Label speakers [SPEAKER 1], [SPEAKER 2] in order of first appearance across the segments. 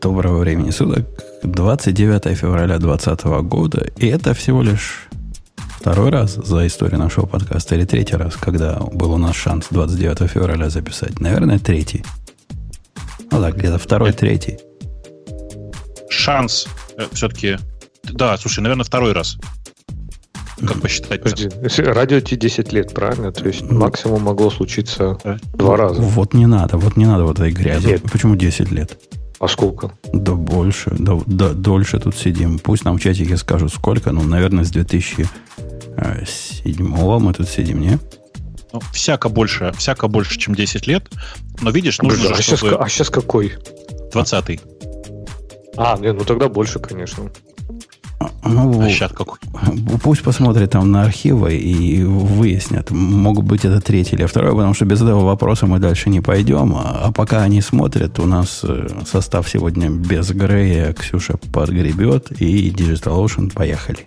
[SPEAKER 1] Доброго времени суток. 29 февраля 2020 года. И это всего лишь второй раз за историю нашего подкаста или третий раз, когда был у нас шанс 29 февраля записать. Наверное, третий. Ну да, где-то второй, третий.
[SPEAKER 2] Шанс э, все-таки... Да, слушай, наверное, второй раз. Как посчитать?
[SPEAKER 3] Радио Ти 10 лет, правильно? То есть максимум могло случиться да. два раза.
[SPEAKER 1] Вот не надо, вот не надо вот этой грязи. Нет. Почему 10 лет?
[SPEAKER 3] А сколько?
[SPEAKER 1] Да больше, да, да дольше тут сидим. Пусть нам в чатике скажут сколько, ну, наверное, с 2007 мы тут сидим, не?
[SPEAKER 2] Ну, всяко больше, всяко больше, чем 10 лет. Но видишь, нужно
[SPEAKER 3] Подожди,
[SPEAKER 2] же,
[SPEAKER 3] а, сейчас, а сейчас какой?
[SPEAKER 2] 20-й.
[SPEAKER 3] А, нет, ну тогда больше, конечно.
[SPEAKER 1] Ну, а сейчас какой? Пусть посмотрят там на архивы и выяснят, могут быть это третий или второй, потому что без этого вопроса мы дальше не пойдем. А, а пока они смотрят, у нас э, состав сегодня без Грея, Ксюша подгребет и Digital Ocean поехали.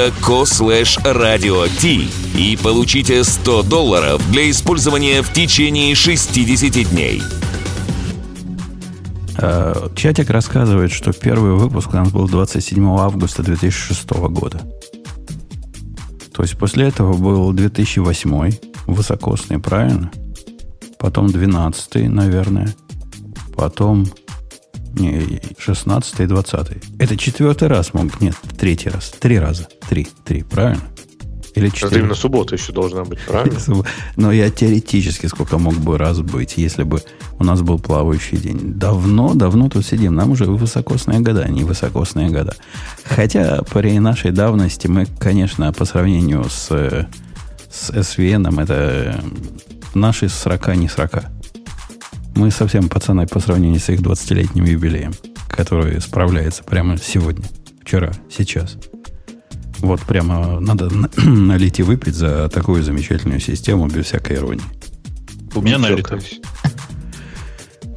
[SPEAKER 4] dot.co slash radio t и получите 100 долларов для использования в течение 60 дней.
[SPEAKER 1] Э, чатик рассказывает, что первый выпуск у нас был 27 августа 2006 года. То есть после этого был 2008, высокосный, правильно? Потом 12, наверное. Потом не, 16 и 20. Это четвертый раз мог. Нет, третий раз. Три раза. Три. Три, правильно?
[SPEAKER 3] Или четыре. Это именно суббота еще должна быть, правильно?
[SPEAKER 1] Но я теоретически сколько мог бы раз быть, если бы у нас был плавающий день. Давно, давно тут сидим. Нам уже высокосные года, не высокосные года. Хотя при нашей давности мы, конечно, по сравнению с, с SVN, это наши срока не срока. Мы совсем пацаны по сравнению с их 20-летним юбилеем, который справляется прямо сегодня, вчера, сейчас. Вот прямо надо налить и выпить за такую замечательную систему без всякой иронии.
[SPEAKER 2] У меня налито.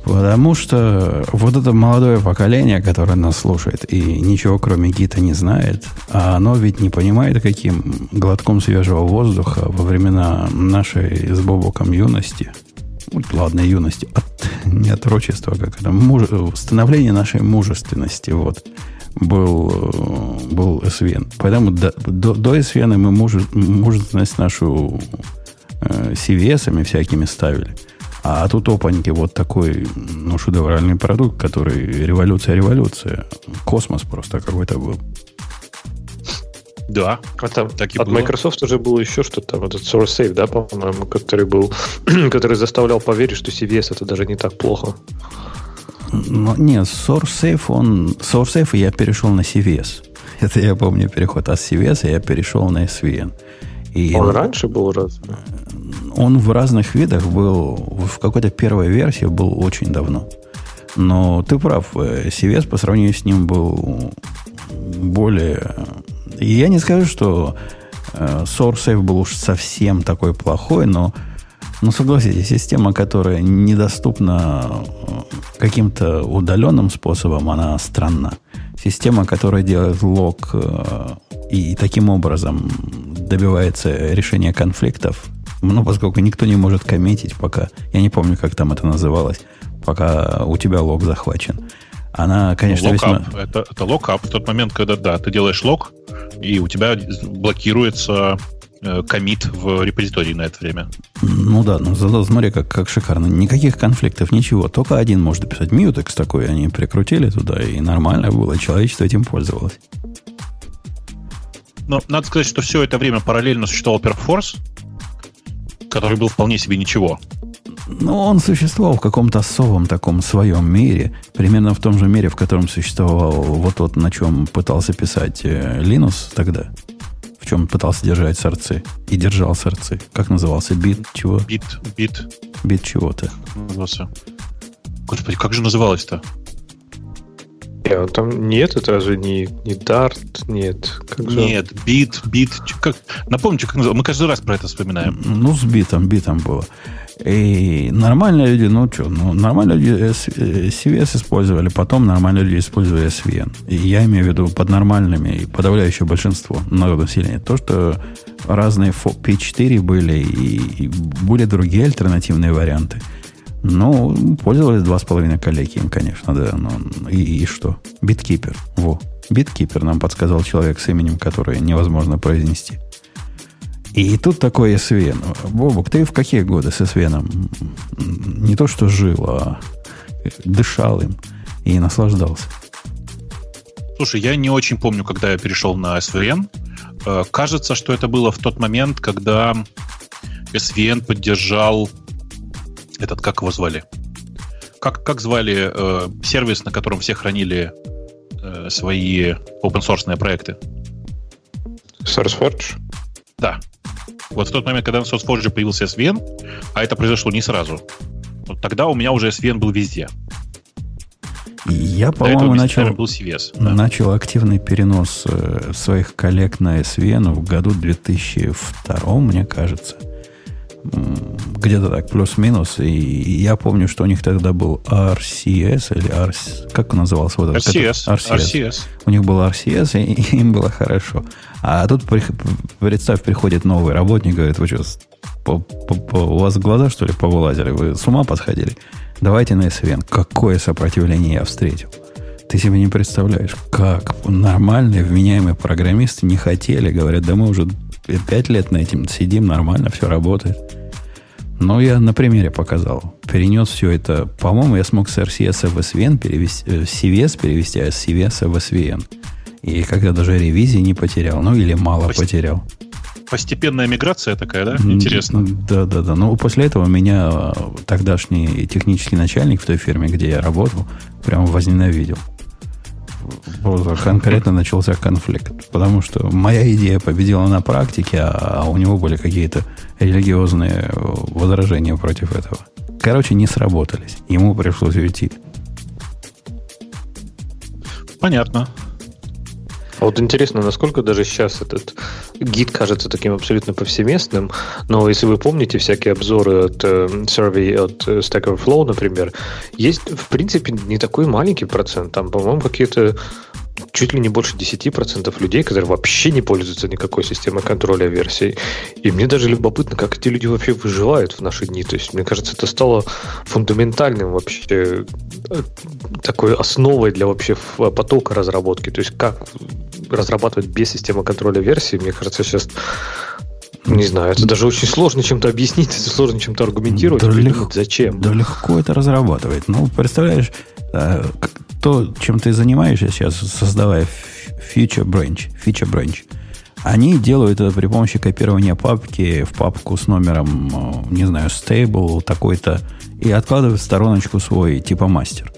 [SPEAKER 1] Потому что вот это молодое поколение, которое нас слушает и ничего кроме гита не знает, а оно ведь не понимает, каким глотком свежего воздуха во времена нашей с Бобоком юности – ладно, юности, от, не отрочества, как это, муж, становление нашей мужественности, вот, был, был SVN. Поэтому до, до, до SVN мы муже, мужественность нашу э, CVS всякими ставили. А тут опаньки вот такой, ну, шедевральный продукт, который революция-революция. Космос просто какой-то был.
[SPEAKER 2] Да,
[SPEAKER 3] это, так и от было. Microsoft уже было еще что-то, вот этот SourceSafe, да, по-моему, который был, который заставлял поверить, что CVS это даже не так плохо.
[SPEAKER 1] Но, нет, SourceSafe, он... SourceSafe я перешел на CVS. Это я помню переход от CVS, я перешел на SVN.
[SPEAKER 3] И он раньше был раз?
[SPEAKER 1] Он в разных видах был, в какой-то первой версии был очень давно. Но ты прав, CVS по сравнению с ним был более и я не скажу, что э, SourceSafe был уж совсем такой плохой, но, но согласитесь, система, которая недоступна э, каким-то удаленным способом, она странна. Система, которая делает лог э, и таким образом добивается решения конфликтов, ну, поскольку никто не может коммитить, пока, я не помню, как там это называлось, пока у тебя лог захвачен. Она, конечно,
[SPEAKER 2] ну, весьма... Это, это локап в тот момент, когда, да, ты делаешь лог, и у тебя блокируется э, комит в репозитории на это время.
[SPEAKER 1] Ну да, ну зато смотри, как, как шикарно. Никаких конфликтов, ничего. Только один может писать Mutex такой, они прикрутили туда, и нормально было, человечество этим пользовалось.
[SPEAKER 2] Но надо сказать, что все это время параллельно существовал Perforce, который был вполне себе ничего.
[SPEAKER 1] Ну, он существовал в каком-то особом таком своем мире, примерно в том же мире, в котором существовал вот тот, на чем пытался писать э, Linux тогда, в чем пытался держать сорцы и держал сорцы. Как назывался? Бит чего?
[SPEAKER 2] Bit, Bit.
[SPEAKER 1] Bit чего-то.
[SPEAKER 2] Назывался. Господи, как же называлось-то?
[SPEAKER 3] Не, там нет, это разве не, не Dart, нет.
[SPEAKER 2] Как же? Нет, Bit, Bit. Как, напомните, как называлось? Мы каждый раз про это вспоминаем.
[SPEAKER 1] Ну, с Bit ом, Bit ом было. И нормальные люди, ну что, ну, нормальные люди CVS использовали, потом нормальные люди использовали SVN. И я имею в виду под нормальными и подавляющее большинство народа населения. То, что разные P4 были и, и были другие альтернативные варианты. Ну, пользовались два с половиной коллеги им, конечно, да. Но, и, и что? Биткипер. Во. Биткипер нам подсказал человек с именем, которое невозможно произнести. И тут такой SVN. Бобук, ты в какие годы с SVN не то что жил, а дышал им и наслаждался?
[SPEAKER 2] Слушай, я не очень помню, когда я перешел на SVN. Э, кажется, что это было в тот момент, когда SVN поддержал этот, как его звали? Как, как звали э, сервис, на котором все хранили э, свои open source проекты?
[SPEAKER 3] SourceForge?
[SPEAKER 2] Да. Вот в тот момент, когда на SourceForge появился SVN, а это произошло не сразу, вот тогда у меня уже SVN был везде.
[SPEAKER 1] Я, по-моему, начал, был CVS, да. начал активный перенос э, своих коллег на SVN в году 2002, мне кажется где-то так, плюс-минус. И я помню, что у них тогда был RCS или RC, как он назывался? Вот
[SPEAKER 2] RCS. RCS. RCS.
[SPEAKER 1] У них был RCS, и им было хорошо. А тут, представь, приходит новый работник, говорит, вы что, по, по, по, у вас глаза, что ли, повылазили? Вы с ума подходили? Давайте на SVN. Какое сопротивление я встретил. Ты себе не представляешь, как нормальные, вменяемые программисты не хотели. Говорят, да мы уже пять лет на этим сидим, нормально, все работает. Но я на примере показал. Перенес все это. По-моему, я смог с RCS в SVN перевести, э, CVS перевести, а с CVS в SVN. И когда даже ревизии не потерял, ну или мало Пост... потерял.
[SPEAKER 2] Постепенная миграция такая, да? Интересно.
[SPEAKER 1] Да, да, да. Ну, после этого меня э, тогдашний технический начальник в той фирме, где я работал, прямо возненавидел конкретно начался конфликт. Потому что моя идея победила на практике, а у него были какие-то религиозные возражения против этого. Короче, не сработались. Ему пришлось уйти.
[SPEAKER 2] Понятно.
[SPEAKER 3] А вот интересно, насколько даже сейчас этот гид кажется таким абсолютно повсеместным, но если вы помните всякие обзоры от э, survey от э, Stack Overflow, например, есть, в принципе, не такой маленький процент, там, по-моему, какие-то чуть ли не больше 10% людей, которые вообще не пользуются никакой системой контроля версий. И мне даже любопытно, как эти люди вообще выживают в наши дни. То есть, мне кажется, это стало фундаментальным вообще э, такой основой для вообще потока разработки. То есть, как разрабатывать без системы контроля версий, мне кажется, сейчас не знаю, это даже очень сложно чем-то объяснить, это сложно чем-то аргументировать, да легко, зачем.
[SPEAKER 1] Да легко это разрабатывать. Ну, представляешь, э, то, чем ты занимаешься сейчас, создавая feature branch, feature branch, они делают это при помощи копирования папки в папку с номером, э, не знаю, stable такой-то, и откладывают в стороночку свой типа мастер.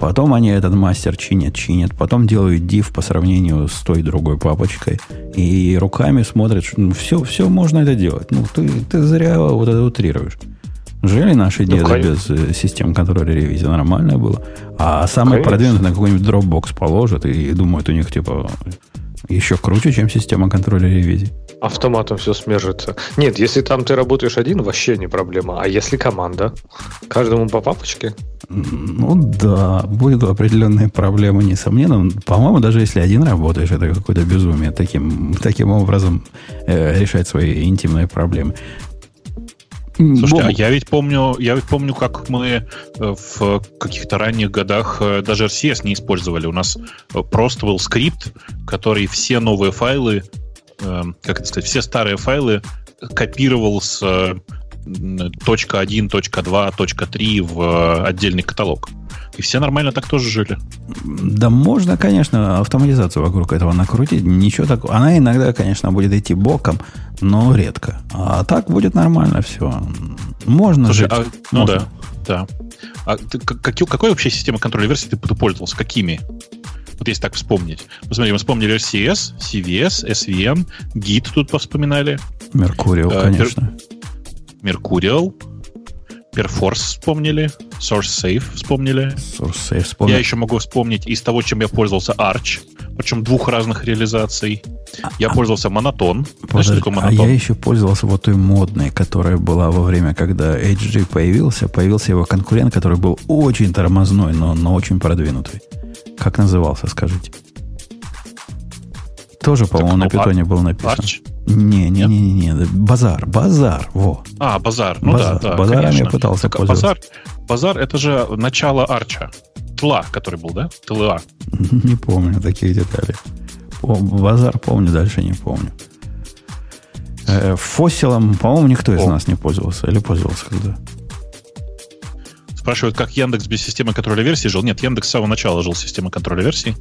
[SPEAKER 1] Потом они этот мастер чинят, чинят. Потом делают div по сравнению с той другой папочкой. И руками смотрят, что ну, все, все можно это делать. Ну, ты, ты зря вот это утрируешь. Жили наши деды ну, без э, систем контроля ревизии? Нормально было. А самые продвинутые на какой-нибудь Dropbox положат и, и думают, у них типа еще круче, чем система контроля ревизии.
[SPEAKER 3] Автоматом все смержится. Нет, если там ты работаешь один, вообще не проблема. А если команда? Каждому по папочке?
[SPEAKER 1] Ну да, будут определенные проблемы, несомненно. По-моему, даже если один работаешь, это какое-то безумие таким, таким образом э, решать свои интимные проблемы.
[SPEAKER 2] Слушайте, а я ведь помню, я ведь помню, как мы э, в каких-то ранних годах э, даже RCS не использовали. У нас э, просто был скрипт, который все новые файлы, как это сказать, все старые файлы копировал с точка 1, точка 2, точка 3 в отдельный каталог. И все нормально так тоже жили.
[SPEAKER 1] Да можно, конечно, автоматизацию вокруг этого накрутить. Ничего такого. Она иногда, конечно, будет идти боком, но редко. А так будет нормально все. Можно Слушай, жить. А,
[SPEAKER 2] ну можно. да, да. А ты, как, какой вообще система контроля версий ты, ты пользовался? Какими? Вот если так вспомнить. Посмотри, мы вспомнили RCS, CVS, SVN, Git тут вспоминали.
[SPEAKER 1] Mercurial, uh, конечно.
[SPEAKER 2] Mercurial, Perforce вспомнили, SourceSafe вспомнили.
[SPEAKER 1] SourceSafe вспомнил.
[SPEAKER 2] Я еще могу вспомнить из того, чем я пользовался Arch, причем двух разных реализаций. Я а, пользовался Монотон.
[SPEAKER 1] Знаешь, что такое Монотон? А я еще пользовался вот той модной, которая была во время, когда HG появился. Появился его конкурент, который был очень тормозной, но, но очень продвинутый. Как назывался, скажите? Тоже, по-моему, на питоне был написан. Не, не, не, не, не, базар, базар, во.
[SPEAKER 2] А, базар, ну
[SPEAKER 1] базар.
[SPEAKER 2] да, да.
[SPEAKER 1] Базаром конечно. я пытался так, пользоваться.
[SPEAKER 2] Базар, базар это же начало арча. Тла, который был, да? ТЛА.
[SPEAKER 1] Не помню таких деталей. Базар помню, дальше не помню. Э, фосилом, по-моему, никто из О. нас не пользовался. Или пользовался когда?
[SPEAKER 2] Спрашивают, как Яндекс без системы контроля версий жил. Нет, Яндекс с самого начала жил системой контроля версий.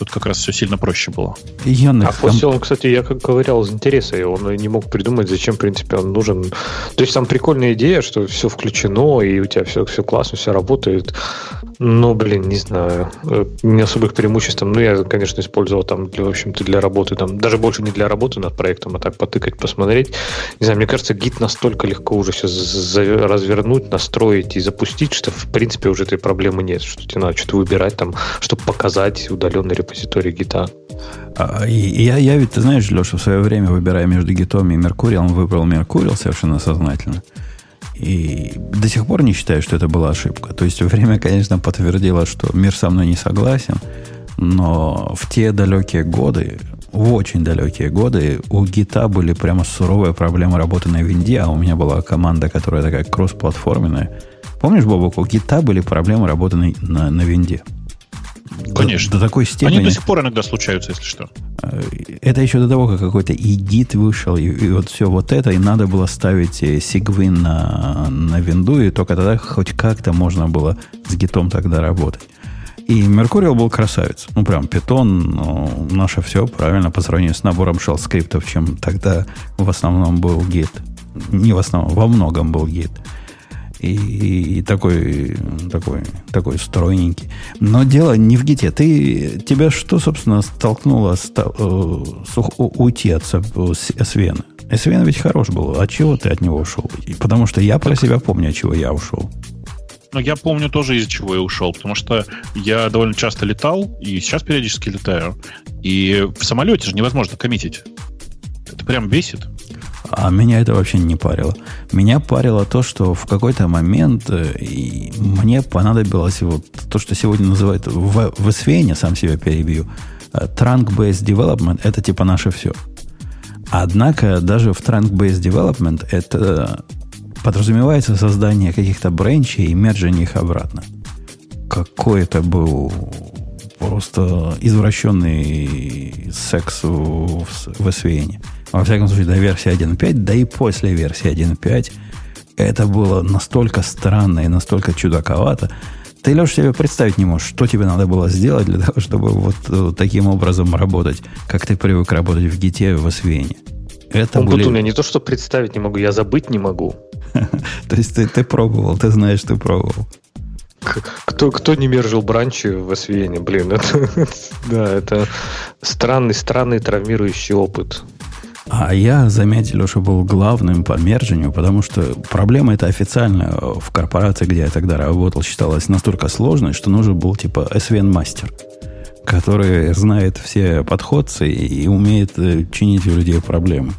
[SPEAKER 2] Тут как раз все сильно проще было.
[SPEAKER 3] Яндекс, а Fossil, там... кстати, я как говорил из интереса, и он не мог придумать, зачем, в принципе, он нужен. То есть там прикольная идея, что все включено, и у тебя все, все классно, все работает. Но, блин, не знаю. Э, не особых преимуществ. Ну, я, конечно, использовал там, для, в общем-то, для работы. Там, даже больше не для работы над проектом, а так потыкать, посмотреть. Не знаю, мне кажется, гид настолько легко уже сейчас развернуть, настроить и запустить, что, в принципе, уже этой проблемы нет. Что тебе надо что-то выбирать там, чтобы показать удаленный репозиторий гита.
[SPEAKER 1] А, я, я ведь, ты знаешь, Леша, в свое время, выбирая между гитом и Меркурием, выбрал Меркурил совершенно сознательно. И до сих пор не считаю, что это была ошибка. То есть время, конечно, подтвердило, что мир со мной не согласен, но в те далекие годы, в очень далекие годы, у гита были прямо суровые проблемы работы на винде, а у меня была команда, которая такая кроссплатформенная. Помнишь, Бобок, у гита были проблемы работы на, на, на винде?
[SPEAKER 2] Конечно.
[SPEAKER 1] До, до такой степени.
[SPEAKER 2] Они до сих пор иногда случаются, если что.
[SPEAKER 1] Это еще до того, как какой-то игит вышел, и, и вот все вот это, и надо было ставить Sigwin э, на, на винду, и только тогда хоть как-то можно было с гитом тогда работать. И Mercurial был красавец. Ну, прям питон, ну, наше все правильно по сравнению с набором shell скриптов, чем тогда в основном был гит. Не в основном, во многом был гит и, и такой, такой, такой стройненький. Но дело не в гите. Ты, тебя что, собственно, столкнуло с, э, с, уйти от SVN? SVN ведь хорош был. От чего ты от него ушел? Потому что я про себя помню, от чего я ушел.
[SPEAKER 2] Ну, я помню тоже, из-за чего я ушел, потому что я довольно часто летал, и сейчас периодически летаю, и в самолете же невозможно коммитить. Это прям бесит.
[SPEAKER 1] А меня это вообще не парило. Меня парило то, что в какой-то момент э, мне понадобилось вот то, что сегодня называют в, в SVN, сам себя перебью, э, Trunk-Based Development, это типа наше все. Однако даже в Trunk-Based Development это подразумевается создание каких-то бренчей и мержение их обратно. Какой это был просто извращенный секс в, в SVN. Во всяком случае, до версии 1.5, да и после версии 1.5 это было настолько странно и настолько чудаковато. Ты, Леша, себе представить не можешь, что тебе надо было сделать для того, чтобы вот э, таким образом работать, как ты привык работать в Гите в Освене.
[SPEAKER 3] Это были... я не то, что представить не могу, я забыть не могу.
[SPEAKER 1] То есть ты, ты пробовал, ты знаешь, ты пробовал.
[SPEAKER 3] Кто, кто не мержил бранчи в Освене, блин, это, да, это странный, странный травмирующий опыт.
[SPEAKER 1] А я, заметил, что был главным по мержению, потому что проблема эта официально в корпорации, где я тогда работал, считалась настолько сложной, что нужен был типа SVN-мастер, который знает все подходцы и умеет э, чинить у людей проблемы.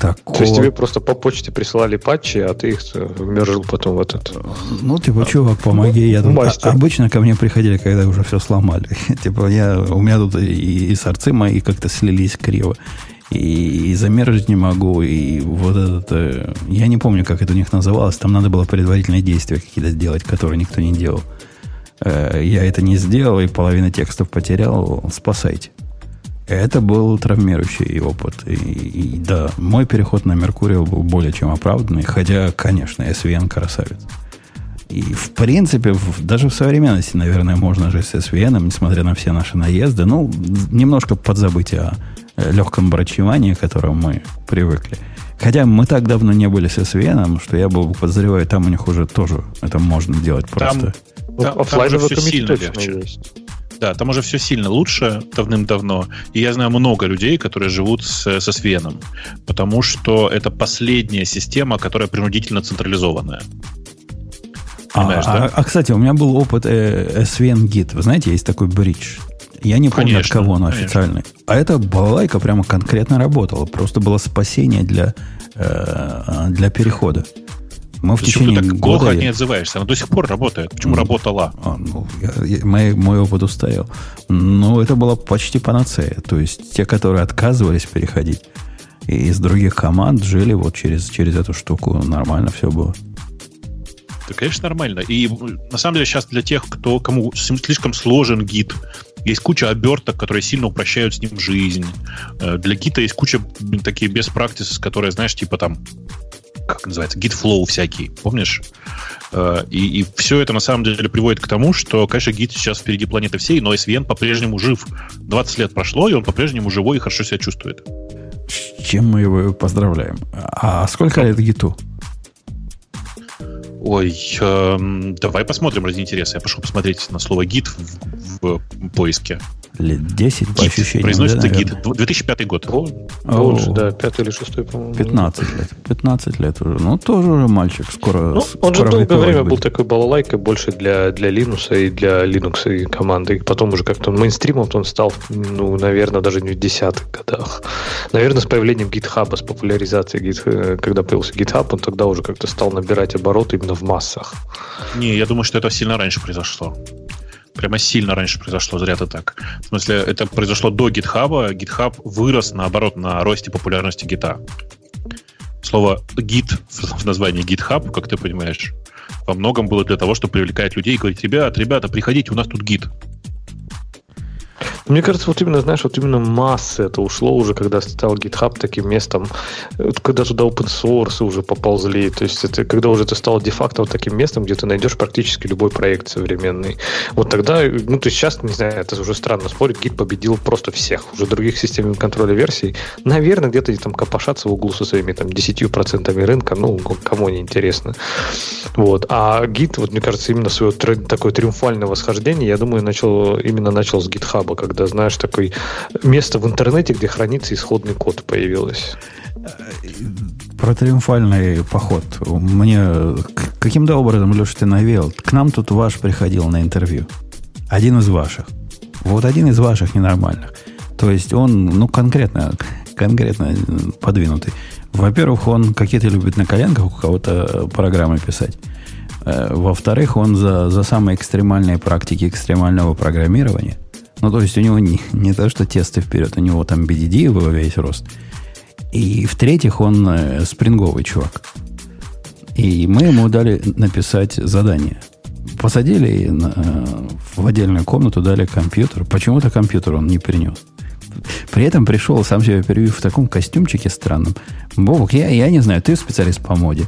[SPEAKER 3] Такого... То есть тебе просто по почте присылали патчи, а ты их э, мержил потом в этот...
[SPEAKER 1] Ну, типа, чувак, помоги. Я тут... Мастер. Обычно ко мне приходили, когда уже все сломали. типа, я... у меня тут и, и сорцы мои как-то слились криво и, и замерзать не могу, и вот это... Э, я не помню, как это у них называлось, там надо было предварительные действия какие-то сделать, которые никто не делал. Э, я это не сделал, и половина текстов потерял, спасайте. Это был травмирующий опыт. И, и да, мой переход на Меркуриал был более чем оправданный, хотя, конечно, SVN красавец. И, в принципе, в, даже в современности, наверное, можно жить с SVN, несмотря на все наши наезды. Ну, немножко подзабыть о легком брачевании, к которому мы привыкли. Хотя мы так давно не были с SVN, что я бы подозреваю, там у них уже тоже это можно делать просто.
[SPEAKER 2] Там, там, там уже все сильно легче. Есть. Да, там уже все сильно лучше давным-давно. И я знаю много людей, которые живут с, со SVN, потому что это последняя система, которая принудительно централизованная.
[SPEAKER 1] Понимаешь, а, да? А, а, кстати, у меня был опыт э, SVN Git. Вы знаете, есть такой бридж. Я не помню, конечно, от кого он официальный. А эта балалайка прямо конкретно работала. Просто было спасение для, э, для перехода.
[SPEAKER 2] Мы в Почему течение ты так года... плохо от ней отзываешься? Она до сих пор работает. Почему ну, работала?
[SPEAKER 1] А, ну, я, я, мой, мой опыт устоял. Но это было почти панацея. То есть те, которые отказывались переходить, и из других команд жили вот через, через эту штуку. Нормально все было.
[SPEAKER 2] Да, конечно, нормально. И на самом деле сейчас для тех, кто, кому слишком сложен гид, есть куча оберток, которые сильно упрощают с ним жизнь. Э, для гита есть куча такие без practices, которые, знаешь, типа там как называется, git всякий, помнишь? Э, и, и все это на самом деле приводит к тому, что, конечно, Git сейчас впереди планеты всей, но SVN по-прежнему жив. 20 лет прошло, и он по-прежнему живой и хорошо себя чувствует.
[SPEAKER 1] С чем мы его поздравляем. А сколько лет Гиту?
[SPEAKER 2] Ой, э, давай посмотрим ради интереса. Я пошел посмотреть на слово гид в, в, в поиске
[SPEAKER 1] лет 10,
[SPEAKER 2] по ощущениям. Произносится да, гид. 2005 год.
[SPEAKER 3] Больше, да, пятый или шестой, по-моему.
[SPEAKER 1] 15 лет. 15 лет уже. Ну, тоже уже мальчик. Скоро
[SPEAKER 3] ну, Он скоро же долгое время будет. был такой балалайкой больше для, для Linux и для Linux и команды. И потом уже как-то мейнстримом он стал, ну, наверное, даже не в десятых годах. Наверное, с появлением GitHub, с популяризацией GitHub, э, когда появился GitHub, он тогда уже как-то стал набирать обороты именно в массах.
[SPEAKER 2] Не, я думаю, что это сильно раньше произошло прямо сильно раньше произошло, зря ты так. В смысле, это произошло до GitHub. GitHub вырос, наоборот, на росте популярности гита. Слово гид в названии GitHub, как ты понимаешь, во многом было для того, чтобы привлекать людей и говорить, ребят, ребята, приходите, у нас тут гид.
[SPEAKER 3] Мне кажется, вот именно, знаешь, вот именно массы это ушло уже, когда стал GitHub таким местом, когда туда open source уже поползли. То есть это когда уже это стало де-факто вот таким местом, где ты найдешь практически любой проект современный. Вот тогда, ну, то есть сейчас, не знаю, это уже странно спорить, Git победил просто всех. Уже других систем контроля версий. Наверное, где-то там копошатся в углу со своими там 10% рынка, ну, кому не интересно. Вот. А Git, вот мне кажется, именно свое такое триумфальное восхождение, я думаю, начал, именно начал с GitHub, когда когда, знаешь, такое место в интернете, где хранится исходный код появилось.
[SPEAKER 1] Про триумфальный поход. Мне каким-то образом, Леша, ты навел. К нам тут ваш приходил на интервью. Один из ваших. Вот один из ваших ненормальных. То есть он, ну, конкретно, конкретно подвинутый. Во-первых, он какие-то любит на коленках у кого-то программы писать. Э, во-вторых, он за, за самые экстремальные практики экстремального программирования. Ну, то есть у него не, не то, что тесты вперед, у него там BDD был весь рост. И в-третьих, он э, спринговый чувак. И мы ему дали написать задание. Посадили на, э, в отдельную комнату, дали компьютер. Почему-то компьютер он не принес. При этом пришел, сам себя перевив в таком костюмчике странном. Бобок, я, я не знаю, ты специалист по моде.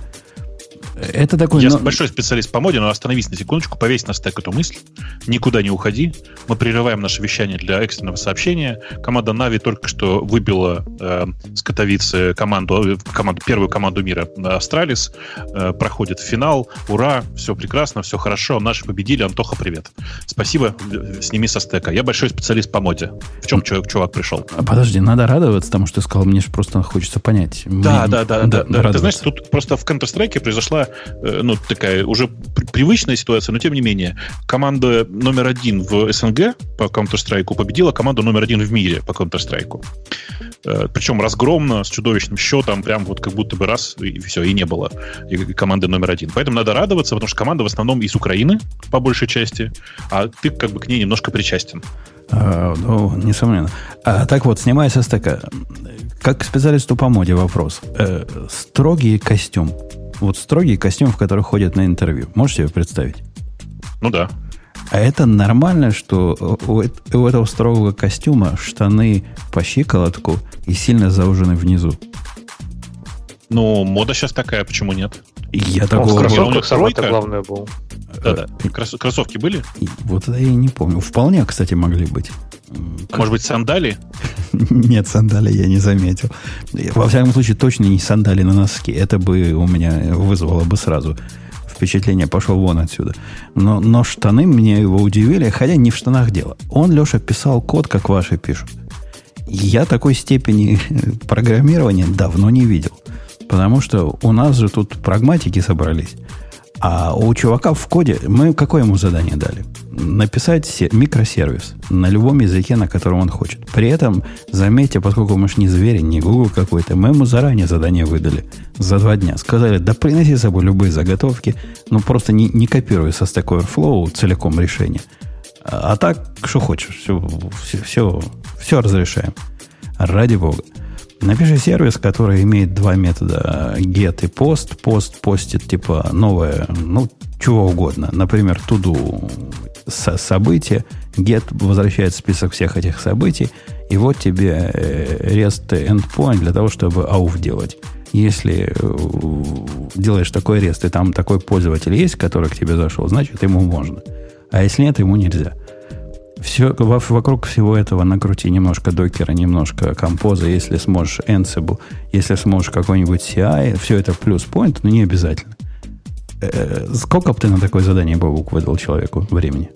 [SPEAKER 1] Это такой...
[SPEAKER 2] Я но... большой специалист по моде, но остановись на секундочку, повесь на стек эту мысль, никуда не уходи. Мы прерываем наше вещание для экстренного сообщения. Команда Navi только что выбила э, с Катовицы команду, э, команду, первую команду мира Astralis. Э, проходит финал. Ура, все прекрасно, все хорошо. Наши победили. Антоха, привет. Спасибо, э, сними со стека. Я большой специалист по моде. В чем чувак, чувак пришел?
[SPEAKER 1] А подожди, надо радоваться тому, что ты сказал. Мне же просто хочется понять.
[SPEAKER 2] Да, да, да, да, да. Ты знаешь, тут просто в Counter-Strike произошла Э, ну, такая уже привычная ситуация, но тем не менее, команда номер один в СНГ по Counter-Strike победила команду номер один в мире по Counter-Strike. Э, Причем разгромно, с чудовищным счетом, прям вот как будто бы раз, и все, и не было и команды номер один. Поэтому надо радоваться, потому что команда в основном из Украины, по большей части, а ты как бы к ней немножко причастен.
[SPEAKER 1] А, ну, несомненно. А, так вот, снимая со стека, как специалисту по моде вопрос. Э, строгий костюм вот строгий костюм, в который ходят на интервью. Можете себе представить?
[SPEAKER 2] Ну да.
[SPEAKER 1] А это нормально, что у, у этого строгого костюма штаны по щиколотку и сильно заужены внизу?
[SPEAKER 2] Ну, мода сейчас такая, почему нет?
[SPEAKER 1] Я такого... В
[SPEAKER 3] кроссовках самое главное был.
[SPEAKER 2] Да-да. Кросс- кроссовки были?
[SPEAKER 1] Вот это я не помню. Вполне, кстати, могли быть.
[SPEAKER 2] Может быть, сандали?
[SPEAKER 1] Нет, сандали я не заметил. Во всяком случае, точно не сандали на носки. Это бы у меня вызвало бы сразу впечатление, пошел вон отсюда. Но, но штаны мне его удивили, хотя не в штанах дело. Он, Леша, писал код, как ваши пишут. Я такой степени программирования давно не видел. Потому что у нас же тут прагматики собрались. А у чувака в коде мы какое ему задание дали? Написать микросервис на любом языке, на котором он хочет. При этом, заметьте, поскольку мы же не звери, не Google какой-то, мы ему заранее задание выдали за два дня. Сказали, да приноси с собой любые заготовки, ну просто не, не копируй со Stack Overflow целиком решение. А, а так, что хочешь, все, все, все, все разрешаем. Ради бога. Напиши сервис, который имеет два метода get и post. Post постит типа новое, ну, чего угодно. Например, туду со события. Get возвращает список всех этих событий. И вот тебе э, REST endpoint для того, чтобы AUF делать. Если э, делаешь такой REST, и там такой пользователь есть, который к тебе зашел, значит, ему можно. А если нет, ему нельзя все, вокруг всего этого накрути немножко докера, немножко композа, если сможешь Ansible, если сможешь какой-нибудь CI, все это плюс point, но не обязательно. Э, сколько бы ты на такое задание, Бобук, выдал человеку времени?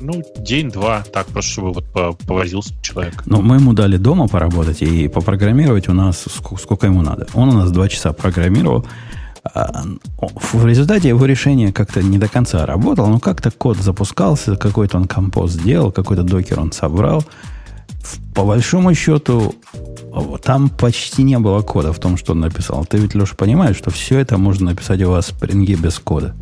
[SPEAKER 2] Ну, день-два, так просто, чтобы вот повозился человек.
[SPEAKER 1] Ну, мы ему дали дома поработать и попрограммировать у нас сколько ему надо. Он у нас два часа программировал, в результате его решение как-то не до конца работало, но как-то код запускался, какой-то он компост сделал, какой-то докер он собрал. По большому счету, там почти не было кода в том, что он написал. Ты ведь, Леша, понимаешь, что все это можно написать у вас в Spring без кода.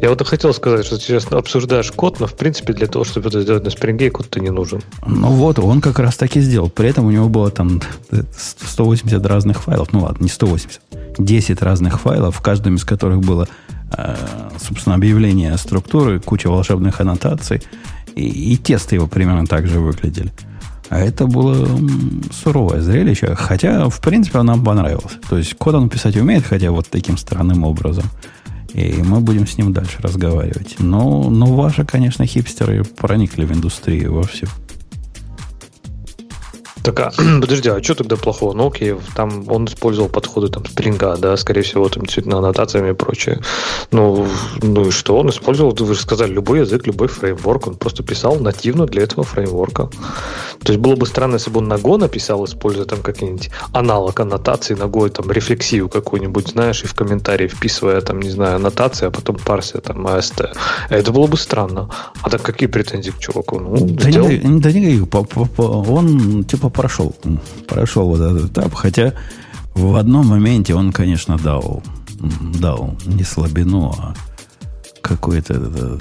[SPEAKER 3] Я вот и хотел сказать, что сейчас обсуждаешь код, но в принципе для того, чтобы это сделать на Spring, код-то не нужен.
[SPEAKER 1] Ну вот, он как раз так и сделал. При этом у него было там 180 разных файлов. Ну ладно, не 180. 10 разных файлов, в каждом из которых было, э, собственно, объявление структуры, куча волшебных аннотаций. И, и тесты его примерно так же выглядели. А это было суровое зрелище. Хотя, в принципе, он нам понравился. То есть, код он писать умеет, хотя вот таким странным образом. И мы будем с ним дальше разговаривать. Но, но ваши, конечно, хипстеры проникли в индустрию вовсю.
[SPEAKER 3] Так, а, подожди, а что тогда плохого? Ну, окей, там он использовал подходы там спринга, да, скорее всего, там действительно аннотациями и прочее. Ну, ну и что? Он использовал, вы же сказали, любой язык, любой фреймворк. Он просто писал нативно для этого фреймворка. То есть было бы странно, если бы он на Go написал, используя там какие-нибудь аналог аннотации на Go, там рефлексию какую-нибудь, знаешь, и в комментарии вписывая там, не знаю, аннотации, а потом парсия там AST. Это было бы странно. А так какие претензии к чуваку? Ну,
[SPEAKER 1] да, не, да не, он типа прошел, прошел вот этот этап, хотя в одном моменте он, конечно, дал, дал не слабину, а какое-то,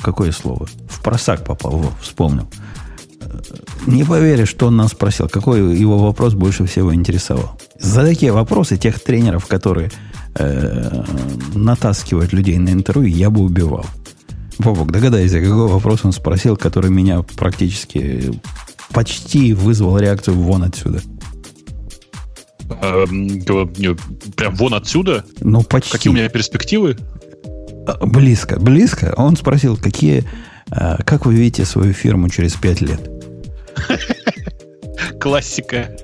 [SPEAKER 1] какое слово? В просак попал, вспомнил. Не поверишь, что он нас спросил, какой его вопрос больше всего интересовал. За такие вопросы тех тренеров, которые э, натаскивают людей на интервью, я бы убивал. Бобок, догадайся, какой вопрос он спросил, который меня практически почти вызвал реакцию вон отсюда.
[SPEAKER 2] Эм, прям вон отсюда?
[SPEAKER 1] Ну, почти.
[SPEAKER 2] Какие у меня перспективы?
[SPEAKER 1] А, близко, близко. Он спросил, какие, э, как вы видите свою фирму через пять лет?
[SPEAKER 2] Классика.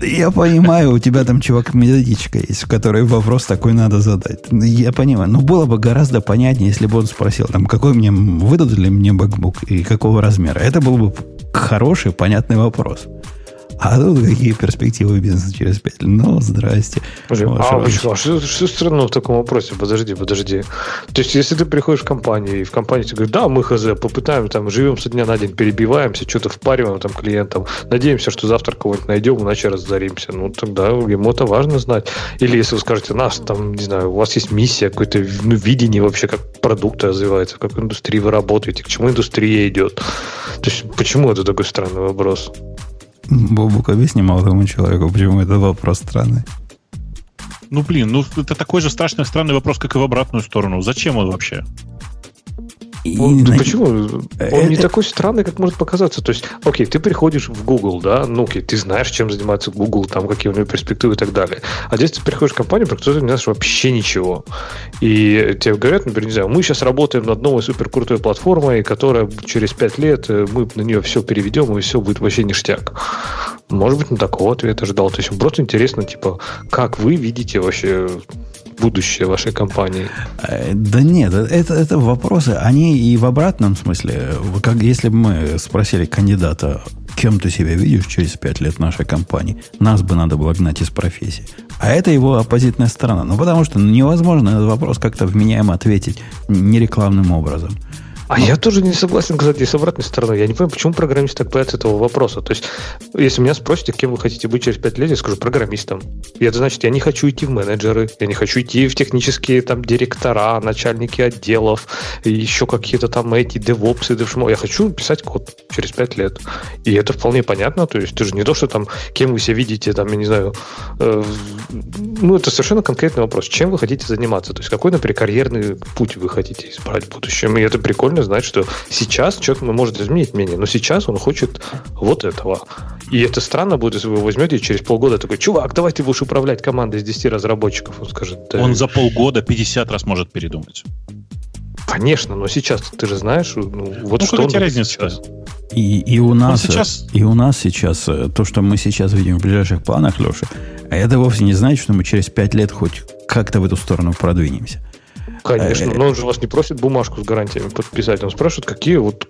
[SPEAKER 1] Я понимаю, у тебя там, чувак, методичка есть, в которой вопрос такой надо задать. Я понимаю. Но было бы гораздо понятнее, если бы он спросил, там, какой мне, выдадут ли мне MacBook и какого размера. Это был бы хороший, понятный вопрос. А тут какие перспективы бизнеса через пять лет? Ну, здрасте.
[SPEAKER 3] Подожди, а, а что, что странного в таком вопросе? Подожди, подожди. То есть, если ты приходишь в компанию, и в компании тебе говорят, да, мы хз, попытаем, там, живем со дня на день, перебиваемся, что-то впариваем там клиентам, надеемся, что завтра кого-нибудь найдем, иначе разоримся. Ну, тогда ему это важно знать. Или если вы скажете, нас там, не знаю, у вас есть миссия, какое-то ну, видение вообще, как продукты развиваются, как индустрии вы работаете, к чему индустрия идет. То есть, почему это такой странный вопрос?
[SPEAKER 1] Бобук, объясни молодому человеку, почему это вопрос странный.
[SPEAKER 2] Ну, блин, ну это такой же страшный, странный вопрос, как и в обратную сторону. Зачем он вообще?
[SPEAKER 3] Он, на... Почему? Он не э, такой странный, как может показаться. То есть, окей, ты приходишь в Google, да, ну окей, ты знаешь, чем занимается Google, там какие у него перспективы и так далее. А здесь ты приходишь в компанию, про которую ты не знаешь вообще ничего. И тебе говорят, например, не знаю, мы сейчас работаем над новой супер крутой платформой, которая через пять лет э, мы на нее все переведем, и все будет вообще ништяк. Может быть, на такого ответа ожидал. То есть просто интересно, типа, как вы видите вообще будущее вашей компании?
[SPEAKER 1] Э, да нет, это, это вопросы, они и в обратном смысле. Как, если бы мы спросили кандидата, кем ты себя видишь через пять лет нашей компании? Нас бы надо было гнать из профессии. А это его оппозитная сторона. Ну, потому что невозможно этот вопрос как-то вменяемо ответить нерекламным образом –
[SPEAKER 3] а Но... я тоже не согласен, кстати, с обратной стороны. Я не понимаю, почему программист так боятся этого вопроса. То есть, если меня спросите, кем вы хотите быть через 5 лет, я скажу программистом. И это значит, я не хочу идти в менеджеры, я не хочу идти в технические там директора, начальники отделов, еще какие-то там эти девопсы, девшмо. Я хочу писать код через 5 лет. И это вполне понятно. То есть, ты же не то, что там, кем вы себя видите, там, я не знаю, э, ну, это совершенно конкретный вопрос. Чем вы хотите заниматься? То есть, какой, например, карьерный путь вы хотите избрать в будущем? И это прикольно прикольно знать, что сейчас человек может изменить мнение, но сейчас он хочет вот этого. И это странно будет, если вы его возьмете и через полгода такой, чувак, давай ты будешь управлять командой из 10 разработчиков. Он скажет,
[SPEAKER 2] да. Он за полгода 50 раз может передумать.
[SPEAKER 3] Конечно, но сейчас ты же знаешь, ну, вот ну, что он
[SPEAKER 2] разница сейчас.
[SPEAKER 1] И, и, у нас, сейчас... и у нас сейчас, э, то, что мы сейчас видим в ближайших планах, Леша, это вовсе не значит, что мы через 5 лет хоть как-то в эту сторону продвинемся.
[SPEAKER 3] Конечно, э, но он же вас не просит бумажку с гарантиями подписать. Он спрашивает, какие вот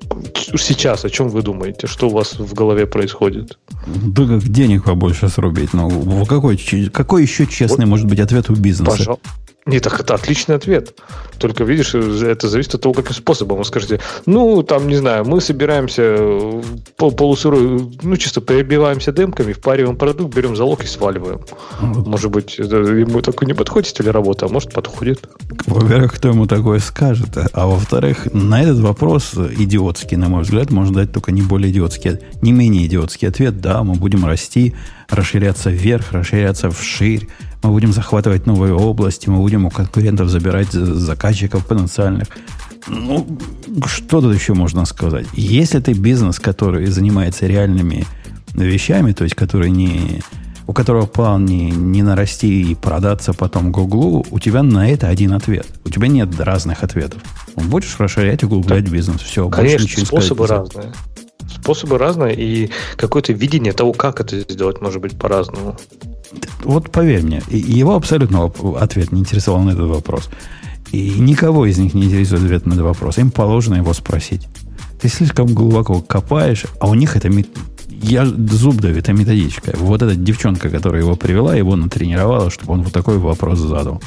[SPEAKER 3] сейчас, о чем вы думаете, что у вас в голове происходит?
[SPEAKER 1] Да как денег побольше срубить. Ну, какой, какой еще честный вот, может быть ответ у бизнеса? Пожалуйста.
[SPEAKER 3] Нет, так это отличный ответ. Только, видишь, это зависит от того, каким способом. Вы скажете, ну, там, не знаю, мы собираемся э, полусырой, ну, чисто перебиваемся демками, впариваем продукт, берем залог и сваливаем. Вот. Может быть, ему такой не подходит стиль работы, а может, подходит.
[SPEAKER 1] Во-первых, кто ему такое скажет? А во-вторых, на этот вопрос идиотский, на мой взгляд, можно дать только не более идиотский, не менее идиотский ответ. Да, мы будем расти, расширяться вверх, расширяться вширь, мы будем захватывать новые области, мы будем у конкурентов забирать заказчиков потенциальных. Ну, что тут еще можно сказать? Если ты бизнес, который занимается реальными вещами, то есть который не, у которого план не, не нарасти и продаться потом Гуглу, у тебя на это один ответ. У тебя нет разных ответов. Будешь расширять и углублять бизнес. Все,
[SPEAKER 3] Конечно, больше ничего способы сказать. разные. Способы разные, и какое-то видение того, как это сделать, может быть по-разному.
[SPEAKER 1] Вот поверь мне, его абсолютно ответ не интересовал на этот вопрос. И никого из них не интересует ответ на этот вопрос. Им положено его спросить. Ты слишком глубоко копаешь, а у них это я зуб даю, это методичка. Вот эта девчонка, которая его привела, его натренировала, чтобы он вот такой вопрос задал.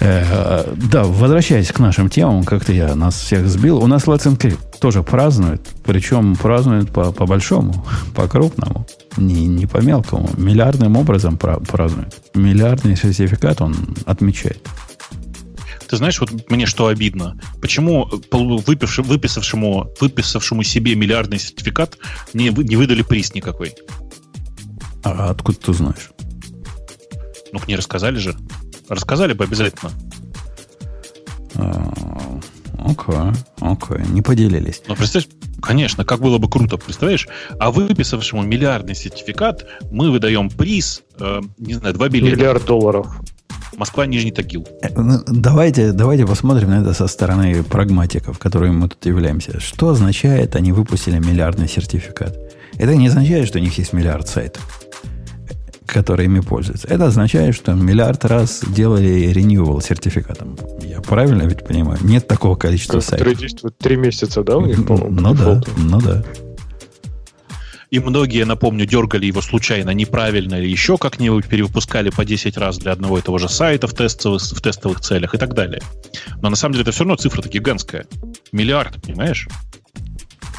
[SPEAKER 1] Э, да, возвращаясь к нашим темам, как-то я нас всех сбил. У нас Let's Encrypt тоже празднуют, причем празднуют по, по большому, по крупному, не, не по мелкому, миллиардным образом празднуют. Миллиардный сертификат он отмечает.
[SPEAKER 2] Ты знаешь, вот мне что обидно. Почему выпивши, выписавшему, выписавшему себе миллиардный сертификат не, не выдали приз никакой?
[SPEAKER 1] А откуда ты знаешь?
[SPEAKER 2] Ну, не рассказали же. Рассказали бы обязательно.
[SPEAKER 1] А, окей, окей, не поделились.
[SPEAKER 2] Ну, представь, конечно, как было бы круто, представляешь? А выписавшему миллиардный сертификат мы выдаем приз, э, не знаю, 2 билета.
[SPEAKER 3] Миллиард долларов.
[SPEAKER 2] Москва, Нижний Тагил.
[SPEAKER 1] Э, ну, давайте, давайте посмотрим на это со стороны прагматиков, которыми мы тут являемся. Что означает, они выпустили миллиардный сертификат? Это не означает, что у них есть миллиард сайтов которые ими пользуются. Это означает, что миллиард раз делали renewal сертификатом. Я правильно ведь понимаю? Нет такого количества сайтов. Которые
[SPEAKER 3] действуют три месяца, да, у них,
[SPEAKER 1] по-моему? Ну да, ну да.
[SPEAKER 2] И многие, напомню, дергали его случайно, неправильно или еще как-нибудь, перевыпускали по 10 раз для одного и того же сайта в тестовых, в тестовых целях и так далее. Но на самом деле это все равно цифра-то гигантская. Миллиард, понимаешь?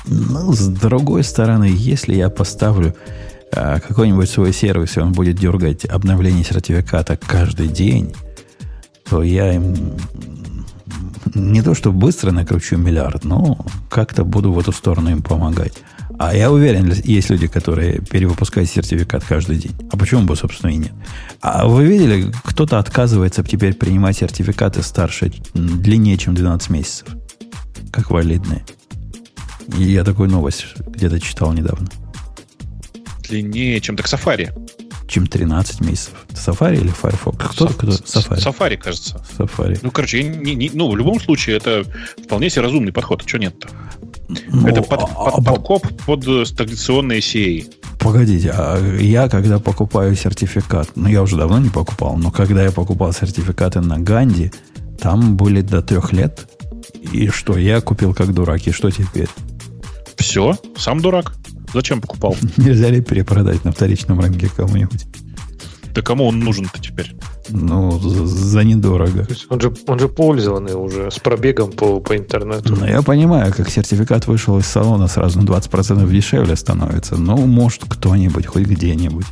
[SPEAKER 1] Ну, с другой стороны, если я поставлю а какой-нибудь свой сервис, и он будет дергать обновление сертификата каждый день, то я им не то, что быстро накручу миллиард, но как-то буду в эту сторону им помогать. А я уверен, есть люди, которые перевыпускают сертификат каждый день. А почему бы, собственно, и нет? А вы видели, кто-то отказывается теперь принимать сертификаты старше, длиннее, чем 12 месяцев, как валидные. И я такую новость где-то читал недавно
[SPEAKER 2] длиннее, чем так Safari.
[SPEAKER 1] Чем 13 месяцев. Safari или Firefox?
[SPEAKER 2] Кто, Sa- кто? Safari. Safari, кажется.
[SPEAKER 1] Safari.
[SPEAKER 2] Ну, короче, не, не, ну, в любом случае, это вполне себе разумный подход. А что нет-то? Ну, это под, а, под, подкоп под э, традиционные CA.
[SPEAKER 1] Погодите, а я когда покупаю сертификат, ну я уже давно не покупал, но когда я покупал сертификаты на Ганди, там были до трех лет. И что, я купил как дурак, и что теперь?
[SPEAKER 2] Все, сам дурак. Зачем покупал?
[SPEAKER 1] Нельзя ли перепродать на вторичном рынке кому-нибудь?
[SPEAKER 2] Да кому он нужен-то теперь?
[SPEAKER 1] Ну, за, за недорого.
[SPEAKER 3] Он же, он же пользованный уже, с пробегом по, по интернету.
[SPEAKER 1] Ну, я понимаю, как сертификат вышел из салона, сразу на 20% дешевле становится. Ну, может, кто-нибудь, хоть где-нибудь.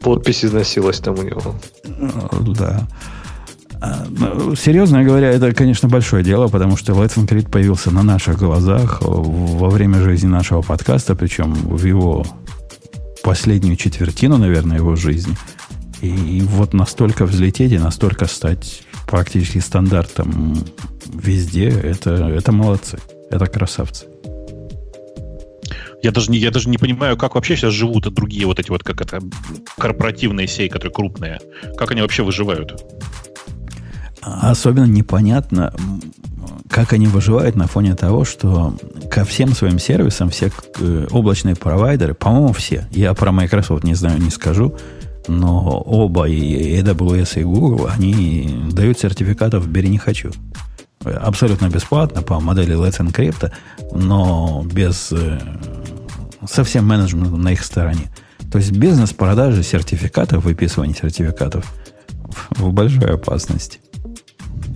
[SPEAKER 3] Подпись износилась там у него.
[SPEAKER 1] Ну, да. А, ну, серьезно говоря, это, конечно, большое дело, потому что Let's Encrypt появился на наших глазах во время жизни нашего подкаста, причем в его последнюю четвертину, наверное, его жизни. И вот настолько взлететь и настолько стать практически стандартом везде, это, это молодцы. Это красавцы.
[SPEAKER 2] Я даже, не, я даже не понимаю, как вообще сейчас живут другие вот эти вот, как это, корпоративные сеи, которые крупные. Как они вообще выживают?
[SPEAKER 1] Особенно непонятно, как они выживают на фоне того, что ко всем своим сервисам все э, облачные провайдеры, по-моему, все, я про Microsoft не знаю, не скажу, но оба, и AWS, и Google, они дают сертификатов «бери не хочу». Абсолютно бесплатно по модели Let's Encrypt, но без э, совсем менеджмента на их стороне. То есть бизнес продажи сертификатов, выписывания сертификатов в большой опасности.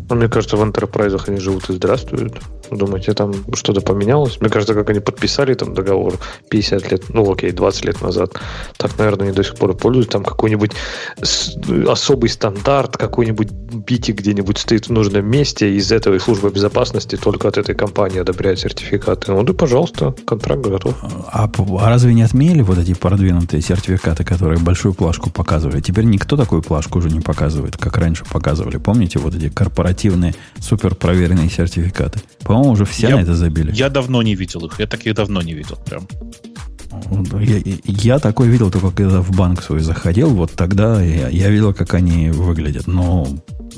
[SPEAKER 3] Ну, мне кажется, в enterprise они живут и здравствуют. Думаете, там что-то поменялось? Мне кажется, как они подписали там договор 50 лет, ну окей, 20 лет назад, так, наверное, они до сих пор пользуются. Там какой-нибудь особый стандарт, какой-нибудь битик где-нибудь стоит в нужном месте, из этого служба безопасности только от этой компании одобряет сертификаты. Ну да, пожалуйста, контракт готов.
[SPEAKER 1] А, а разве не отменили вот эти продвинутые сертификаты, которые большую плашку показывали? Теперь никто такую плашку уже не показывает, как раньше показывали. Помните вот эти корпоративные супер проверенные сертификаты? По-моему, уже все я, на это забили.
[SPEAKER 2] Я давно не видел их. Я таких давно не видел прям.
[SPEAKER 1] Я, я такой видел только когда в банк свой заходил, вот тогда я, я видел, как они выглядят. Но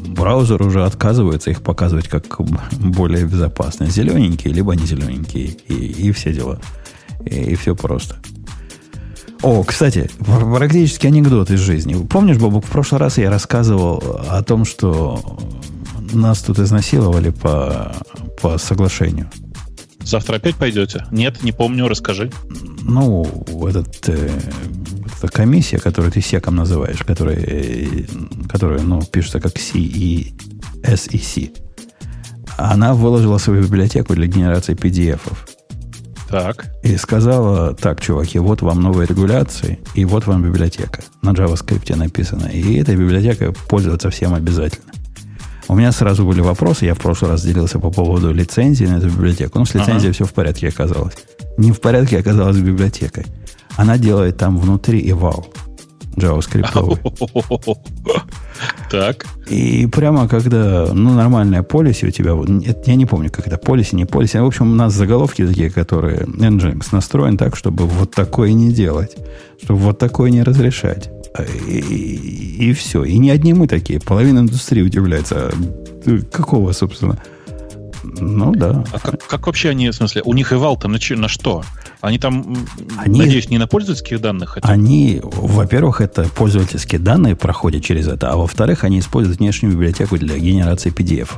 [SPEAKER 1] браузер уже отказывается их показывать как более безопасные. Зелененькие, либо не зелененькие. И, и все дела. И, и все просто. О, кстати, практически анекдот из жизни. Помнишь, Бобук, в прошлый раз я рассказывал о том, что нас тут изнасиловали по, по соглашению.
[SPEAKER 2] Завтра опять пойдете? Нет, не помню, расскажи.
[SPEAKER 1] Ну, этот, э, эта комиссия, которую ты секом называешь, которая, э, которая ну, пишется как C и S и C, она выложила свою библиотеку для генерации PDF-ов.
[SPEAKER 2] Так.
[SPEAKER 1] И сказала, так, чуваки, вот вам новые регуляции, и вот вам библиотека. На JavaScript написано. И этой библиотекой пользоваться всем обязательно. У меня сразу были вопросы. Я в прошлый раз делился по поводу лицензии на эту библиотеку. Ну, с лицензией ага. все в порядке оказалось. Не в порядке оказалась библиотекой. Она делает там внутри eval JavaScript.
[SPEAKER 2] Так.
[SPEAKER 1] И прямо когда, ну, нормальная полиси у тебя, я не помню, как это, полиси, не полиси. В общем, у нас заголовки такие, которые Nginx настроен так, чтобы вот такое не делать, чтобы вот такое не разрешать. И, и, и все. И не одни мы такие. Половина индустрии удивляется. Какого, собственно? Ну да.
[SPEAKER 2] А как, как вообще они, в смысле, у них эвал там на, на что? Они там, они, надеюсь, не на пользовательских данных
[SPEAKER 1] хотят? Они, во-первых, это пользовательские данные проходят через это, а во-вторых, они используют внешнюю библиотеку для генерации PDF.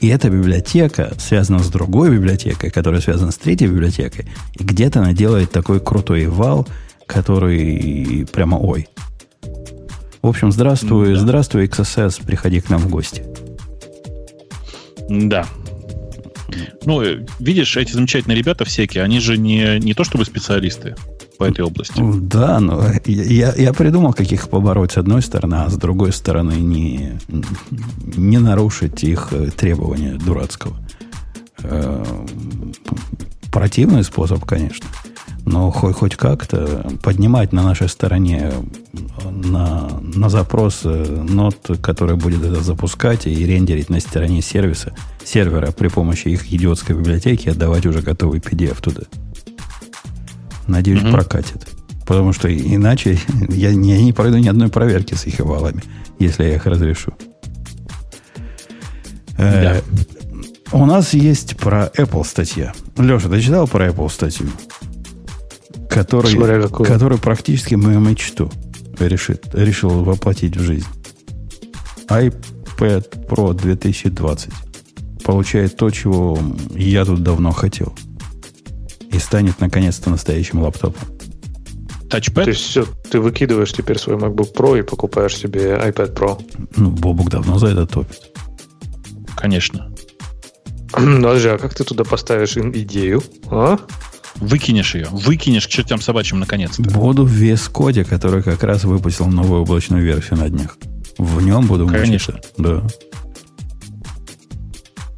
[SPEAKER 1] И эта библиотека связана с другой библиотекой, которая связана с третьей библиотекой. И где-то она делает такой крутой вал, который прямо ой. В общем, здравствуй, да. здравствуй, XSS, приходи к нам в гости.
[SPEAKER 2] Да. Ну, э, видишь, эти замечательные ребята всякие, они же не, не то чтобы специалисты по этой области.
[SPEAKER 1] Да, но я, я придумал, как их побороть с одной стороны, а с другой стороны не, не нарушить их э, требования дурацкого. Э, противный способ, конечно но хоть, хоть как-то поднимать на нашей стороне на, на запрос нот, который будет это запускать и рендерить на стороне сервиса, сервера при помощи их идиотской библиотеки, отдавать уже готовый PDF туда. Надеюсь, mm-hmm. прокатит. Потому что иначе я, не я не пройду ни одной проверки с их валами, если я их разрешу. Э, да. Э, у нас есть про Apple статья. Леша, ты читал про Apple статью? Который, Смотря который практически мою мечту решит, решил воплотить в жизнь. iPad Pro 2020 получает то, чего я тут давно хотел. и станет наконец-то настоящим лаптопом.
[SPEAKER 3] Тачпэд? То есть все, ты выкидываешь теперь свой MacBook Pro и покупаешь себе iPad Pro.
[SPEAKER 1] Ну, Бобук давно за это топит.
[SPEAKER 2] Конечно.
[SPEAKER 3] Подожди, а как ты туда поставишь идею? А?
[SPEAKER 2] Выкинешь ее. Выкинешь к чертям собачьим наконец-то.
[SPEAKER 1] Буду в Code, который как раз выпустил новую облачную версию на днях. В нем буду
[SPEAKER 2] Конечно. Мучиться.
[SPEAKER 1] Да.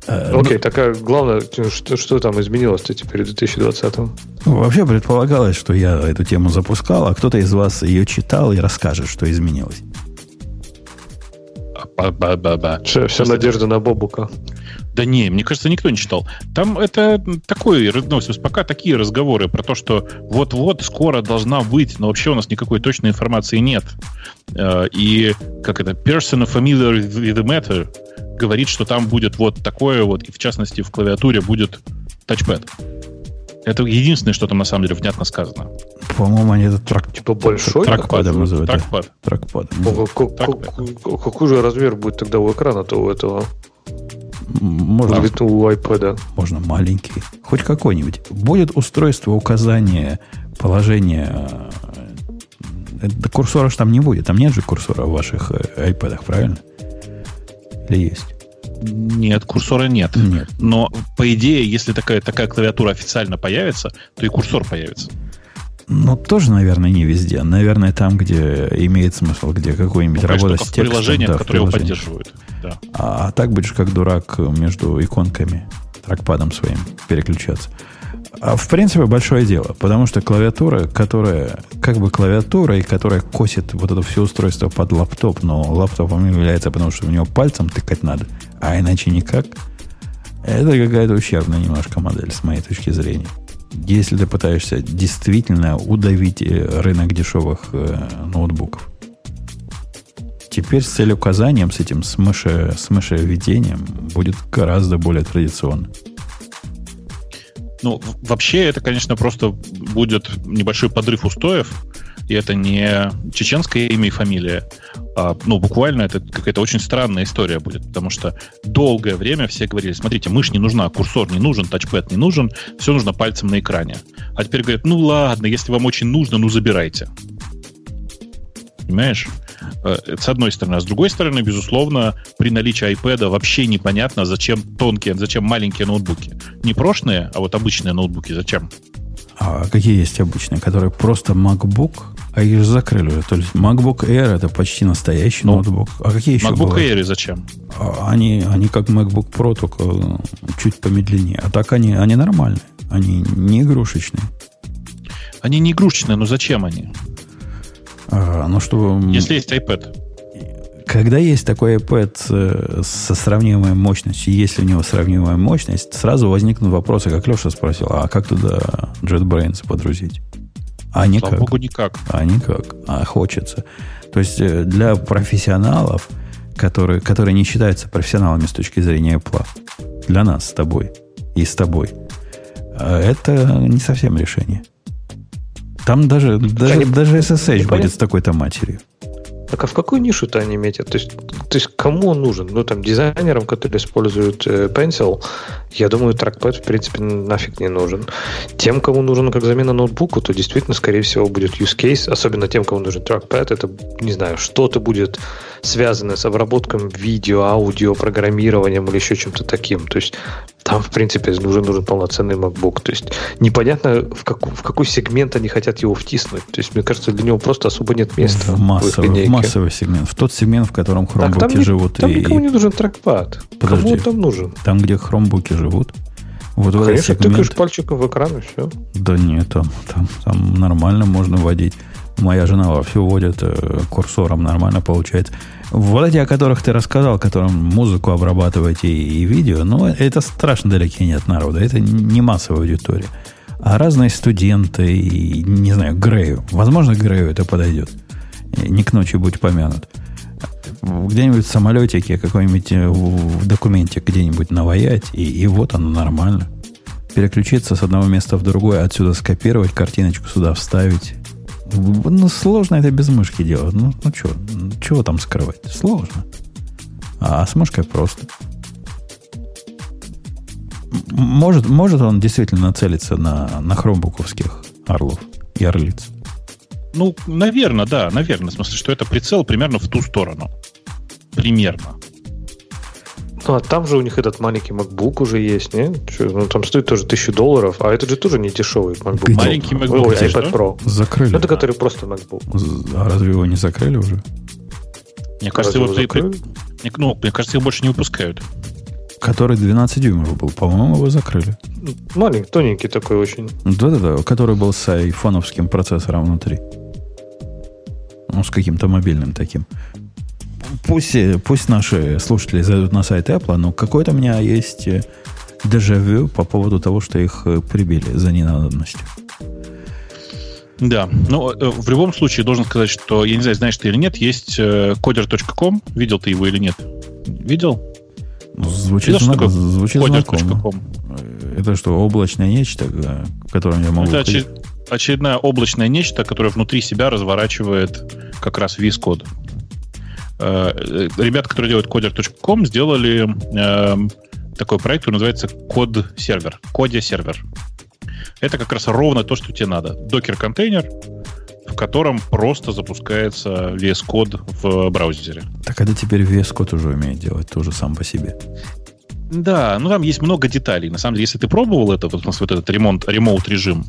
[SPEAKER 3] Э, Окей, okay, так а главное, что, что там изменилось-то теперь в 2020
[SPEAKER 1] Вообще предполагалось, что я эту тему запускал, а кто-то из вас ее читал и расскажет, что изменилось.
[SPEAKER 3] Ба-ба-ба-ба. Все, вся надежда на Бобука.
[SPEAKER 2] Да не, мне кажется, никто не читал. Там это такой, ну, пока такие разговоры про то, что вот-вот скоро должна быть, но вообще у нас никакой точной информации нет. Э, и как это, person familiar with the matter говорит, что там будет вот такое вот, и в частности в клавиатуре будет тачпэд. Это единственное, что там на самом деле внятно сказано.
[SPEAKER 1] По-моему, они это трак...
[SPEAKER 3] типа большой
[SPEAKER 1] тракпадом называют.
[SPEAKER 2] Тракпад.
[SPEAKER 1] Тракпад.
[SPEAKER 3] Какой же размер будет тогда у экрана-то у этого?
[SPEAKER 1] Можно,
[SPEAKER 3] Говорит, у iPad.
[SPEAKER 1] Можно маленький. Хоть какой-нибудь. Будет устройство указания положения это, курсора же там не будет. Там нет же курсора в ваших э, iPad, правильно? Или есть?
[SPEAKER 2] Нет, курсора нет.
[SPEAKER 1] Нет.
[SPEAKER 2] Но, по идее, если такая, такая клавиатура официально появится, то и курсор появится.
[SPEAKER 1] Ну, тоже, наверное, не везде. Наверное, там, где имеет смысл, где какой-нибудь ну, работа с текстом.
[SPEAKER 2] В приложениях, да, которые его поддерживают.
[SPEAKER 1] Да. А, а так будешь как дурак между иконками, тракпадом своим переключаться. А в принципе большое дело, потому что клавиатура, которая как бы клавиатура, и которая косит вот это все устройство под лаптоп, но лаптопом является, потому что в него пальцем тыкать надо, а иначе никак, это какая-то ущербная немножко модель с моей точки зрения. Если ты пытаешься действительно удавить э, рынок дешевых э, ноутбуков. Теперь с целеуказанием, с этим с, мыши, с мышеведением будет гораздо более традиционно.
[SPEAKER 2] Ну, вообще, это, конечно, просто будет небольшой подрыв устоев, и это не чеченское имя и фамилия, а, ну, буквально это какая-то очень странная история будет, потому что долгое время все говорили, смотрите, мышь не нужна, курсор не нужен, тачпэд не нужен, все нужно пальцем на экране. А теперь говорят, ну ладно, если вам очень нужно, ну забирайте. Понимаешь? Это с одной стороны. А с другой стороны, безусловно, при наличии iPad вообще непонятно, зачем тонкие, зачем маленькие ноутбуки. Не прошлые, а вот обычные ноутбуки зачем?
[SPEAKER 1] А какие есть обычные, которые просто MacBook, а их же закрыли уже. То есть MacBook Air это почти настоящий ну, ноутбук. А какие еще
[SPEAKER 2] MacBook
[SPEAKER 1] бывают?
[SPEAKER 2] Air зачем?
[SPEAKER 1] А, они, они как MacBook Pro, только чуть помедленнее. А так они, они нормальные. Они не игрушечные.
[SPEAKER 2] Они не игрушечные, но зачем они?
[SPEAKER 1] А, ну, чтобы...
[SPEAKER 2] Если есть iPad.
[SPEAKER 1] Когда есть такой iPad э, со сравнимой мощностью, если у него сравнимая мощность, сразу возникнут вопросы, как Леша спросил, а как туда JetBrains подрузить? А никак. Слава
[SPEAKER 2] богу, никак.
[SPEAKER 1] А никак. А хочется. То есть э, для профессионалов, которые, которые не считаются профессионалами с точки зрения Apple, для нас с тобой и с тобой, э, это не совсем решение. Там даже, даже, даже SSH будет с такой-то матерью.
[SPEAKER 3] Так а в какую нишу-то они метят? То есть, то есть кому он нужен? Ну, там, дизайнерам, которые используют э, Pencil, я думаю, тракпад, в принципе, нафиг не нужен. Тем, кому нужен как замена ноутбуку, то действительно, скорее всего, будет use case, особенно тем, кому нужен тракпад, это, не знаю, что-то будет связанное с обработкой видео, аудио, программированием или еще чем-то таким. То есть там, в принципе, нужен, нужен полноценный MacBook. То есть непонятно, в, как, в какой сегмент они хотят его втиснуть. То есть, мне кажется, для него просто особо нет места.
[SPEAKER 1] В массовый, в, в массовый сегмент. В тот сегмент, в котором хромбуки живут.
[SPEAKER 3] Там и, никому не нужен трекпад. Подожди, Кому он там нужен?
[SPEAKER 1] Там, где хромбуки живут.
[SPEAKER 3] Вот Конечно, сегмент... тыкаешь пальчиком в экран и все.
[SPEAKER 1] Да нет, там, там, там нормально можно вводить. Моя жена вовсю вводит э, курсором, нормально получается. Вот эти, о которых ты рассказал, которым музыку обрабатываете и, и видео, ну, это страшно далеки не от народа. Это не массовая аудитория. А разные студенты и, не знаю, Грею. Возможно, Грею это подойдет. Не к ночи будь помянут. Где-нибудь в самолетике, какой-нибудь э, в документе где-нибудь наваять, и, и вот оно нормально. Переключиться с одного места в другое, отсюда скопировать, картиночку сюда вставить, ну, сложно это без мышки делать. Ну, ну что, чего там скрывать? Сложно. А, а с мышкой просто. Может, может он действительно нацелиться на, на хромбуковских орлов и орлиц?
[SPEAKER 2] Ну, наверное, да, наверное. В смысле, что это прицел примерно в ту сторону. Примерно.
[SPEAKER 3] Ну, а там же у них этот маленький MacBook уже есть, не? Ну, там стоит тоже тысячу долларов, а это же тоже не дешевый MacBook.
[SPEAKER 2] Видел. Маленький MacBook.
[SPEAKER 3] Ой, iPad Pro.
[SPEAKER 1] Закрыли.
[SPEAKER 3] Ну, это который просто MacBook.
[SPEAKER 1] А разве его не закрыли уже?
[SPEAKER 2] Мне кажется, его, при, ну, мне кажется, его больше не выпускают.
[SPEAKER 1] Который 12 дюймов был, по-моему, его закрыли.
[SPEAKER 3] Маленький, тоненький такой очень.
[SPEAKER 1] Да-да-да, который был с айфоновским процессором внутри. Ну, с каким-то мобильным таким. Пусть, пусть наши слушатели зайдут на сайт Apple, но какой-то у меня есть э, дежавю по поводу того, что их э, прибили за ненадобностью.
[SPEAKER 2] Да, ну, э, в любом случае должен сказать, что, я не знаю, знаешь ты или нет, есть coder.com. Видел ты его или нет? Видел?
[SPEAKER 1] Ну, звучит,
[SPEAKER 2] Видел,
[SPEAKER 1] знак, звучит
[SPEAKER 2] знакомо.
[SPEAKER 1] Это что, облачное нечто, которым я могу...
[SPEAKER 2] Это очер... очередное облачное нечто, которое внутри себя разворачивает как раз VS Code. Э, ребята, которые делают coder.com, сделали э, такой проект, который называется Code сервер, Коде сервер. Это как раз ровно то, что тебе надо. Докер-контейнер, в котором просто запускается VS Code в браузере.
[SPEAKER 1] Так это теперь VS Code уже умеет делать тоже сам по себе.
[SPEAKER 2] Да, ну там есть много деталей. На самом деле, если ты пробовал это, вот, вот этот ремонт, ремоут режим,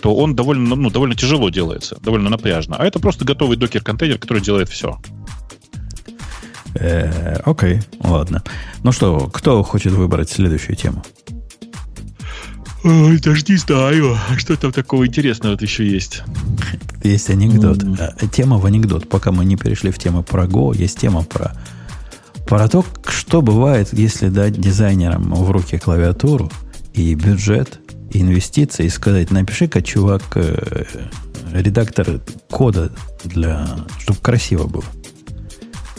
[SPEAKER 2] то он довольно, ну, довольно тяжело делается, довольно напряжно. А это просто готовый докер-контейнер, который делает все.
[SPEAKER 1] Э, окей, ладно. Ну что, кто хочет выбрать следующую тему?
[SPEAKER 2] Ой, даже не знаю, что там такого интересного еще есть.
[SPEAKER 1] Есть анекдот. Mm. Тема в анекдот. Пока мы не перешли в тему про Go, есть тема про, про то, что бывает, если дать дизайнерам в руки клавиатуру и бюджет, и инвестиции, и сказать, напиши-ка, чувак, э, редактор кода, для, чтобы красиво было.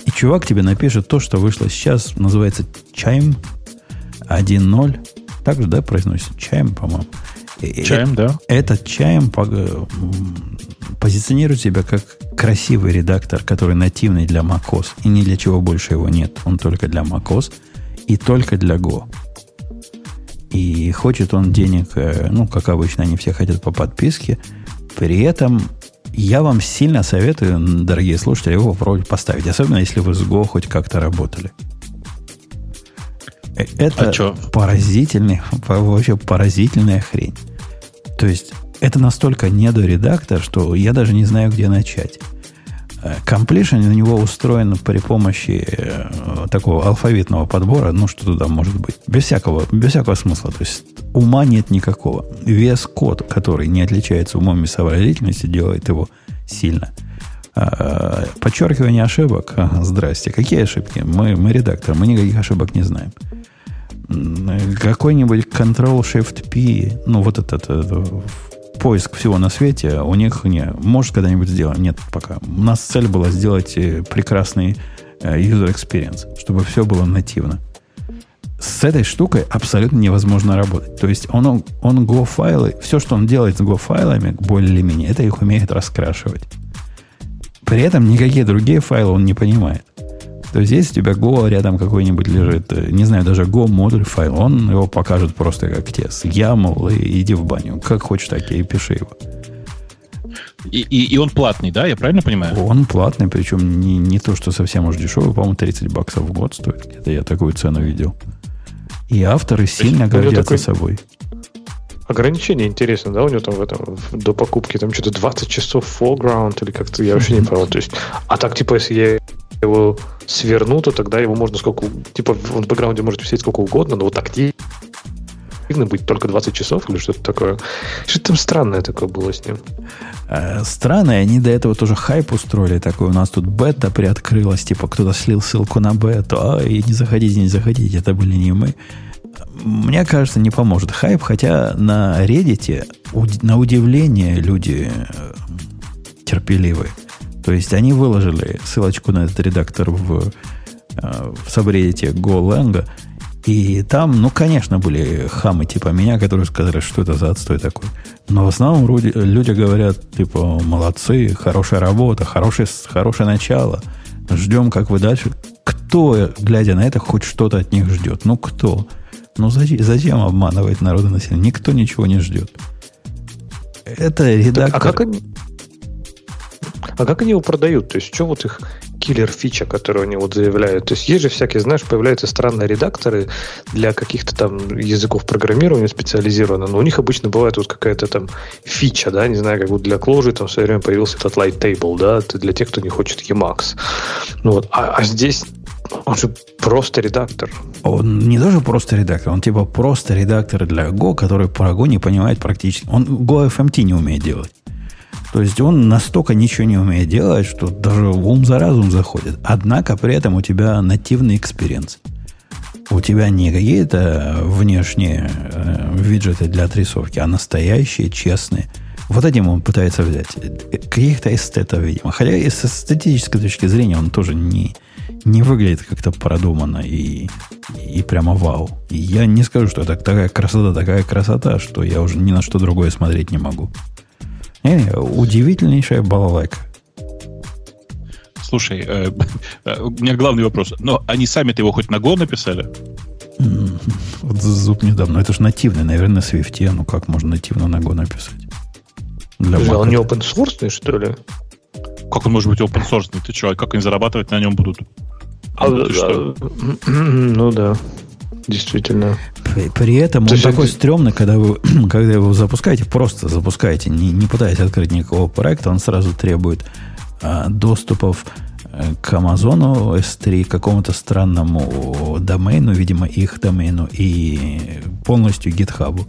[SPEAKER 1] И чувак тебе напишет то, что вышло сейчас, называется Chime 1.0. Так же, да, произносится? Chime, по-моему.
[SPEAKER 2] Chime, да.
[SPEAKER 1] Этот Chime позиционирует себя как красивый редактор, который нативный для macOS. И ни для чего больше его нет. Он только для macOS и только для Go. И хочет он денег, э, ну, как обычно, они все хотят по подписке. При этом я вам сильно советую, дорогие слушатели, его попробовать поставить. Особенно, если вы с Go хоть как-то работали. Э, это а поразительный, вообще поразительная хрень. То есть, это настолько недоредактор, что я даже не знаю, где начать. Completion э, на него устроен при помощи э, такого алфавитного подбора, ну, что туда может быть, без всякого, без всякого смысла. То есть ума нет никакого. Вес код, который не отличается умом и сообразительностью, делает его сильно. А, подчеркивание ошибок. Здрасте. Какие ошибки? Мы, мы редактор, мы никаких ошибок не знаем. Какой-нибудь Ctrl-Shift-P, ну, вот этот, этот поиск всего на свете, у них не. Может, когда-нибудь сделаем. Нет, пока. У нас цель была сделать э, прекрасный э, user experience, чтобы все было нативно. С этой штукой абсолютно невозможно работать. То есть он, он Go файлы, все, что он делает с Go файлами, более или менее, это их умеет раскрашивать. При этом никакие другие файлы он не понимает. То есть, если у тебя Go рядом какой-нибудь лежит, э, не знаю, даже Go модуль файл, он его покажет просто как тес. YAML и иди в баню. Как хочешь, так и пиши его.
[SPEAKER 2] И, и, и он платный, да? Я правильно понимаю?
[SPEAKER 1] Он платный, причем не, не то, что совсем уж дешевый, по-моему, 30 баксов в год стоит. Где-то я такую цену видел. И авторы сильно гордятся такой... собой.
[SPEAKER 3] Ограничение интересно, да, у него там в этом до покупки там что-то 20 часов foreground или как-то, я вообще не понял. То есть, а так, типа, если я его сверну, то тогда его можно сколько... Типа он в бэкграунде может висеть сколько угодно, но вот активно быть только 20 часов или что-то такое. Что-то там странное такое было с ним.
[SPEAKER 1] Э, странное. Они до этого тоже хайп устроили такой. У нас тут бета приоткрылась. Типа кто-то слил ссылку на бету. А, и не заходите, не заходите. Это были не мы. Мне кажется, не поможет хайп, хотя на Reddit, на удивление, люди э, терпеливые. То есть они выложили ссылочку на этот редактор в, э, в сабреддите GoLang, и там, ну, конечно, были хамы типа меня, которые сказали, что это за отстой такой. Но в основном люди говорят, типа, молодцы, хорошая работа, хорошее, хорошее начало. Ждем, как вы дальше. Кто, глядя на это, хоть что-то от них ждет? Ну, кто? Ну зачем, зачем обманывать народы населения? Никто ничего не ждет. Это редактор...
[SPEAKER 3] Так, а как они... А как они его продают? То есть, что вот их киллер-фича, которую они вот заявляют? То есть, есть же всякие, знаешь, появляются странные редакторы для каких-то там языков программирования специализированных, но у них обычно бывает вот какая-то там фича, да, не знаю, как вот для Clojure там в свое время появился этот Light Table, да, это для тех, кто не хочет Emacs. Ну вот, а, а здесь он же просто редактор.
[SPEAKER 1] Он не тоже просто редактор, он типа просто редактор для Go, который про Go не понимает практически. Он Go FMT не умеет делать. То есть он настолько ничего не умеет делать, что даже ум за разум заходит. Однако при этом у тебя нативный experience. У тебя не какие-то внешние э, виджеты для отрисовки, а настоящие, честные. Вот этим он пытается взять. Каких-то эстетов, видимо. Хотя и с эстетической точки зрения он тоже не, не выглядит как-то продуманно и, и прямо вау. И я не скажу, что это такая красота, такая красота, что я уже ни на что другое смотреть не могу. Не, не, удивительнейшая балалайка.
[SPEAKER 2] Слушай, э, э, у меня главный вопрос. Но они сами-то его хоть на Go написали?
[SPEAKER 1] Вот зуб недавно. Это же нативный, наверное, на Swift. Ну как можно нативно на Go написать?
[SPEAKER 3] Для Слушай, он не open source, что ли?
[SPEAKER 2] Как он может быть open source? Ты что, а как они зарабатывать на нем будут?
[SPEAKER 3] А, да, что? ну да, действительно.
[SPEAKER 1] При, при этом То он такой это... стрёмный, когда вы, когда его запускаете, просто запускаете, не, не пытаясь открыть никакого проекта, он сразу требует а, доступов э, к Амазону S3, какому-то странному домену, видимо, их домену, и полностью гитхабу.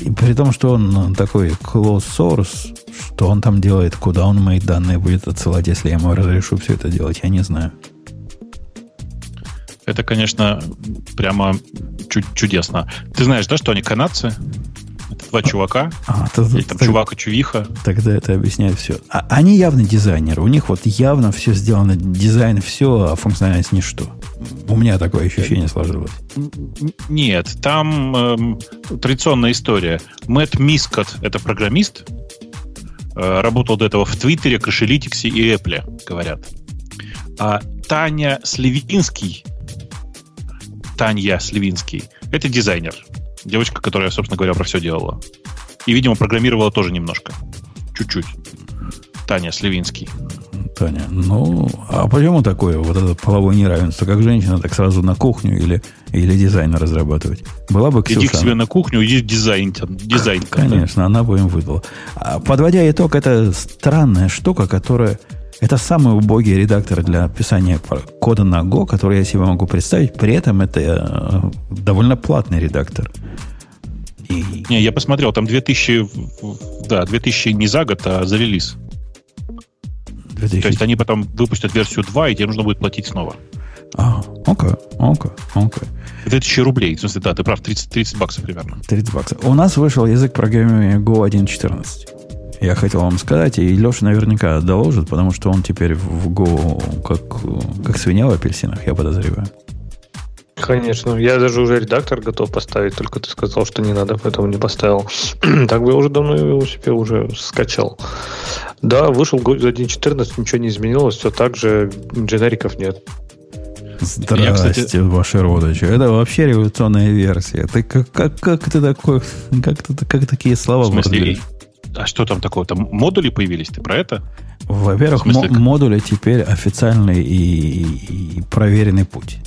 [SPEAKER 1] И при том, что он такой close source, что он там делает, куда он мои данные будет отсылать, если я ему разрешу все это делать, я не знаю.
[SPEAKER 2] Это, конечно, прямо чу- чудесно. Ты знаешь, да, что они канадцы? Это два чувака. А, то, Или там так, чувак и чувиха.
[SPEAKER 1] Тогда это объясняет все. А, они явно дизайнеры. У них вот явно все сделано, дизайн все, а функциональность ничто. У меня такое ощущение сложилось.
[SPEAKER 2] Нет, там эм, традиционная история. Мэтт Мискот – это программист, э, работал до этого в Твиттере, Кошелитиксе и Apple, говорят. А Таня Сливинский Таня Сливинский. Это дизайнер. Девочка, которая, собственно говоря, про все делала. И, видимо, программировала тоже немножко. Чуть-чуть. Таня Сливинский.
[SPEAKER 1] Таня, ну, а почему такое вот это половое неравенство? Как женщина, так сразу на кухню или, или дизайн разрабатывать? Была бы
[SPEAKER 2] Ксюша. Иди к себе на кухню, иди дизайн. дизайн
[SPEAKER 1] Конечно, да? она бы им выдала. А, подводя итог, это странная штука, которая это самый убогий редактор для писания кода на Go, который я себе могу представить. При этом это э, довольно платный редактор.
[SPEAKER 2] И... Не, я посмотрел, там 2000, да, 2000 не за год, а за релиз. 2000... То есть они потом выпустят версию 2, и тебе нужно будет платить снова.
[SPEAKER 1] А, окей, окей, окей.
[SPEAKER 2] 2000 рублей. В смысле, да, ты прав, 30, 30 баксов примерно.
[SPEAKER 1] 30 баксов. У нас вышел язык программирования Go 1.14. Я хотел вам сказать, и Леша наверняка доложит, потому что он теперь в Go как, как свинья в апельсинах, я подозреваю.
[SPEAKER 3] Конечно, я даже уже редактор готов поставить, только ты сказал, что не надо, поэтому не поставил. так бы я уже давно его себе уже скачал. Да, вышел год за 1.14, ничего не изменилось, все так же, дженериков нет.
[SPEAKER 1] Здрасте, кстати... ваши родичи. Это вообще революционная версия. Ты как, как, как ты такой, как, ты, как такие слова
[SPEAKER 2] В смысле, а что там такого? Там модули появились? Ты про это?
[SPEAKER 1] Во-первых, смысле, мо- модули теперь официальный и, и проверенный путь.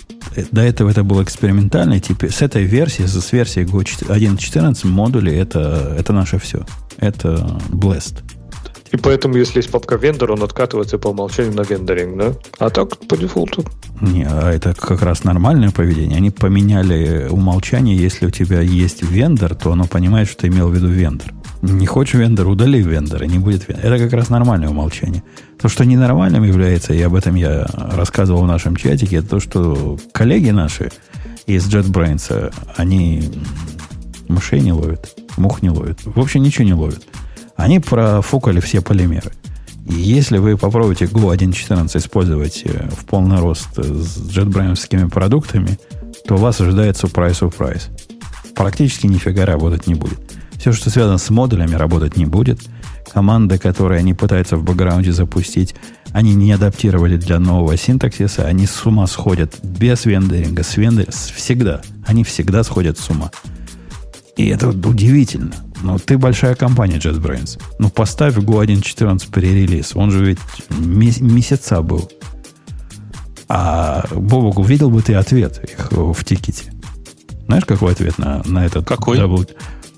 [SPEAKER 1] До этого это было экспериментально. Теперь с этой версии, с версией Go 1.14 модули это, это наше все. Это Blast.
[SPEAKER 3] И поэтому, если есть папка вендор, он откатывается по умолчанию на вендоринг, да? А так по дефолту.
[SPEAKER 1] Не, а это как раз нормальное поведение. Они поменяли умолчание, если у тебя есть вендор, то оно понимает, что ты имел в виду вендор. Не хочешь вендор, удали вендора, не будет вендора. Это как раз нормальное умолчание. То, что ненормальным является, и об этом я рассказывал в нашем чатике, это то, что коллеги наши из JetBrains, они мышей не ловят, мух не ловят. В общем, ничего не ловят. Они профукали все полимеры. И если вы попробуете Go 1.14 использовать э, в полный рост с JetBrains продуктами, то вас ожидает surprise-surprise. Практически нифига работать не будет. Все, что связано с модулями, работать не будет. команды, которые они пытаются в бэкграунде запустить, они не адаптировали для нового синтаксиса, они с ума сходят без вендоринга, с вендоринга, всегда. Они всегда сходят с ума. И это удивительно. Но ты большая компания JetBrains. Ну, поставь Go 1.14 пререлиз. Он же ведь месяца был. А, Бобок, увидел бы ты ответ их в тикете. Знаешь, какой ответ на, на этот?
[SPEAKER 2] Какой?
[SPEAKER 1] Double...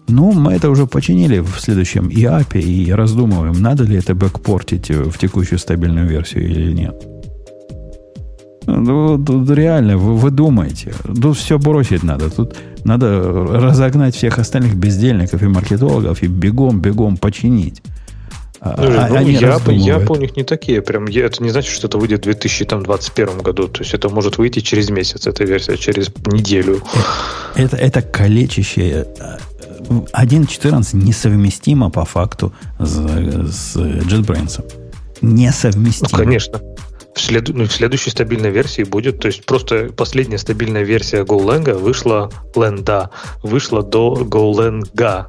[SPEAKER 1] Ну, мы это уже починили в следующем IAP и раздумываем, надо ли это бэкпортить в текущую стабильную версию или нет. Ну, тут реально, вы, вы думаете. Тут все бросить надо. Тут надо разогнать всех остальных бездельников и маркетологов и бегом-бегом починить.
[SPEAKER 3] А, ну, а, ну, они я, я у них не такие. Прям, я, это не значит, что это выйдет в 2021 году. То есть это может выйти через месяц, эта версия, через неделю.
[SPEAKER 1] Это, это калечащее 1.14 несовместимо по факту с, с JetBrains. Несовместимо.
[SPEAKER 3] Ну, конечно. В, след, ну, в следующей стабильной версии будет, то есть просто последняя стабильная версия GoLang вышла, Lenda, вышла до GoLang.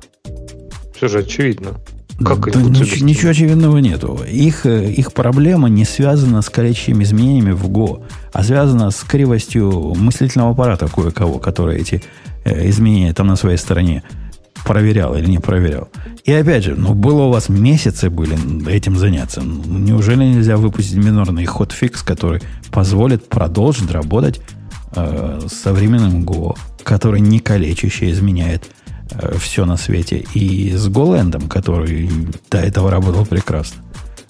[SPEAKER 3] Все же очевидно.
[SPEAKER 1] Как да ничего, ничего очевидного нету. Их, их проблема не связана с количеством изменениями в Go, а связана с кривостью мыслительного аппарата кое-кого, который эти э, изменения там на своей стороне проверял или не проверял. И опять же, ну, было у вас месяцы были этим заняться. Неужели нельзя выпустить минорный ход-фикс, который позволит продолжить работать э, с современным Go, который не калечащий изменяет э, все на свете, и с GoLand, который до этого работал прекрасно.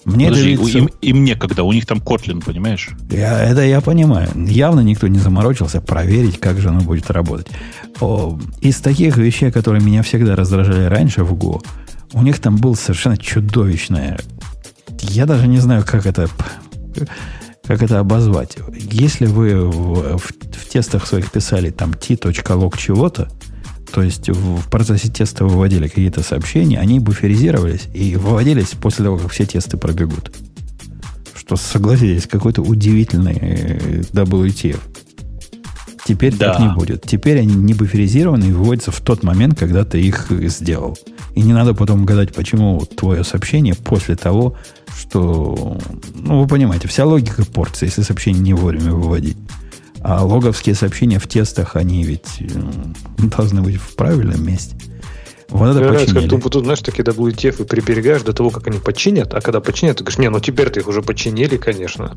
[SPEAKER 2] Мне Подожди, это им, им некогда, у них там Kotlin, понимаешь?
[SPEAKER 1] Я, это я понимаю. Явно никто не заморочился проверить, как же оно будет работать. О, из таких вещей, которые меня всегда раздражали раньше в Go, у них там был совершенно чудовищное... Я даже не знаю, как это, как это обозвать. Если вы в, в, в тестах своих писали там t.log чего-то, то есть в процессе теста выводили какие-то сообщения, они буферизировались и выводились после того, как все тесты пробегут. Что, согласитесь, какой-то удивительный э, WTF. Теперь да. так не будет. Теперь они не буферизированы и выводятся в тот момент, когда ты их сделал. И не надо потом гадать, почему твое сообщение после того, что... Ну, вы понимаете, вся логика портится, если сообщение не вовремя выводить. А логовские сообщения в тестах, они ведь э, должны быть в правильном месте.
[SPEAKER 3] Вот это нравится, как ты, тут, знаешь, такие WTF и приберегаешь до того, как они починят, а когда починят, ты говоришь, не, ну теперь-то их уже починили, конечно.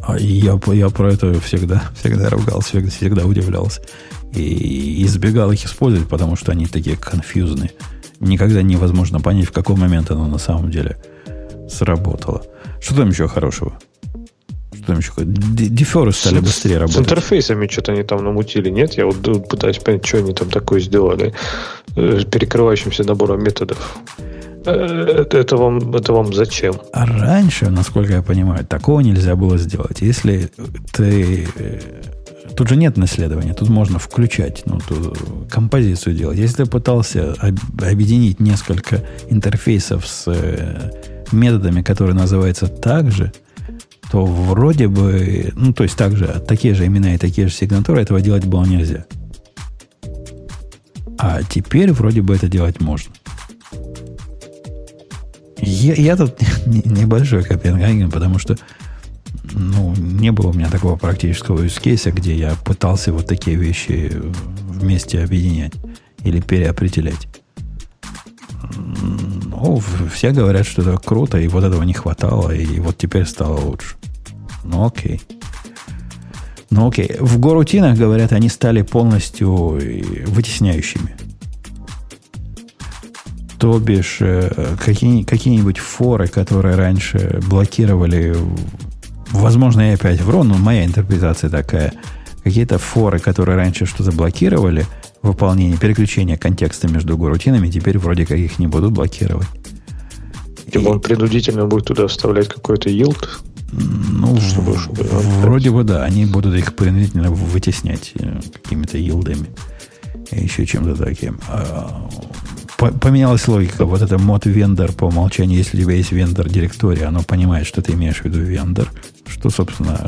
[SPEAKER 1] А я, я про это всегда, всегда ругался, всегда, всегда удивлялся. И избегал их использовать, потому что они такие конфьюзные. Никогда невозможно понять, в какой момент оно на самом деле сработало. Что там еще хорошего? Что там еще? Деферы стали с, быстрее работать. С
[SPEAKER 3] интерфейсами что-то они там намутили, нет? Я вот пытаюсь понять, что они там такое сделали э, с перекрывающимся набором методов. Э, это, это, вам, это вам зачем?
[SPEAKER 1] А раньше, насколько я понимаю, такого нельзя было сделать. Если ты... Э, тут же нет наследования, тут можно включать, ну, тут композицию делать. Если ты пытался объединить несколько интерфейсов с методами, которые называются так же, то вроде бы, ну, то есть также, такие же имена и такие же сигнатуры, этого делать было нельзя. А теперь вроде бы это делать можно. Я, я тут небольшой Копенгаген, потому что ну, не было у меня такого практического use где я пытался вот такие вещи вместе объединять или переопределять. Ну, все говорят, что это круто, и вот этого не хватало, и вот теперь стало лучше. Ну, окей. Ну, окей. В горутинах, говорят, они стали полностью э, вытесняющими. То бишь, э, какие, какие-нибудь форы, которые раньше блокировали, возможно, я опять вру, но моя интерпретация такая, какие-то форы, которые раньше что-то блокировали, выполнение, переключение контекста между горутинами, теперь вроде как их не будут блокировать.
[SPEAKER 3] Типа он принудительно будет туда вставлять какой-то yield?
[SPEAKER 1] Ну, чтобы, чтобы вроде бы да, они будут их принудительно вытеснять э, какими-то елдами и еще чем-то таким. А, поменялась логика. Вот это мод вендор по умолчанию, если у тебя есть вендор директория, оно понимает, что ты имеешь в виду вендор, что, собственно,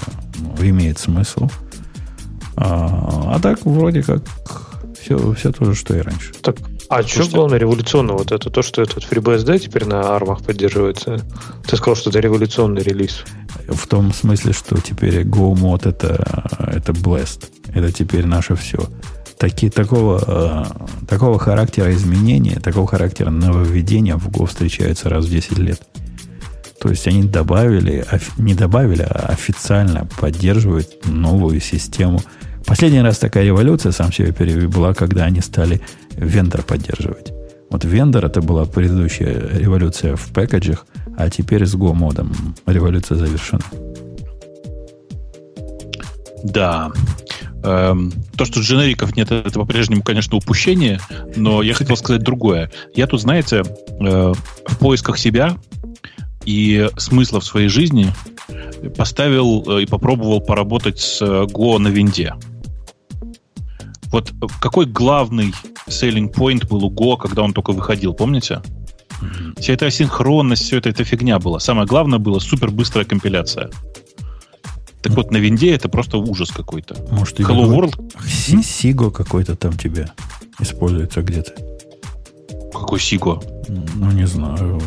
[SPEAKER 1] имеет смысл. А, а так, вроде как, все, все то же, что и раньше.
[SPEAKER 3] Так, А что главное революционно? Вот это то, что этот FreeBSD теперь на армах поддерживается. Ты сказал, что это революционный релиз.
[SPEAKER 1] В том смысле, что теперь GoMod это, это Blast. Это теперь наше все. Таки, такого, э, такого характера изменения, такого характера нововведения в Go встречаются раз в 10 лет. То есть они добавили, не добавили, а официально поддерживают новую систему. Последний раз такая революция, сам себе перевел, была, когда они стали вендор поддерживать. Вот вендор это была предыдущая революция в пэкэджах, а теперь с Go-модом революция завершена.
[SPEAKER 2] Да. Эм, то, что дженериков нет, это по-прежнему, конечно, упущение, но я хотел сказать другое. Я тут, знаете, э, в поисках себя и смысла в своей жизни поставил э, и попробовал поработать с Go на винде. Вот какой главный selling point был у Go, когда он только выходил, помните? Mm-hmm. Вся эта асинхронность, все это, эта фигня была. Самое главное было супер быстрая компиляция. Так mm-hmm. вот, на винде это просто ужас какой-то.
[SPEAKER 1] Может, Hello World? Сиго какой-то там тебе используется где-то.
[SPEAKER 2] Какой Сиго?
[SPEAKER 1] Ну, не знаю.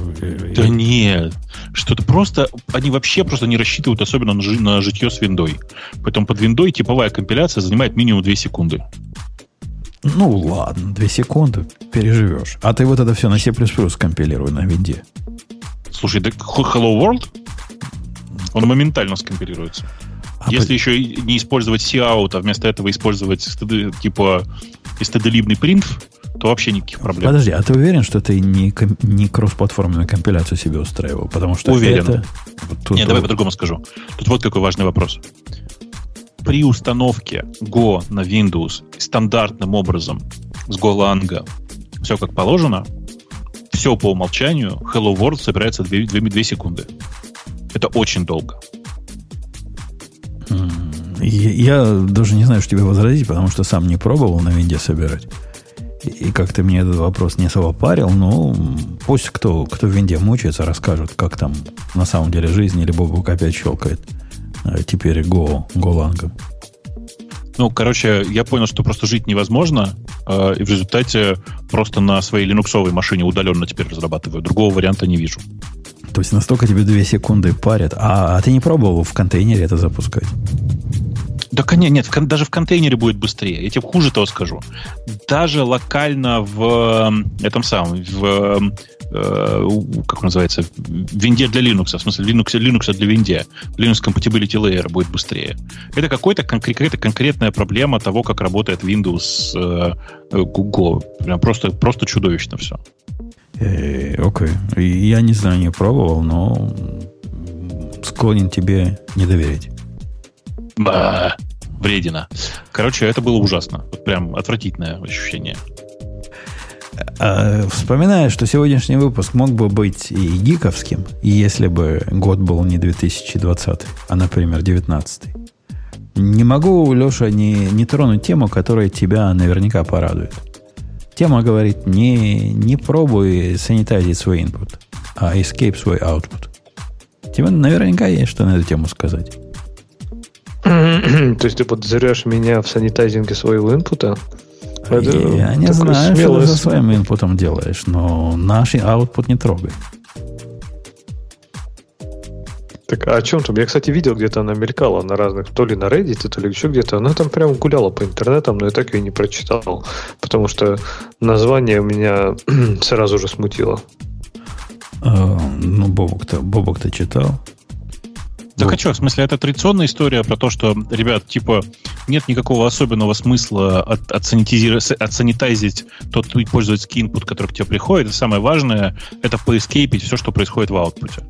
[SPEAKER 2] Да нет. Что-то просто... Они вообще просто не рассчитывают особенно на, на житье с виндой. Поэтому под виндой типовая компиляция занимает минимум 2 секунды.
[SPEAKER 1] Ну, ладно, две секунды переживешь. А ты вот это все на C++ скомпилируй на винде.
[SPEAKER 2] Слушай, да Hello World? Он моментально скомпилируется. А Если по... еще не использовать C-out, а вместо этого использовать типа стыдолибный принт, то вообще никаких проблем.
[SPEAKER 1] Подожди, а ты уверен, что ты не, не кроссплатформенную компиляцию себе устраивал? Потому что
[SPEAKER 2] уверен.
[SPEAKER 1] это...
[SPEAKER 2] Тут... Нет, давай по-другому скажу. Тут вот какой важный вопрос при установке Go на Windows стандартным образом с GoLang все как положено, все по умолчанию, Hello World собирается 2, 2, 2 секунды. Это очень долго.
[SPEAKER 1] Я, я даже не знаю, что тебе возразить, потому что сам не пробовал на винде собирать. И как ты мне этот вопрос не особо парил, но пусть кто, кто в винде мучается, расскажет, как там на самом деле жизнь, или Бобук опять щелкает. А теперь Go, Голангом.
[SPEAKER 2] Ну, короче, я понял, что просто жить невозможно, э, и в результате просто на своей линуксовой машине удаленно теперь разрабатываю. Другого варианта не вижу.
[SPEAKER 1] То есть настолько тебе две секунды парят. А, а ты не пробовал в контейнере это запускать?
[SPEAKER 2] Да, конечно, нет, даже в контейнере будет быстрее. Я тебе хуже того скажу. Даже локально в этом самом, в э, как называется, винде для Linux, в смысле Linux, Linux для винде, Linux Compatibility Layer будет быстрее. Это какой-то какая-то конкретная проблема того, как работает Windows э, Google. Прям просто, просто чудовищно все.
[SPEAKER 1] Э, окей. Okay. Я не знаю, не пробовал, но склонен тебе не доверять.
[SPEAKER 2] Ба, вредина. Короче, это было ужасно. Вот прям отвратительное ощущение.
[SPEAKER 1] А, вспоминаю, что сегодняшний выпуск мог бы быть и гиковским, если бы год был не 2020, а, например, 2019. Не могу, Леша, не, не тронуть тему, которая тебя наверняка порадует. Тема говорит, не, не пробуй санитайзить свой input, а escape свой output. Тебе наверняка есть что на эту тему сказать.
[SPEAKER 3] То есть ты подозреваешь меня в санитайзинге своего инпута?
[SPEAKER 1] Это я не знаю, что ты со своим инпутом делаешь, но наш output не трогай.
[SPEAKER 3] Так а о чем там? Я, кстати, видел, где-то она мелькала на разных, то ли на Reddit, то ли еще где-то. Она там прям гуляла по интернетам, но я так ее не прочитал, потому что название меня сразу же смутило.
[SPEAKER 1] А, ну, Бобок-то, Бобок-то читал.
[SPEAKER 2] Так а что, в смысле, это традиционная история про то, что, ребят, типа, нет никакого особенного смысла от, отсанитайзить тот пользовательский input, который к тебе приходит. И самое важное — это поэскейпить все, что происходит в аутпуте.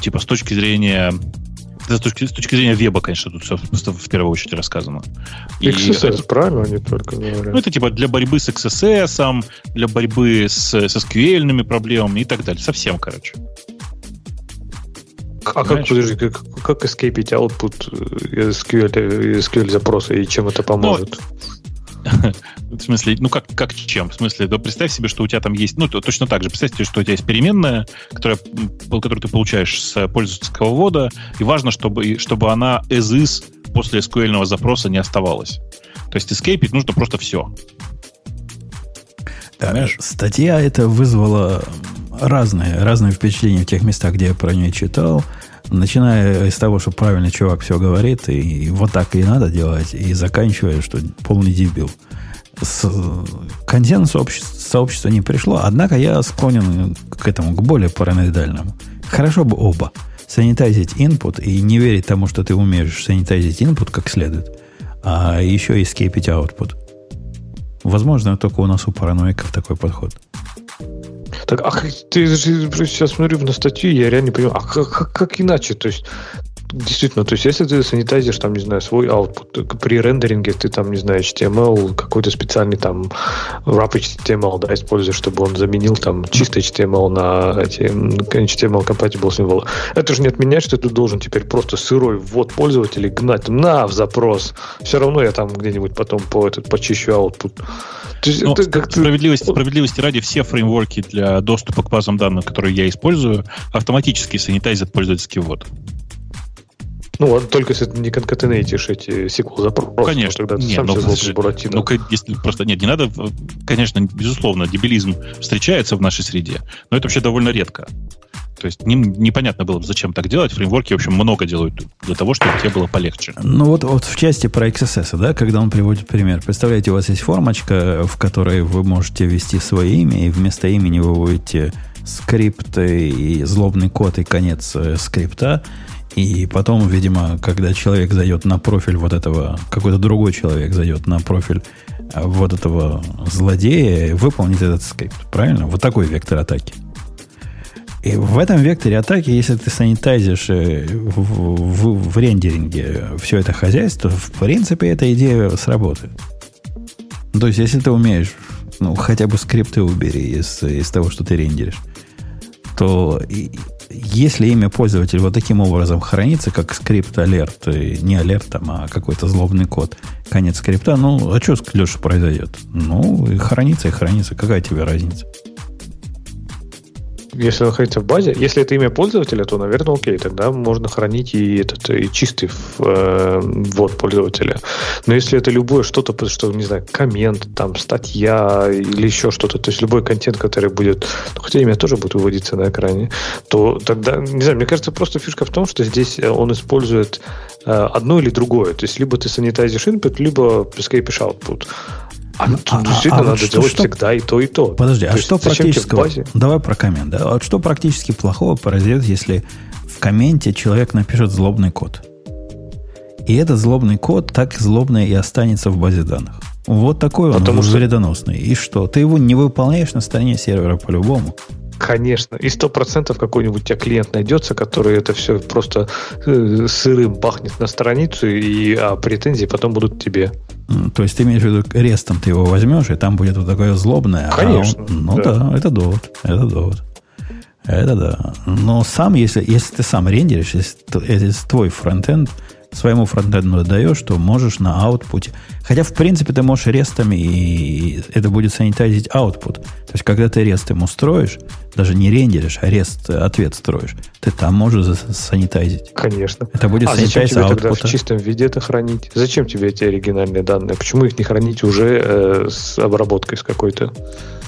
[SPEAKER 2] Типа, с точки зрения с точки, с точки зрения веба, конечно, тут все в первую очередь рассказано.
[SPEAKER 3] XSS, это, правильно, не только говорят.
[SPEAKER 2] Ну, это типа для борьбы с XSS, для борьбы с, с SQL проблемами и так далее. Совсем, короче.
[SPEAKER 3] А как, подожди, как, как escapить output э, SQL, SQL запроса и чем это поможет?
[SPEAKER 2] Ну, в смысле, ну как, как чем? В смысле, да представь себе, что у тебя там есть, ну, точно так же, представь себе, что у тебя есть переменная, которая, которую ты получаешь с пользовательского ввода, и важно, чтобы, чтобы она as is после SQL запроса не оставалась. То есть escape нужно просто все.
[SPEAKER 1] Понимаешь? Статья это вызвала разные, разные впечатления в тех местах, где я про нее читал. Начиная с того, что правильный чувак все говорит, и вот так и надо делать, и заканчивая, что полный дебил. С, консенсус сообщества, сообщества не пришло, однако я склонен к этому, к более параноидальному. Хорошо бы оба. Санитайзить input и не верить тому, что ты умеешь санитайзить input как следует, а еще и скейпить output. Возможно, только у нас у параноиков такой подход.
[SPEAKER 3] Так, а ты сейчас смотрю на статью, я реально понимаю, а как, как, как иначе? То есть Действительно, то есть если ты санитайзишь, там, не знаю, свой output, при рендеринге ты там, не знаю, HTML, какой-то специальный там wrap HTML, да, используешь, чтобы он заменил там чистый HTML на эти HTML compatible символы. Это же не отменяет, что ты должен теперь просто сырой ввод пользователей гнать на в запрос. Все равно я там где-нибудь потом по этот почищу output.
[SPEAKER 2] То есть, ну, это как справедливости, справедливости ради, все фреймворки для доступа к базам данных, которые я использую, автоматически санитайзят пользовательский ввод.
[SPEAKER 3] Ну, только если ты не конкатенейтишь эти SQL запросы.
[SPEAKER 2] Ну, конечно. Тогда нет, сам ну, ну, если просто нет, не надо, конечно, безусловно, дебилизм встречается в нашей среде, но это вообще довольно редко. То есть ним непонятно было, зачем так делать. Фреймворки, в общем, много делают для того, чтобы тебе было полегче.
[SPEAKER 1] Ну вот, вот в части про XSS, да, когда он приводит пример. Представляете, у вас есть формочка, в которой вы можете ввести свое имя, и вместо имени вы вводите скрипт и злобный код и конец э, скрипта, и потом, видимо, когда человек зайдет на профиль вот этого, какой-то другой человек зайдет на профиль а, вот этого злодея, выполнит этот скрипт. Правильно? Вот такой вектор атаки. И в этом векторе атаки, если ты санитайзишь э, в, в, в рендеринге все это хозяйство, в принципе, эта идея сработает. То есть, если ты умеешь, ну, хотя бы скрипты убери из, из того, что ты рендеришь, то если имя пользователя вот таким образом хранится, как скрипт алерт, не алерт, там, а какой-то злобный код, конец скрипта, ну, а что, Леша, произойдет? Ну, и хранится, и хранится. Какая тебе разница?
[SPEAKER 3] Если находится в базе, если это имя пользователя, то, наверное, окей, тогда можно хранить и этот и чистый э, ввод пользователя. Но если это любое что-то, что, не знаю, коммент, там, статья или еще что-то, то есть любой контент, который будет, ну, хотя имя тоже будет выводиться на экране, то тогда, не знаю, мне кажется, просто фишка в том, что здесь он использует э, одно или другое. То есть либо ты санитайзишь input, либо скрипишь output. А, ну, а, действительно а, а надо вот делать что, всегда и то, и то.
[SPEAKER 1] Подожди, то а что практического... Давай про коммент. Да? Вот что практически плохого произойдет, если в комменте человек напишет злобный код? И этот злобный код так злобно и останется в базе данных. Вот такой он Потому что... вредоносный. И что? Ты его не выполняешь на стороне сервера по-любому.
[SPEAKER 3] Конечно. И сто процентов какой-нибудь у тебя клиент найдется, который это все просто э, сырым пахнет на страницу, и а претензии потом будут тебе.
[SPEAKER 1] То есть ты имеешь в виду, рестом ты его возьмешь, и там будет вот такое злобное.
[SPEAKER 3] А Конечно.
[SPEAKER 1] А он, ну да. да, это довод. Это довод. Это да. Но сам, если, если ты сам рендеришь, если, если твой фронтенд своему фронтенду даешь, то можешь на output. Хотя, в принципе, ты можешь рестами, и это будет санитайзить output. То есть, когда ты рест ему строишь, даже не рендеришь, а рест ответ строишь, ты там можешь санитайзить.
[SPEAKER 3] Конечно.
[SPEAKER 1] Это будет
[SPEAKER 3] а зачем тебе тогда в чистом виде это хранить? Зачем тебе эти оригинальные данные? Почему их не хранить уже э, с обработкой с какой-то?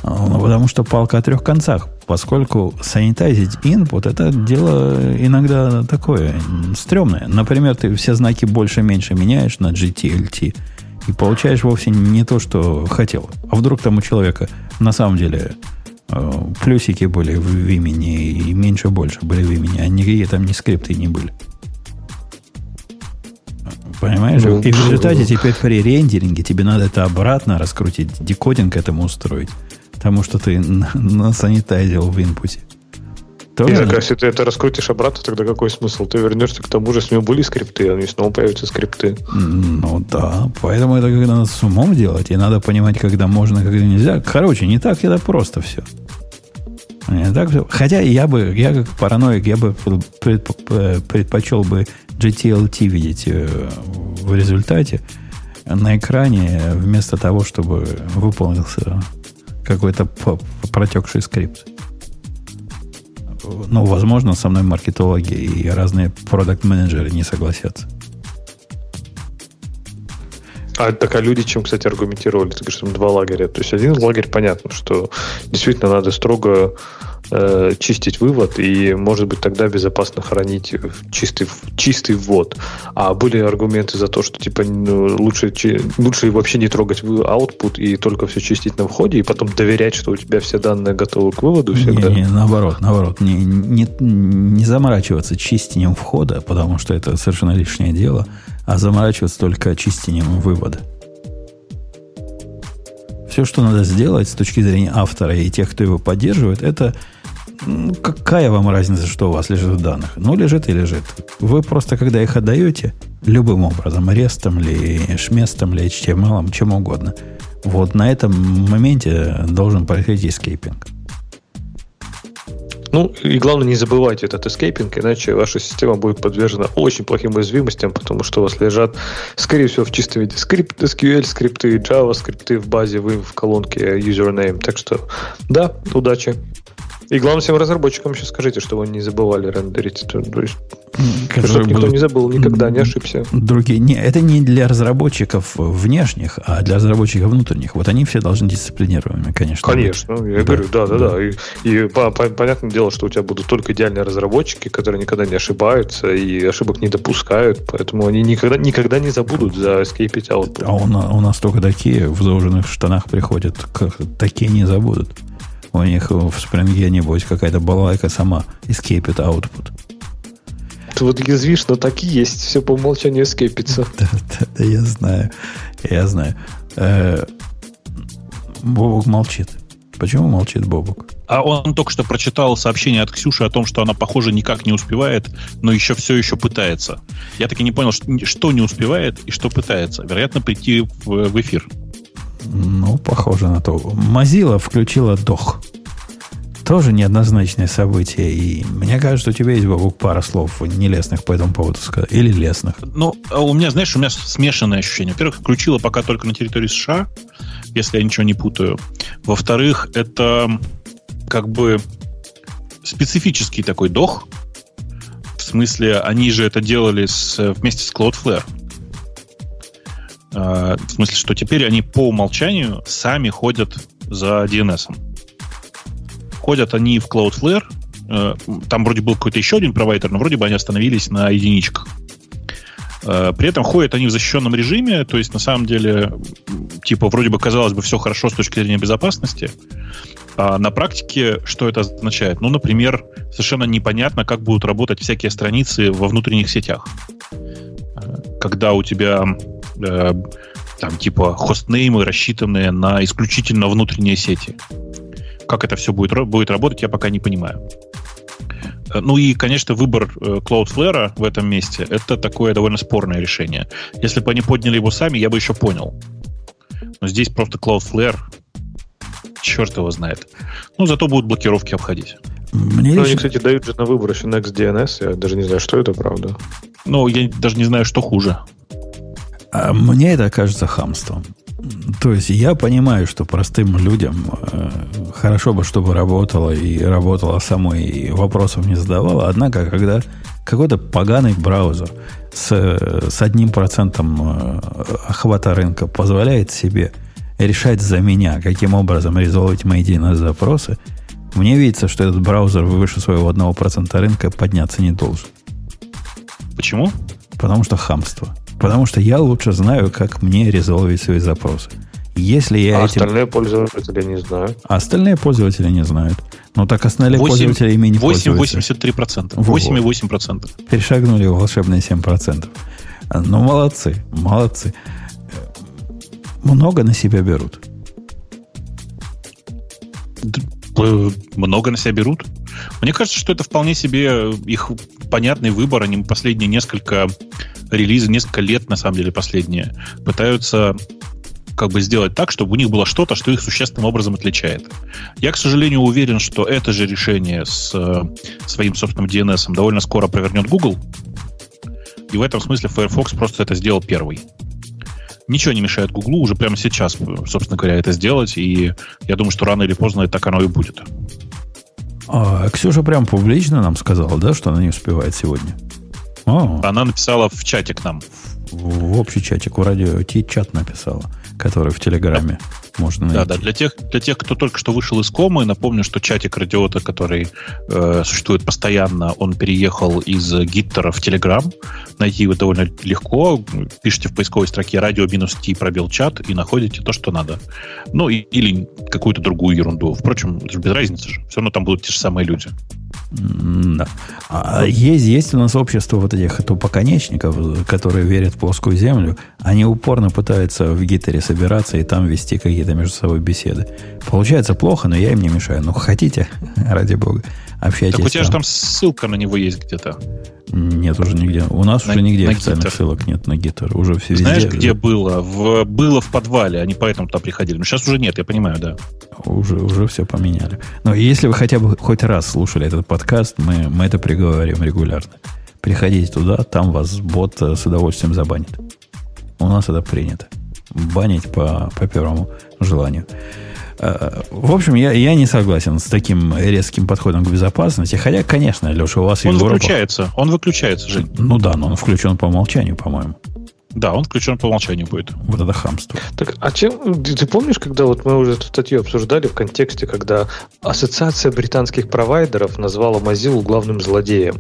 [SPEAKER 1] Ну, потому что палка о трех концах. Поскольку санитайзить input это дело иногда такое стрёмное. Например, ты все знаки больше-меньше меняешь на GTLT и получаешь вовсе не то, что хотел. А вдруг там у человека на самом деле э, плюсики были в имени и меньше больше были в имени, а никакие там ни скрипты не были. Понимаешь? Ну, и в результате теперь при рендеринге тебе надо это обратно раскрутить, декодинг этому устроить. Потому что ты насанитайзил в инпуте.
[SPEAKER 3] Тоже и так, если ты это раскрутишь обратно, тогда какой смысл? Ты вернешься к тому же, с него были скрипты, они снова появятся скрипты.
[SPEAKER 1] Ну да, поэтому это когда надо с умом делать, и надо понимать, когда можно, когда нельзя. Короче, не так это просто все. Не так все. Хотя я бы, я как параноик, я бы предпочел бы GTLT видеть э, в результате на экране, вместо того, чтобы выполнился какой-то протекший скрипт. Ну, возможно, со мной маркетологи и разные продукт-менеджеры не согласятся.
[SPEAKER 3] А так а люди чем, кстати, аргументировали? Ты говоришь, там два лагеря. То есть один лагерь, понятно, что действительно надо строго э, чистить вывод, и, может быть, тогда безопасно хранить чистый, чистый ввод. А были аргументы за то, что типа ну, лучше, лучше вообще не трогать output и только все чистить на входе, и потом доверять, что у тебя все данные готовы к выводу всегда.
[SPEAKER 1] Не, не наоборот, наоборот. Не, не, не заморачиваться чистением входа, потому что это совершенно лишнее дело, а заморачиваться только чистением вывода. Все, что надо сделать с точки зрения автора и тех, кто его поддерживает, это ну, какая вам разница, что у вас лежит в данных? Ну, лежит и лежит. Вы просто, когда их отдаете, любым образом, REST ом ли, шместом ли, HTML, чем угодно, вот на этом моменте должен происходить escaping.
[SPEAKER 3] Ну, и главное, не забывайте этот escaping, иначе ваша система будет подвержена очень плохим уязвимостям, потому что у вас лежат, скорее всего, в чистом виде скрипт, SQL скрипты, Java скрипты в базе, вы в колонке username. Так что, да, удачи. И главное всем разработчикам еще скажите, что вы не забывали рендерить. То, то есть, чтобы никто не забыл, никогда не ошибся.
[SPEAKER 1] Другие. Не, это не для разработчиков внешних, а для разработчиков внутренних. Вот они все должны дисциплинированными, конечно.
[SPEAKER 3] Конечно. Быть. Я да, говорю, да, да, да. да. И, и по, по, понятное дело, что у тебя будут только идеальные разработчики, которые никогда не ошибаются и ошибок не допускают, поэтому они никогда, никогда не забудут за escape out.
[SPEAKER 1] А у, у нас только такие в зауженных штанах приходят, как, такие не забудут. У них в спринге, небось, какая-то балалайка сама escaped output.
[SPEAKER 3] Ты вот язвишь, но так и есть. Все по умолчанию эскейпится.
[SPEAKER 1] Да, да, да, я знаю. Я знаю. Э, Бобок молчит. Почему молчит Бобок?
[SPEAKER 2] А он только что прочитал сообщение от Ксюши о том, что она, похоже, никак не успевает, но еще все еще пытается. Я таки не понял, что не успевает и что пытается. Вероятно, прийти в, в эфир.
[SPEAKER 1] Ну, похоже на то. Mozilla включила дох. Тоже неоднозначное событие. И мне кажется, у тебя есть, Бабук, пара слов нелестных по этому поводу сказать. Или лестных.
[SPEAKER 2] Ну, а у меня, знаешь, у меня смешанное ощущение. Во-первых, включила пока только на территории США, если я ничего не путаю. Во-вторых, это как бы специфический такой дох. В смысле, они же это делали с, вместе с Cloudflare. А, в смысле, что теперь они по умолчанию сами ходят за DNS. Ходят они в Cloudflare. Э, там вроде был какой-то еще один провайдер, но вроде бы они остановились на единичках. Э, при этом ходят они в защищенном режиме, то есть на самом деле, типа, вроде бы казалось бы все хорошо с точки зрения безопасности, а на практике что это означает? Ну, например, совершенно непонятно, как будут работать всякие страницы во внутренних сетях. Э, когда у тебя э, там типа хостнеймы, рассчитанные на исключительно внутренние сети. Как это все будет, будет работать, я пока не понимаю. Э, ну и, конечно, выбор э, Cloudflare в этом месте это такое довольно спорное решение. Если бы они подняли его сами, я бы еще понял. Но здесь просто Cloudflare, черт его знает. Ну, зато будут блокировки обходить.
[SPEAKER 3] Мне ну, лично... они, кстати, дают же на выбор еще NextDNS. Я даже не знаю, что это, правда.
[SPEAKER 2] Ну, я даже не знаю, что хуже.
[SPEAKER 1] А мне это кажется хамством. То есть я понимаю, что простым людям э, хорошо бы, чтобы работало и работало само, и вопросов не задавало. Однако, когда какой-то поганый браузер с, с одним процентом э, охвата рынка позволяет себе решать за меня, каким образом резолвить мои DNS-запросы, мне видится, что этот браузер выше своего одного процента рынка подняться не должен.
[SPEAKER 2] Почему?
[SPEAKER 1] Потому что хамство. Потому что я лучше знаю, как мне резолвить свои запросы. Если я
[SPEAKER 3] а этим... остальные пользователи не знают.
[SPEAKER 1] А остальные пользователи не знают. Ну так остальные 8, пользователи ими не 8,
[SPEAKER 2] пользуются. 83%. 8,8%.
[SPEAKER 1] Перешагнули волшебные 7%. Ну, молодцы, молодцы. Много на себя берут.
[SPEAKER 2] Много на себя берут? Мне кажется, что это вполне себе их понятный выбор. Они последние несколько релизы, несколько лет, на самом деле, последние, пытаются как бы сделать так, чтобы у них было что-то, что их существенным образом отличает. Я, к сожалению, уверен, что это же решение с э, своим собственным DNS довольно скоро провернет Google. И в этом смысле Firefox просто это сделал первый. Ничего не мешает Google уже прямо сейчас, собственно говоря, это сделать. И я думаю, что рано или поздно так оно и будет.
[SPEAKER 1] А Ксюша прям публично нам сказала, да, что она не успевает сегодня?
[SPEAKER 2] О. Она написала в чате к нам.
[SPEAKER 1] В, в общий чатик, в радио Ти-чат написала, который в Телеграме. Да можно найти.
[SPEAKER 2] Да, да. Для тех, для тех, кто только что вышел из комы, напомню, что чатик радиота, который э, существует постоянно, он переехал из Гиттера в Телеграм. Найти его довольно легко. Пишите в поисковой строке радио минус Ти пробел чат и находите то, что надо. Ну, и, или какую-то другую ерунду. Впрочем, это же без разницы же. Все равно там будут те же самые люди.
[SPEAKER 1] Да. А есть, есть у нас общество вот этих тупоконечников, которые верят в плоскую землю. Они упорно пытаются в Гиттере собираться и там вести какие-то между собой беседы. Получается плохо, но я им не мешаю. Ну, хотите, ради бога, общайтесь. Так
[SPEAKER 2] у тебя там. же там ссылка на него есть где-то.
[SPEAKER 1] Нет, уже нигде. У нас на, уже нигде официальных гитар. ссылок нет на гитар. Уже все
[SPEAKER 2] Знаешь, везде. где было? В, было в подвале, они поэтому туда приходили. Но сейчас уже нет, я понимаю, да.
[SPEAKER 1] Уже, уже все поменяли. Но если вы хотя бы хоть раз слушали этот подкаст, мы, мы это приговорим регулярно. Приходите туда, там вас бот с удовольствием забанит. У нас это принято. Банить по, по первому желанию. В общем, я, я не согласен с таким резким подходом к безопасности. Хотя, конечно, Леша, у вас
[SPEAKER 2] Он Европа... выключается. Он выключается, Жень.
[SPEAKER 1] Ну да, но он включен по умолчанию, по-моему.
[SPEAKER 2] Да, он включен по умолчанию будет.
[SPEAKER 1] Вот это хамство.
[SPEAKER 3] Так, а чем... Ты помнишь, когда вот мы уже эту статью обсуждали в контексте, когда Ассоциация британских провайдеров назвала Mozilla главным злодеем?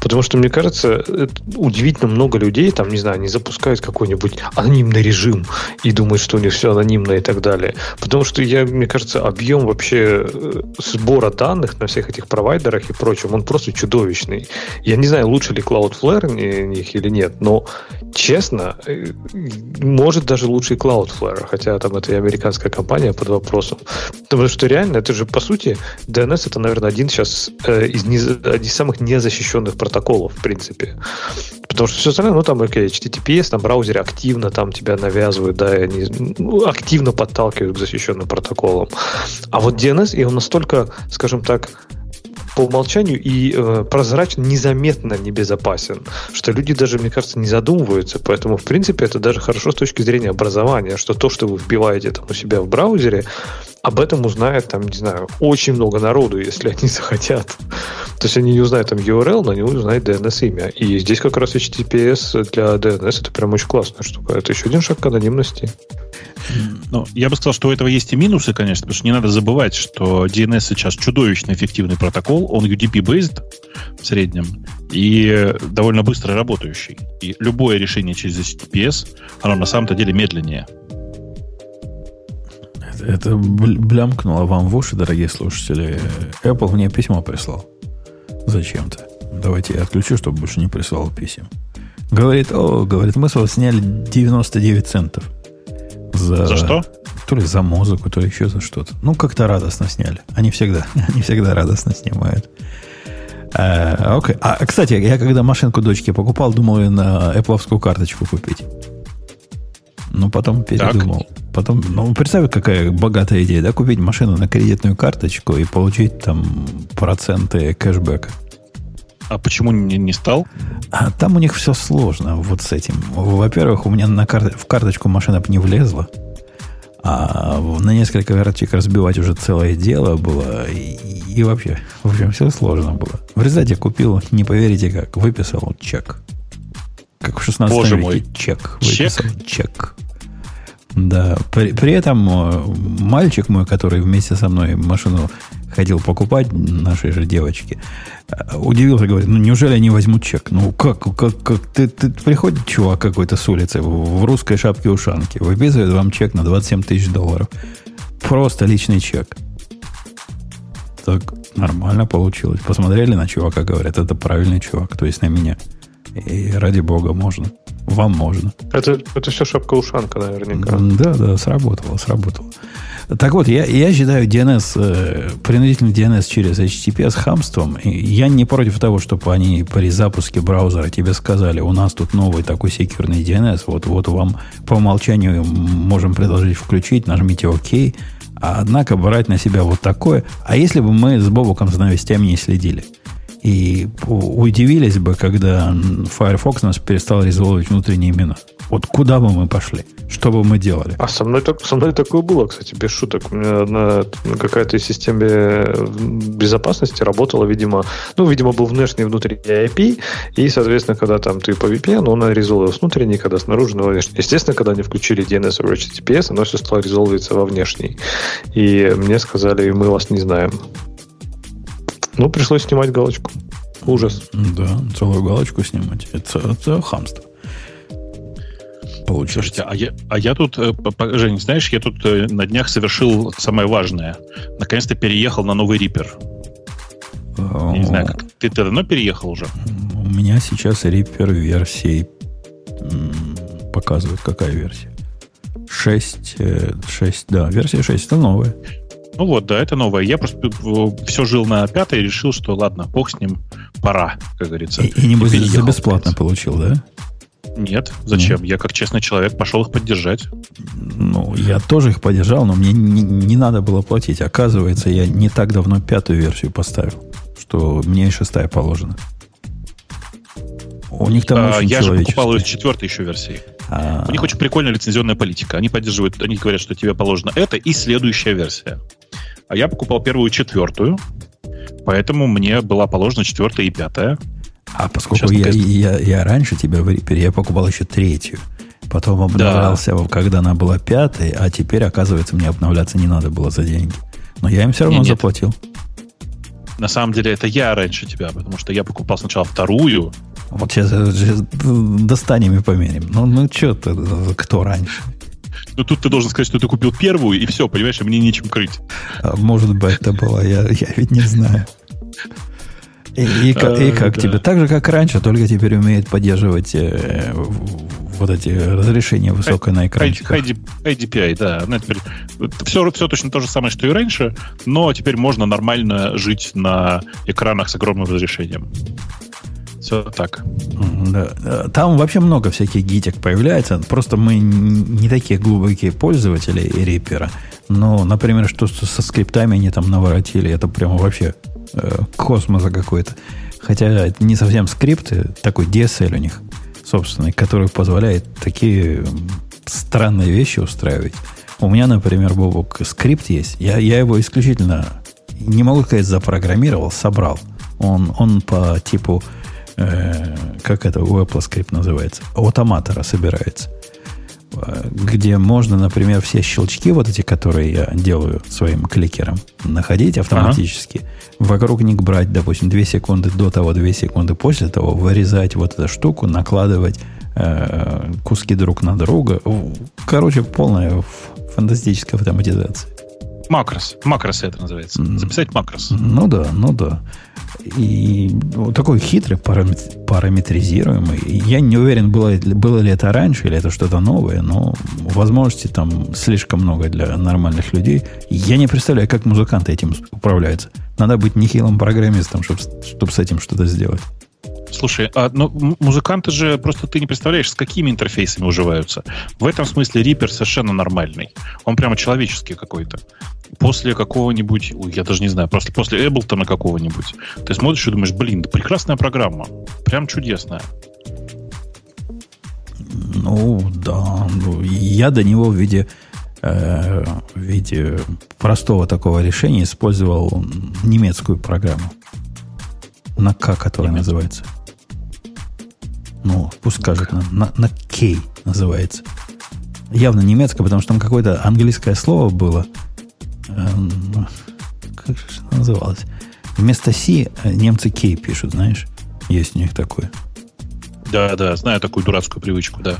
[SPEAKER 3] Потому что, мне кажется, удивительно много людей, там, не знаю, они запускают какой-нибудь анонимный режим и думают, что у них все анонимно и так далее. Потому что, я, мне кажется, объем вообще э, сбора данных на всех этих провайдерах и прочем, он просто чудовищный. Я не знаю, лучше ли Cloudflare них или нет, но честно, может даже лучше и Cloudflare, хотя там это и американская компания под вопросом. Потому что реально, это же по сути, DNS это, наверное, один сейчас э, из, не, из самых незащищенных протоколов, в принципе. Потому что все остальное, ну там, окей, HTTPS, там браузеры активно там тебя навязывают, да, и они ну, активно подталкивают к защищенным протоколам. А вот DNS, и он настолько, скажем так, по умолчанию и э, прозрачно, незаметно небезопасен, что люди даже, мне кажется, не задумываются. Поэтому, в принципе, это даже хорошо с точки зрения образования, что то, что вы вбиваете там у себя в браузере, об этом узнает, там, не знаю, очень много народу, если они захотят. То есть они не узнают там URL, но они узнают DNS-имя. И здесь как раз HTTPS для DNS это прям очень классная штука. Это еще один шаг к анонимности.
[SPEAKER 2] Ну, я бы сказал, что у этого есть и минусы, конечно, потому что не надо забывать, что DNS сейчас чудовищно эффективный протокол, он UDP-based в среднем и довольно быстро работающий. И любое решение через HTTPS, оно на самом-то деле медленнее.
[SPEAKER 1] Это, это блямкнуло вам в уши, дорогие слушатели. Apple мне письмо прислал. Зачем-то. Давайте я отключу, чтобы больше не присылал писем. Говорит, о, говорит, мы с вас сняли 99 центов.
[SPEAKER 2] За, за что?
[SPEAKER 1] То ли за музыку, то ли еще за что-то. Ну, как-то радостно сняли. Они всегда, они всегда радостно снимают. А, окей. А, кстати, я когда машинку дочки покупал, думал ее на Apple карточку купить. Ну, потом передумал. Так. Потом, ну, представь, какая богатая идея, да, купить машину на кредитную карточку и получить там проценты кэшбэка.
[SPEAKER 2] А почему не, не стал?
[SPEAKER 1] А там у них все сложно вот с этим. Во-первых, у меня на кар... в карточку машина бы не влезла. А на несколько карточек разбивать уже целое дело было. И, и вообще, в общем, все сложно было. В результате купил, не поверите как, выписал чек. Как в 16 Боже веке мой. чек. Выписал чек? чек. Да, при, при этом э, мальчик мой, который вместе со мной машину ходил покупать, нашей же девочке, э, удивился, говорит, ну неужели они возьмут чек? Ну как, как, как ты, ты приходит чувак какой-то с улицы в, в русской шапке-ушанке, выписывает вам чек на 27 тысяч долларов. Просто личный чек. Так нормально получилось. Посмотрели на чувака, говорят, это правильный чувак, то есть на меня. И ради бога можно. Вам можно.
[SPEAKER 3] Это, это все шапка-ушанка, наверняка.
[SPEAKER 1] Да, да, сработало, сработало. Так вот, я, я считаю DNS, э, принудительный DNS через HTTP с хамством. Я не против того, чтобы они при запуске браузера тебе сказали, у нас тут новый такой секьюрный DNS, вот, вот вам по умолчанию можем предложить включить, нажмите ОК, однако брать на себя вот такое. А если бы мы с Бобуком за новостями не следили? И удивились бы, когда Firefox нас перестал резолвить внутренние имена. Вот куда бы мы пошли? Что бы мы делали?
[SPEAKER 3] А со мной, так, со мной такое было, кстати, без шуток. У меня на, на какая-то системе безопасности работала, видимо, ну, видимо, был внешний внутренний IP, и, соответственно, когда там ты по VPN, он резолвил внутренний, когда снаружи, но внешний. Естественно, когда они включили DNS over HTTPS, оно все стало резолвиться во внешний. И мне сказали, мы вас не знаем. Ну, пришлось снимать галочку. Ужас.
[SPEAKER 1] Да, целую галочку снимать. Это, это хамство
[SPEAKER 2] получается. Слушайте, а я, а я тут, э, Жень, знаешь, я тут э, на днях совершил самое важное. Наконец-то переехал на новый Reaper. Я не знаю, как ты, ты давно переехал уже?
[SPEAKER 1] У меня сейчас Reaper версии показывает, какая версия. 6, 6, да, версия 6, это новая.
[SPEAKER 2] Ну вот, да, это новое. Я просто все жил на пятой и решил, что ладно, бог с ним, пора, как говорится. И,
[SPEAKER 1] и небось за бесплатно получил, да?
[SPEAKER 2] Нет, зачем? Нет. Я как честный человек пошел их поддержать.
[SPEAKER 1] Ну, я тоже их поддержал, но мне не, не надо было платить. Оказывается, я не так давно пятую версию поставил, что мне и шестая положена.
[SPEAKER 2] У них там а, очень Я же покупал ее с четвертой еще версии. А... У них очень прикольная лицензионная политика. Они поддерживают, они говорят, что тебе положено это и следующая версия. А я покупал первую четвертую, поэтому мне была положена четвертая и пятая.
[SPEAKER 1] А поскольку я, я, я раньше тебя в Reaper, я покупал еще третью. Потом обновлялся, да. когда она была пятой, а теперь, оказывается, мне обновляться не надо было за деньги. Но я им все равно нет, заплатил.
[SPEAKER 2] На самом деле, это я раньше тебя, потому что я покупал сначала вторую.
[SPEAKER 1] Вот сейчас, сейчас достанем и померим. Ну, ну что ты, кто раньше?
[SPEAKER 2] Ну, тут ты должен сказать, что ты купил первую, и все, понимаешь, и мне нечем крыть.
[SPEAKER 1] А, может быть, это было, я, я ведь не знаю. И, и, а, и как да. тебе? Так же, как раньше, только теперь умеет поддерживать э, вот эти разрешения высокое на экране.
[SPEAKER 2] IDPI, да. Ну, теперь все, все точно то же самое, что и раньше, но теперь можно нормально жить на экранах с огромным разрешением. Все так.
[SPEAKER 1] Да. Там вообще много всяких гитек появляется. Просто мы не такие глубокие пользователи рипера. Но, например, что со скриптами они там наворотили, это прямо вообще э, космоса какой-то. Хотя это не совсем скрипты, такой DSL у них собственный, который позволяет такие странные вещи устраивать. У меня, например, Бобок, скрипт есть. Я, я его исключительно, не могу сказать, запрограммировал, собрал. Он, он по типу, э, как это у Apple скрипт называется, автоматора собирается где можно, например, все щелчки, вот эти, которые я делаю своим кликером, находить автоматически, ага. вокруг них брать, допустим, 2 секунды до того, 2 секунды после того, вырезать вот эту штуку, накладывать э, куски друг на друга. Короче, полная фантастическая автоматизация.
[SPEAKER 2] Макрос. Макрос это называется. Записать макрос.
[SPEAKER 1] Ну да, ну да. И ну, такой хитрый, параметризируемый. Я не уверен, было, было ли это раньше или это что-то новое, но возможностей там слишком много для нормальных людей. Я не представляю, как музыканты этим управляются. Надо быть нехилым программистом, чтобы, чтобы с этим что-то сделать.
[SPEAKER 2] Слушай, а, ну, музыканты же просто ты не представляешь, с какими интерфейсами уживаются. В этом смысле Reaper совершенно нормальный. Он прямо человеческий какой-то. После какого-нибудь, я даже не знаю, просто после Эблтона какого-нибудь, ты смотришь и думаешь, блин, да прекрасная программа. Прям чудесная.
[SPEAKER 1] Ну, да. Ну, я до него в виде, э, в виде простого такого решения использовал немецкую программу. На К, которая Немец. называется. Ну, пусть скажет, на, на, на K называется. Явно немецкая, потому что там какое-то английское слово было. Эм, как же это называлось? Вместо C э, немцы K пишут, знаешь? Есть у них такое.
[SPEAKER 2] Да, да, знаю такую дурацкую привычку, да.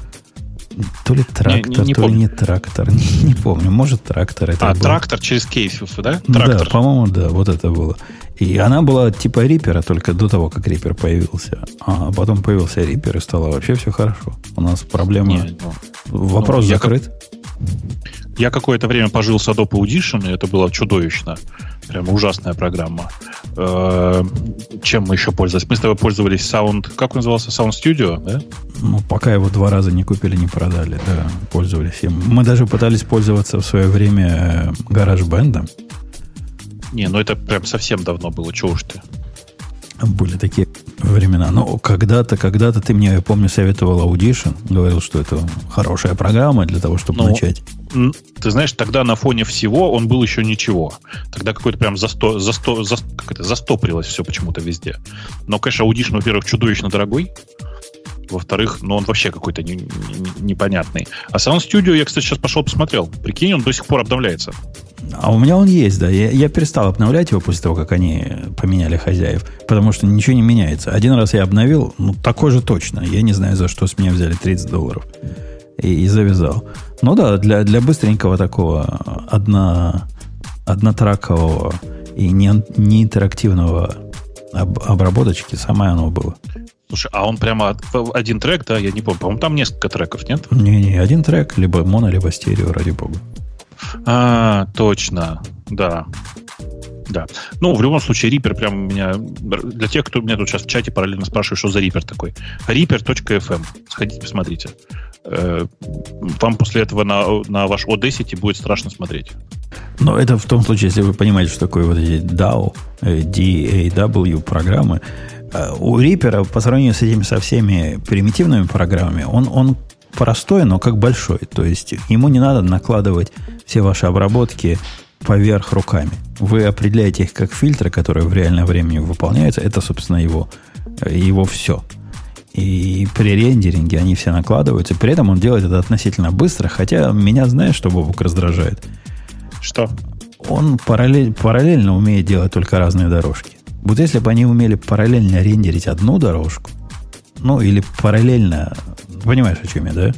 [SPEAKER 1] То ли трактор, не, не, не то помню. ли не трактор. Не, не помню. Может, трактор это
[SPEAKER 2] А,
[SPEAKER 1] был.
[SPEAKER 2] трактор через кейс, да?
[SPEAKER 1] Трактор. Да, по-моему, да, вот это было. И она была типа рипера только до того, как рипер появился. А потом появился рипер, и стало вообще все хорошо. У нас проблема... Не, ну, Вопрос ну, закрыт.
[SPEAKER 2] Как... Я какое-то время пожил с Adobe Audition, и это было чудовищно. Прямо ужасная программа. Э, чем мы еще пользовались? Мы с тобой пользовались Sound... Как он назывался? Sound Studio, да?
[SPEAKER 1] Ну, пока его два раза не купили, не продали, да, пользовались им. Мы даже пытались пользоваться в свое время GarageBand.
[SPEAKER 2] Не, ну это прям совсем давно было, чего уж ты.
[SPEAKER 1] Были такие времена. Но когда-то, когда-то ты мне, я помню, советовал Audition. Говорил, что это хорошая программа для того, чтобы ну, начать.
[SPEAKER 2] Ты знаешь, тогда на фоне всего он был еще ничего. Тогда какой-то прям засто, засто, за, как это, застопорилось все почему-то везде. Но, конечно, Audition, во-первых, чудовищно дорогой. Во-вторых, ну он вообще какой-то не, не, непонятный. А Sound Studio я, кстати, сейчас пошел посмотрел. Прикинь, он до сих пор обновляется.
[SPEAKER 1] А у меня он есть, да. Я, я перестал обновлять его после того, как они поменяли хозяев, потому что ничего не меняется. Один раз я обновил, ну, такой же точно. Я не знаю, за что с меня взяли 30 долларов. И, и завязал. Ну да, для, для быстренького такого одно, однотракового и не, не интерактивного об, обработочки самое оно было.
[SPEAKER 2] Слушай, а он прямо один трек, да? Я не помню. По-моему, там несколько треков, нет?
[SPEAKER 1] Не-не, один трек, либо моно, либо стерео, ради бога.
[SPEAKER 2] А, точно, да. Да. Ну, в любом случае, Reaper прям меня... Для тех, кто меня тут сейчас в чате параллельно спрашивает, что за Reaper такой. Reaper.fm. Сходите, посмотрите. Э, вам после этого на, на ваш Audacity будет страшно смотреть.
[SPEAKER 1] Но это в том случае, если вы понимаете, что такое вот эти DAW, э, DAW программы. Э, у Reaper по сравнению с этими со всеми примитивными программами, он, он простой, но как большой. То есть ему не надо накладывать все ваши обработки поверх руками. Вы определяете их как фильтры, которые в реальном времени выполняются. Это, собственно, его, его все. И при рендеринге они все накладываются. При этом он делает это относительно быстро. Хотя меня, знаешь, что Бобук раздражает?
[SPEAKER 2] Что?
[SPEAKER 1] Он параллель, параллельно умеет делать только разные дорожки. Вот если бы они умели параллельно рендерить одну дорожку, ну или параллельно, понимаешь, о чем я, да?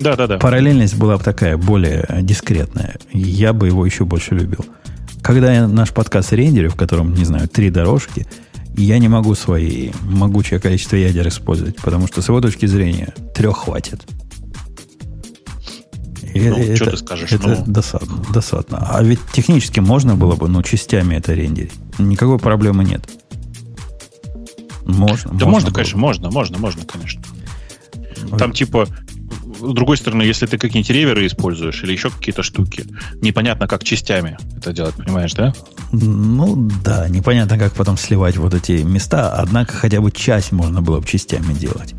[SPEAKER 2] Да, да, да.
[SPEAKER 1] Параллельность была бы такая более дискретная. Я бы его еще больше любил. Когда я наш подкаст рендерю, в котором, не знаю, три дорожки, я не могу свои могучее количество ядер использовать, потому что с его точки зрения трех хватит.
[SPEAKER 2] Ну, это, что ты скажешь?
[SPEAKER 1] Это ну... досадно, досадно. А ведь технически можно было бы, но частями это рендерить. Никакой проблемы нет.
[SPEAKER 2] Можно. Да можно, можно конечно, можно, можно, можно, конечно. Там типа с другой стороны, если ты какие-нибудь реверы используешь или еще какие-то штуки, непонятно, как частями это делать, понимаешь, да?
[SPEAKER 1] Ну да, непонятно, как потом сливать вот эти места, однако хотя бы часть можно было бы частями делать.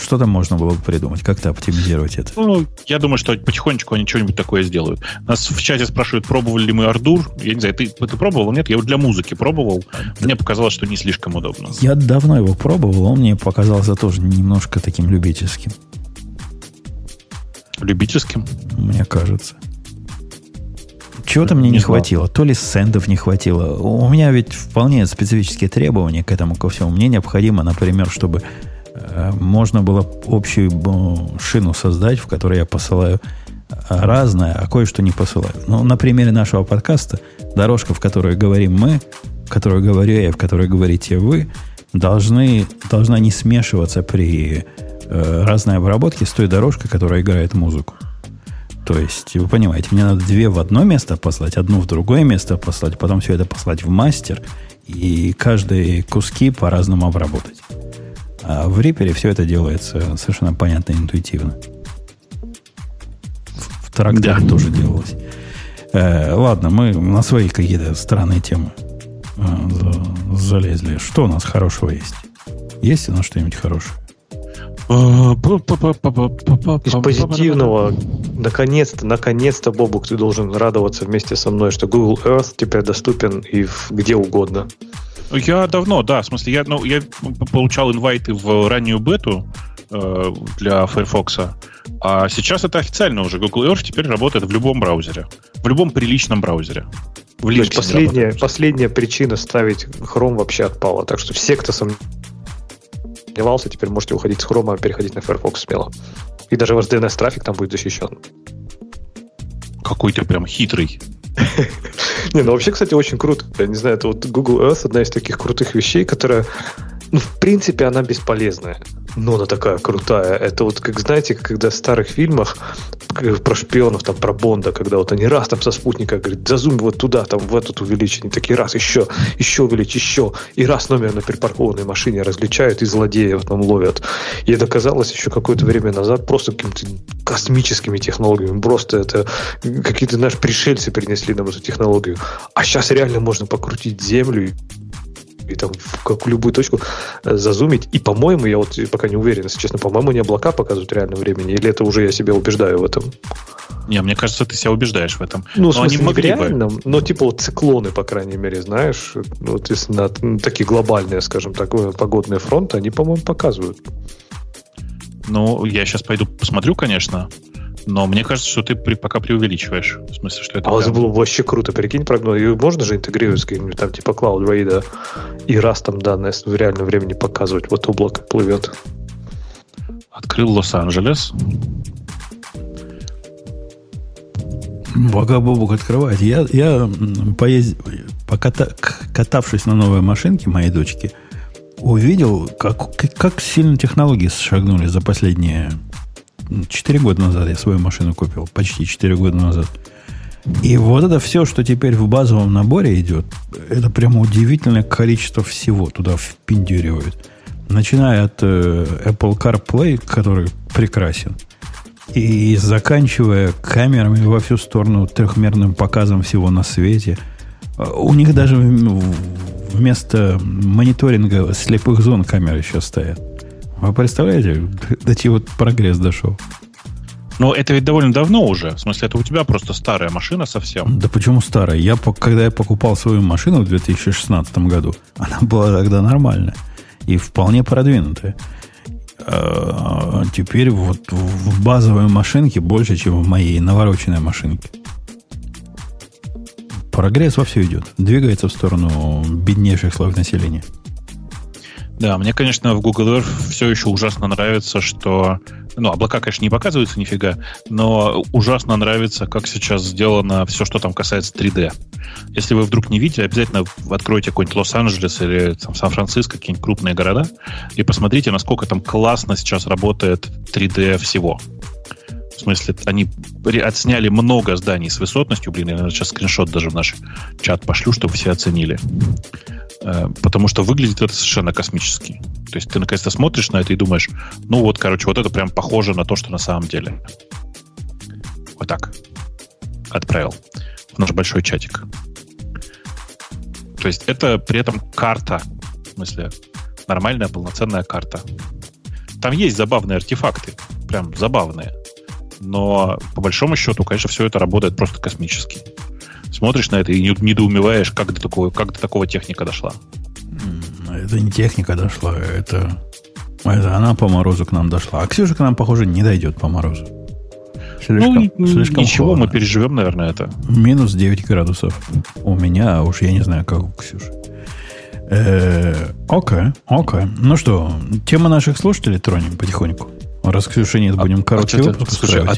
[SPEAKER 1] Что там можно было бы придумать? Как-то оптимизировать это?
[SPEAKER 2] Ну, я думаю, что потихонечку они что-нибудь такое сделают. Нас в чате спрашивают, пробовали ли мы Ардур. Я не знаю, ты, ты пробовал? Нет, я его для музыки пробовал. Мне показалось, что не слишком удобно.
[SPEAKER 1] Я давно его пробовал, он мне показался тоже немножко таким любительским.
[SPEAKER 2] Любительским?
[SPEAKER 1] Мне кажется. Чего-то мне не, не хватило. То ли сендов не хватило. У меня ведь вполне специфические требования к этому, ко всему. Мне необходимо, например, чтобы можно было общую шину создать, в которой я посылаю разное, а кое-что не посылаю. Ну, на примере нашего подкаста дорожка, в которой говорим мы, в которой говорю я, в которой говорите вы, должны, должна не смешиваться при э, разной обработки с той дорожкой, которая играет музыку. То есть, вы понимаете, мне надо две в одно место послать, одну в другое место послать, потом все это послать в мастер, и каждые куски по-разному обработать. А в Reaper все это делается совершенно понятно и интуитивно. В, в тракторе да. тоже делалось. Э, ладно, мы на свои какие-то странные темы э, залезли. Что у нас хорошего есть? Есть у нас что-нибудь хорошее?
[SPEAKER 3] Из позитивного, наконец-то, наконец-то, Бобук, ты должен радоваться вместе со мной, что Google Earth теперь доступен и в, где угодно.
[SPEAKER 2] Я давно, да, в смысле, я, ну, я получал инвайты в раннюю бету э, для Firefox, а сейчас это официально уже. Google Earth теперь работает в любом браузере, в любом приличном браузере.
[SPEAKER 3] В То есть последняя, последняя причина ставить Chrome вообще отпала. Так что все, кто сомневался, теперь можете уходить с Chrome, и переходить на Firefox смело. И даже ваш DNS-трафик там будет защищен.
[SPEAKER 2] Какой ты прям хитрый.
[SPEAKER 3] Не, ну вообще, кстати, очень круто. Я не знаю, это вот Google Earth одна из таких крутых вещей, которая, ну, в принципе, она бесполезная но она такая крутая. Это вот, как знаете, когда в старых фильмах про шпионов, там, про Бонда, когда вот они раз там со спутника говорят, зазум вот туда, там, в этот увеличение, такие раз, еще, еще увеличь, еще, и раз номер на припаркованной машине различают и злодеев там ловят. И это казалось еще какое-то время назад просто какими-то космическими технологиями. Просто это какие-то наши пришельцы принесли нам эту технологию. А сейчас реально можно покрутить землю и там в какую любую точку э, зазумить. И, по-моему, я вот пока не уверен, если честно, по-моему, не облака показывают в реальном времени, или это уже я себя убеждаю в этом?
[SPEAKER 2] Не, мне кажется, ты себя убеждаешь в этом.
[SPEAKER 3] Ну, но в смысле, они не в реальном, бы. но типа вот циклоны, по крайней мере, знаешь, вот если на ну, такие глобальные, скажем так, э, погодные фронты, они, по-моему, показывают.
[SPEAKER 2] Ну, я сейчас пойду посмотрю, конечно. Но мне кажется, что ты при, пока преувеличиваешь. В смысле, что это...
[SPEAKER 3] А прям... было вообще круто. Прикинь, прогноз. И можно же интегрировать с каким-нибудь там типа Cloud Raid и раз там данные в реальном времени показывать. Вот облако плывет.
[SPEAKER 2] Открыл Лос-Анджелес.
[SPEAKER 1] Пока Бобук открывает. Я, я поезд... поката... катавшись на новой машинке моей дочки, увидел, как, как сильно технологии шагнули за последние 4 года назад я свою машину купил. Почти 4 года назад. И вот это все, что теперь в базовом наборе идет, это прямо удивительное количество всего туда впендюривают. Начиная от э, Apple CarPlay, который прекрасен, и заканчивая камерами во всю сторону, трехмерным показом всего на свете. У них даже вместо мониторинга слепых зон камеры сейчас стоят. Вы представляете, до чего прогресс дошел?
[SPEAKER 2] Но это ведь довольно давно уже. В смысле, это у тебя просто старая машина совсем.
[SPEAKER 1] Да почему старая? Я, когда я покупал свою машину в 2016 году, она была тогда нормальная и вполне продвинутая. А теперь вот в базовой машинке больше, чем в моей навороченной машинке. Прогресс во все идет. Двигается в сторону беднейших слоев населения.
[SPEAKER 2] Да, мне, конечно, в Google Earth все еще ужасно нравится, что... Ну, облака, конечно, не показываются нифига, но ужасно нравится, как сейчас сделано все, что там касается 3D. Если вы вдруг не видите, обязательно откройте какой-нибудь Лос-Анджелес или там, Сан-Франциско, какие-нибудь крупные города, и посмотрите, насколько там классно сейчас работает 3D всего. В смысле, они отсняли много зданий с высотностью. Блин, я сейчас скриншот даже в наш чат пошлю, чтобы все оценили. Э, потому что выглядит это совершенно космически. То есть ты наконец-то смотришь на это и думаешь, ну вот, короче, вот это прям похоже на то, что на самом деле. Вот так. Отправил в наш большой чатик. То есть это при этом карта. В смысле, нормальная полноценная карта. Там есть забавные артефакты. Прям забавные. Но по большому счету, конечно, все это работает просто космически смотришь на это и недоумеваешь, как до такого, как до такого техника дошла.
[SPEAKER 1] Это не техника дошла, это, это она по морозу к нам дошла. А Ксюша к нам, похоже, не дойдет по морозу.
[SPEAKER 2] Слишком, ну, слишком ничего, холодно. мы переживем, наверное, это.
[SPEAKER 1] Минус 9 градусов. У меня, а уж я не знаю, как у Ксюши. Э, окей, окей. Ну что, тема наших слушателей тронем потихоньку. Раз Ксюши нет, будем а, короткий а, выпуск слушай, а,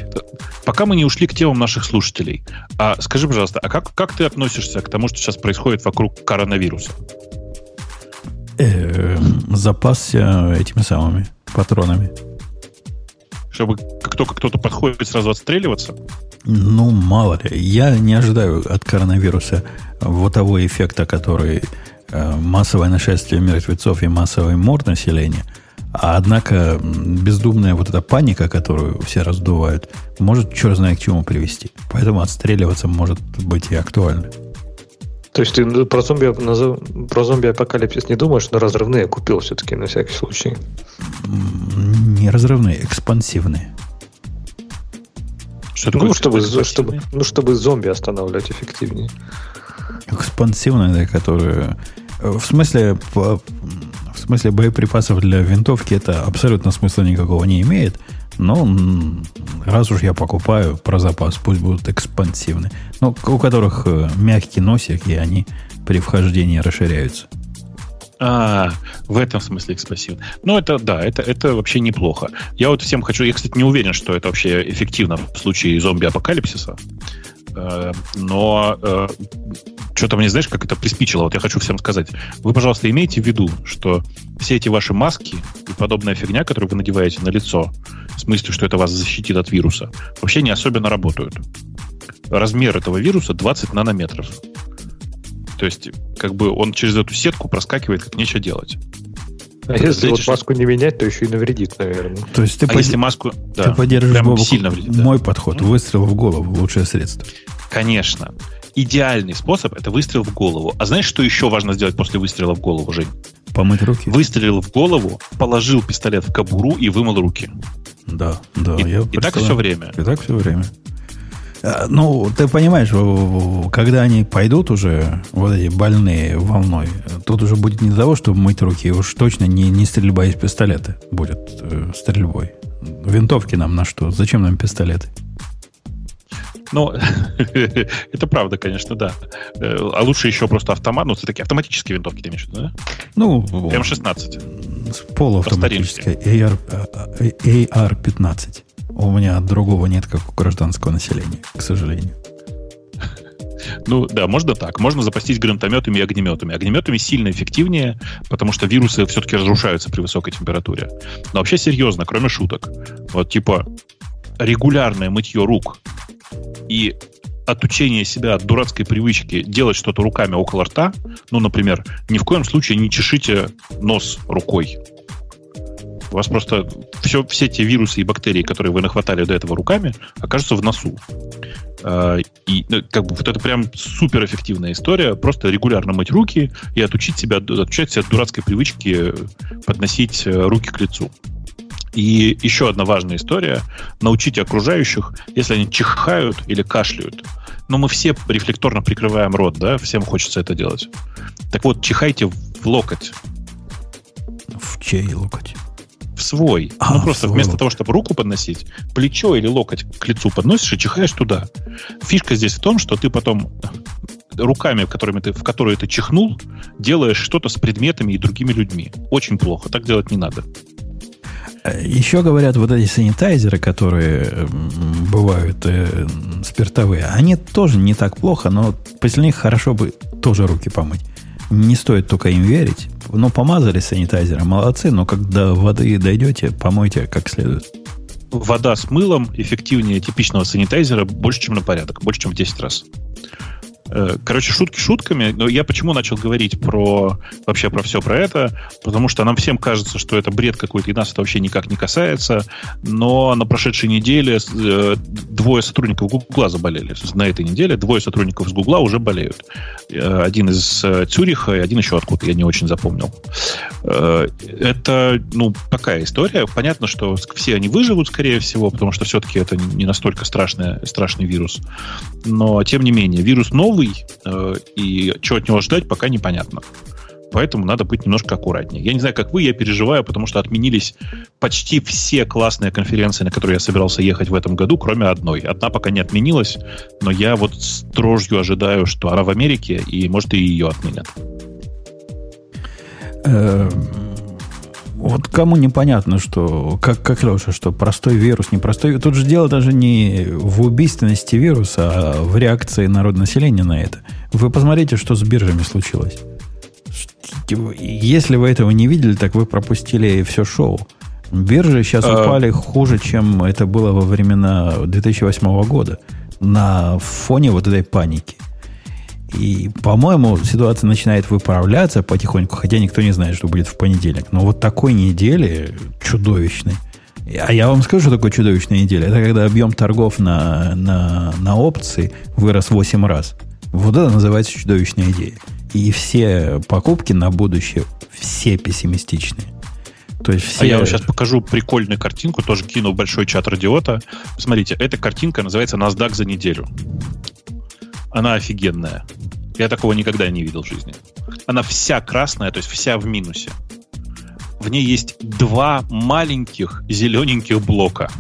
[SPEAKER 2] пока мы не ушли к темам наших слушателей, а скажи, пожалуйста, а как, как ты относишься к тому, что сейчас происходит вокруг коронавируса?
[SPEAKER 1] Э, запасся этими самыми патронами.
[SPEAKER 2] Чтобы как только кто-то подходит, сразу отстреливаться?
[SPEAKER 1] Ну, мало ли. Я не ожидаю от коронавируса вот того эффекта, который э, массовое нашествие мертвецов и массовый мор населения – а однако бездумная вот эта паника, которую все раздувают, может черт знает к чему привести. Поэтому отстреливаться может быть и актуально.
[SPEAKER 3] То есть ты про зомби, про зомби-апокалипсис не думаешь, но разрывные купил все-таки на всякий случай?
[SPEAKER 1] Не разрывные, экспансивные.
[SPEAKER 3] Что ну, чтобы, чтобы, ну, чтобы зомби останавливать эффективнее.
[SPEAKER 1] Экспансивные, которые... В смысле, в смысле боеприпасов для винтовки это абсолютно смысла никакого не имеет. Но раз уж я покупаю про запас, пусть будут экспансивны. Но у которых э, мягкий носик, и они при вхождении расширяются.
[SPEAKER 2] А, в этом смысле экспансивно. Ну, это да, это, это вообще неплохо. Я вот всем хочу. Я, кстати, не уверен, что это вообще эффективно в случае зомби-апокалипсиса. Э, но э, что-то мне, знаешь, как это приспичило. Вот я хочу всем сказать. Вы, пожалуйста, имейте в виду, что все эти ваши маски и подобная фигня, которую вы надеваете на лицо, в смысле, что это вас защитит от вируса, вообще не особенно работают. Размер этого вируса 20 нанометров. То есть, как бы он через эту сетку проскакивает, как нечего делать.
[SPEAKER 3] А если вот маску не менять, то еще и навредит, наверное.
[SPEAKER 1] То есть ты,
[SPEAKER 2] а под... если маску,
[SPEAKER 1] да, ты поддерживаешь Бобок, сильно вредит, мой да. подход. Выстрел в голову лучшее средство.
[SPEAKER 2] Конечно. Идеальный способ это выстрел в голову. А знаешь, что еще важно сделать после выстрела в голову, Жень?
[SPEAKER 1] Помыть руки.
[SPEAKER 2] Выстрелил в голову, положил пистолет в кобуру и вымыл руки.
[SPEAKER 1] Да, да.
[SPEAKER 2] И, я и так все время.
[SPEAKER 1] И так все время. А, ну, ты понимаешь, когда они пойдут уже, вот эти больные волной, тут уже будет не того, чтобы мыть руки, уж точно не, не стрельба из пистолета будет э, стрельбой. Винтовки нам на что? Зачем нам пистолеты?
[SPEAKER 2] Ну, это правда, конечно, да. Э, а лучше еще просто автомат. Ну, все-таки автоматические винтовки ты имеешь в виду, да?
[SPEAKER 1] Ну,
[SPEAKER 2] М16.
[SPEAKER 1] Полуавтоматическая AR, AR-15. У меня другого нет, как у гражданского населения, к сожалению.
[SPEAKER 2] Ну да, можно так. Можно запастись гранатометами и огнеметами. Огнеметами сильно эффективнее, потому что вирусы все-таки разрушаются при высокой температуре. Но вообще серьезно, кроме шуток. Вот типа регулярное мытье рук и отучение себя от дурацкой привычки делать что-то руками около рта, ну, например, ни в коем случае не чешите нос рукой. У вас просто все, все те вирусы и бактерии, которые вы нахватали до этого руками, окажутся в носу. А, и ну, как бы вот это прям суперэффективная история. Просто регулярно мыть руки и отучить себя, отучать себя от дурацкой привычки подносить э, руки к лицу. И еще одна важная история. Научите окружающих, если они чихают или кашляют. Но мы все рефлекторно прикрываем рот, да? Всем хочется это делать. Так вот, чихайте в локоть.
[SPEAKER 1] В чей локоть?
[SPEAKER 2] В свой. А, ну, просто свой. вместо того, чтобы руку подносить, плечо или локоть к лицу подносишь и чихаешь туда. Фишка здесь в том, что ты потом руками, которыми ты, в которые ты чихнул, делаешь что-то с предметами и другими людьми. Очень плохо. Так делать не надо.
[SPEAKER 1] Еще говорят, вот эти санитайзеры, которые бывают э, спиртовые, они тоже не так плохо, но после них хорошо бы тоже руки помыть. Не стоит только им верить. Но помазали санитайзером, молодцы, но когда воды дойдете, помойте как следует.
[SPEAKER 2] Вода с мылом эффективнее типичного санитайзера больше, чем на порядок, больше, чем в 10 раз. Э, короче, шутки шутками, но я почему начал говорить про вообще про все про это? Потому что нам всем кажется, что это бред какой-то, и нас это вообще никак не касается. Но на прошедшей неделе э, двое сотрудников Гугла заболели. На этой неделе двое сотрудников из Гугла уже болеют. Э, один из Цюриха и один еще откуда, я не очень запомнил. Это, ну, такая история. Понятно, что все они выживут, скорее всего, потому что все-таки это не настолько страшный, страшный вирус. Но, тем не менее, вирус новый, э, и что от него ждать, пока непонятно. Поэтому надо быть немножко аккуратнее. Я не знаю, как вы, я переживаю, потому что отменились почти все классные конференции, на которые я собирался ехать в этом году, кроме одной. Одна пока не отменилась, но я вот с дрожью ожидаю, что она в Америке, и, может, и ее отменят.
[SPEAKER 1] Эм, вот кому непонятно, что, как, как Леша, что простой вирус, непростой. Тут же дело даже не в убийственности вируса, а в реакции народонаселения на это. Вы посмотрите, что с биржами случилось. Если вы этого не видели, так вы пропустили все шоу. Биржи сейчас а... упали хуже, чем это было во времена 2008 года на фоне вот этой паники. И, по-моему, ситуация начинает выправляться потихоньку, хотя никто не знает, что будет в понедельник. Но вот такой недели чудовищной. А я вам скажу, что такое чудовищная неделя. Это когда объем торгов на, на, на опции вырос в 8 раз. Вот это называется чудовищная идея. И все покупки на будущее, все пессимистичные.
[SPEAKER 2] То есть все... А я вам сейчас покажу прикольную картинку, тоже кину в большой чат радиота. Смотрите, эта картинка называется NASDAQ за неделю. Она офигенная. Я такого никогда не видел в жизни. Она вся красная, то есть вся в минусе. В ней есть два маленьких зелененьких блока.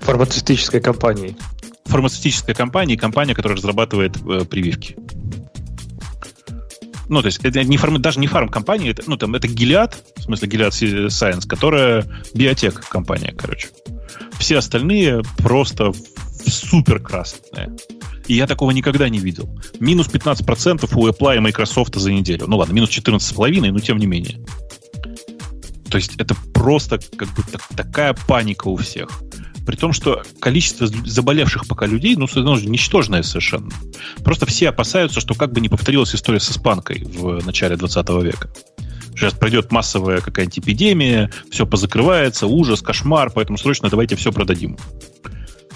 [SPEAKER 3] Фармацевтической компании.
[SPEAKER 2] Фармацевтическая компания и компания, которая разрабатывает э, прививки. Ну, то есть это не фарм, даже не фармкомпания, это, ну, там, это Gilead, в смысле Gilead Science, которая биотек компания, короче. Все остальные просто супер красные. И я такого никогда не видел. Минус 15% у Apple и Microsoft за неделю. Ну ладно, минус 14,5, но тем не менее. То есть это просто как бы так, такая паника у всех. При том, что количество заболевших пока людей, ну, же ничтожное совершенно. Просто все опасаются, что как бы не повторилась история с испанкой в начале 20 века. Сейчас пройдет массовая какая-нибудь эпидемия, все позакрывается, ужас, кошмар, поэтому срочно давайте все продадим.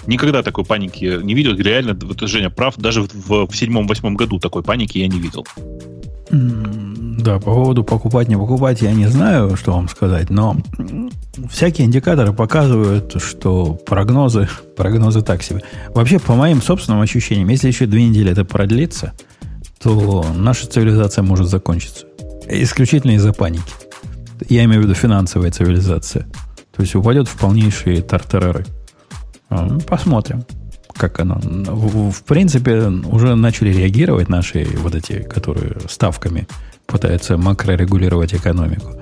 [SPEAKER 2] Никогда такой паники не видел. Реально, вот Женя прав, даже в, в седьмом-восьмом году такой паники я не видел.
[SPEAKER 1] Да, по поводу покупать, не покупать, я не знаю, что вам сказать, но всякие индикаторы показывают, что прогнозы, прогнозы так себе. Вообще, по моим собственным ощущениям, если еще две недели это продлится, то наша цивилизация может закончиться. Исключительно из-за паники. Я имею в виду финансовая цивилизация. То есть упадет в полнейшие тартарары. А, посмотрим, как оно. В, в принципе, уже начали реагировать наши вот эти, которые ставками пытаются макрорегулировать экономику.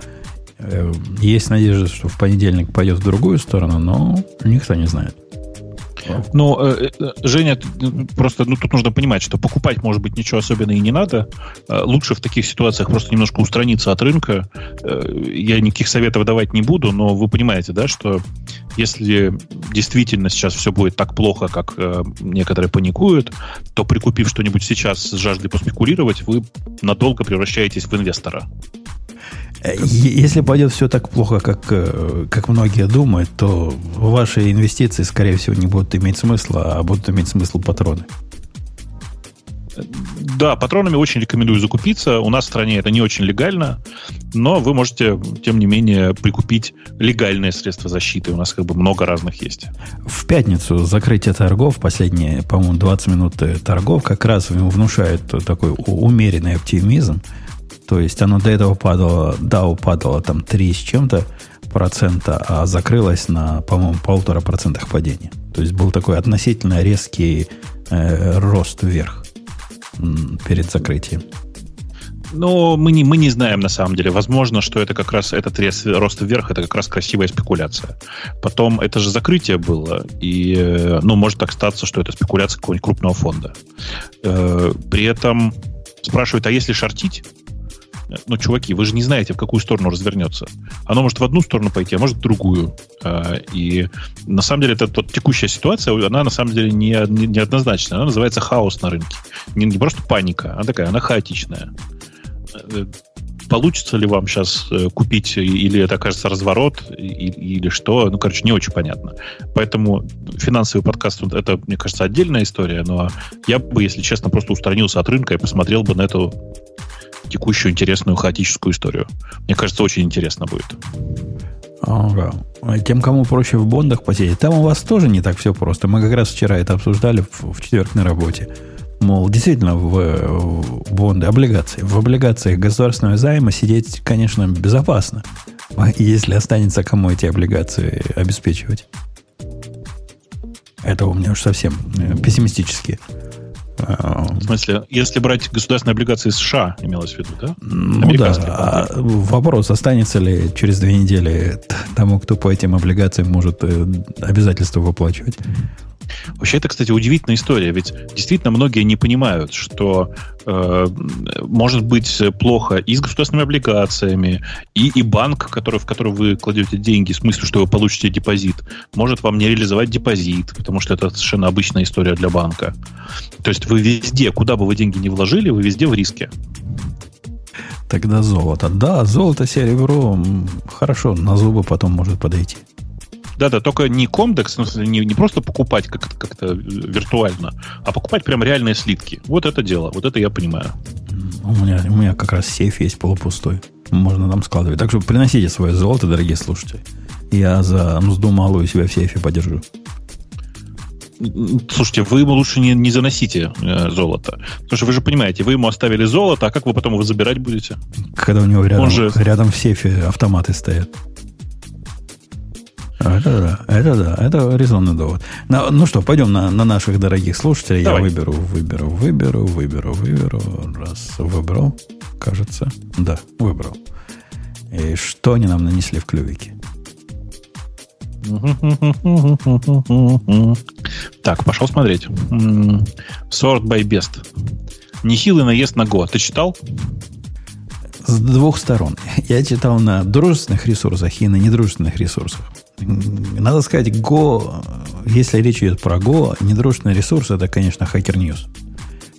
[SPEAKER 1] Э, есть надежда, что в понедельник пойдет в другую сторону, но никто не знает.
[SPEAKER 2] Ну, э, э, Женя, просто ну, тут нужно понимать, что покупать, может быть, ничего особенного и не надо. Лучше в таких ситуациях просто немножко устраниться от рынка. Я никаких советов давать не буду, но вы понимаете, да, что если действительно сейчас все будет так плохо, как некоторые паникуют, то прикупив что-нибудь сейчас с жаждой поспекулировать, вы надолго превращаетесь в инвестора.
[SPEAKER 1] Э, если пойдет все так плохо, как, э, как многие думают, то ваши инвестиции, скорее всего, не будут иметь смысла, а будут иметь смысл патроны.
[SPEAKER 2] Да, патронами очень рекомендую закупиться. У нас в стране это не очень легально, но вы можете, тем не менее, прикупить легальные средства защиты. У нас как бы много разных есть.
[SPEAKER 1] В пятницу закрытие торгов, последние, по-моему, 20 минут торгов, как раз внушает такой умеренный оптимизм. То есть оно до этого падало, да, упадало там 3 с чем-то процента, а закрылось на, по-моему, полутора процентах падения. То есть был такой относительно резкий э, рост вверх перед закрытием.
[SPEAKER 2] Но мы не, мы не знаем на самом деле. Возможно, что это как раз этот рез, рост вверх, это как раз красивая спекуляция. Потом это же закрытие было, и э, ну, может так статься, что это спекуляция какого-нибудь крупного фонда. Э, при этом спрашивают, а если шортить? Ну, чуваки, вы же не знаете, в какую сторону развернется. Оно может в одну сторону пойти, а может в другую. А, и на самом деле, эта вот текущая ситуация, она на самом деле не, не, не однозначная. Она называется хаос на рынке. Не, не просто паника, а такая, она хаотичная. Э, получится ли вам сейчас э, купить, или это окажется разворот, или что, ну, короче, не очень понятно. Поэтому финансовый подкаст, это, мне кажется, отдельная история, но я бы, если честно, просто устранился от рынка и посмотрел бы на эту текущую интересную хаотическую историю. Мне кажется, очень интересно будет.
[SPEAKER 1] Ага. А тем, кому проще в бондах посидеть, там у вас тоже не так все просто. Мы как раз вчера это обсуждали в, в четверг работе. Мол, действительно, в, в бонды, облигации. В облигациях государственного займа сидеть, конечно, безопасно, если останется кому эти облигации обеспечивать. Это у меня уж совсем э, пессимистические
[SPEAKER 2] в смысле, если брать государственные облигации США, имелось в виду, да?
[SPEAKER 1] Ну да. А вопрос, останется ли через две недели тому, кто по этим облигациям может э, обязательства выплачивать?
[SPEAKER 2] Вообще, это, кстати, удивительная история, ведь действительно многие не понимают, что э, может быть плохо и с государственными облигациями, и, и банк, который, в который вы кладете деньги, в смысле, что вы получите депозит, может вам не реализовать депозит, потому что это совершенно обычная история для банка. То есть вы везде, куда бы вы деньги не вложили, вы везде в риске.
[SPEAKER 1] Тогда золото. Да, золото, серебро хорошо, на зубы потом может подойти.
[SPEAKER 2] Да-да, только не комдекс, не, не просто покупать как-то, как-то виртуально, а покупать прям реальные слитки. Вот это дело, вот это я понимаю.
[SPEAKER 1] У меня, у меня как раз сейф есть полупустой. Можно там складывать. Так что приносите свое золото, дорогие слушатели. Я за мзду малую себя в сейфе подержу.
[SPEAKER 2] Слушайте, вы ему лучше не, не заносите э, золото. Потому что вы же понимаете, вы ему оставили золото, а как вы потом его забирать будете?
[SPEAKER 1] Когда у него рядом, же... рядом в сейфе автоматы стоят. Это да, это да, это резонный довод. Ну, ну что, пойдем на, на наших дорогих слушателей. Давай. Я выберу, выберу, выберу, выберу, выберу. Раз, выбрал, кажется. Да, выбрал. И что они нам нанесли в клювике?
[SPEAKER 2] Так, пошел смотреть. Sort by best. Нехилый наезд на Go. Ты читал?
[SPEAKER 1] С двух сторон. Я читал на дружественных ресурсах и на недружественных ресурсах. Надо сказать, Go, если речь идет про Go, недружественный ресурс, это, конечно, Hacker News.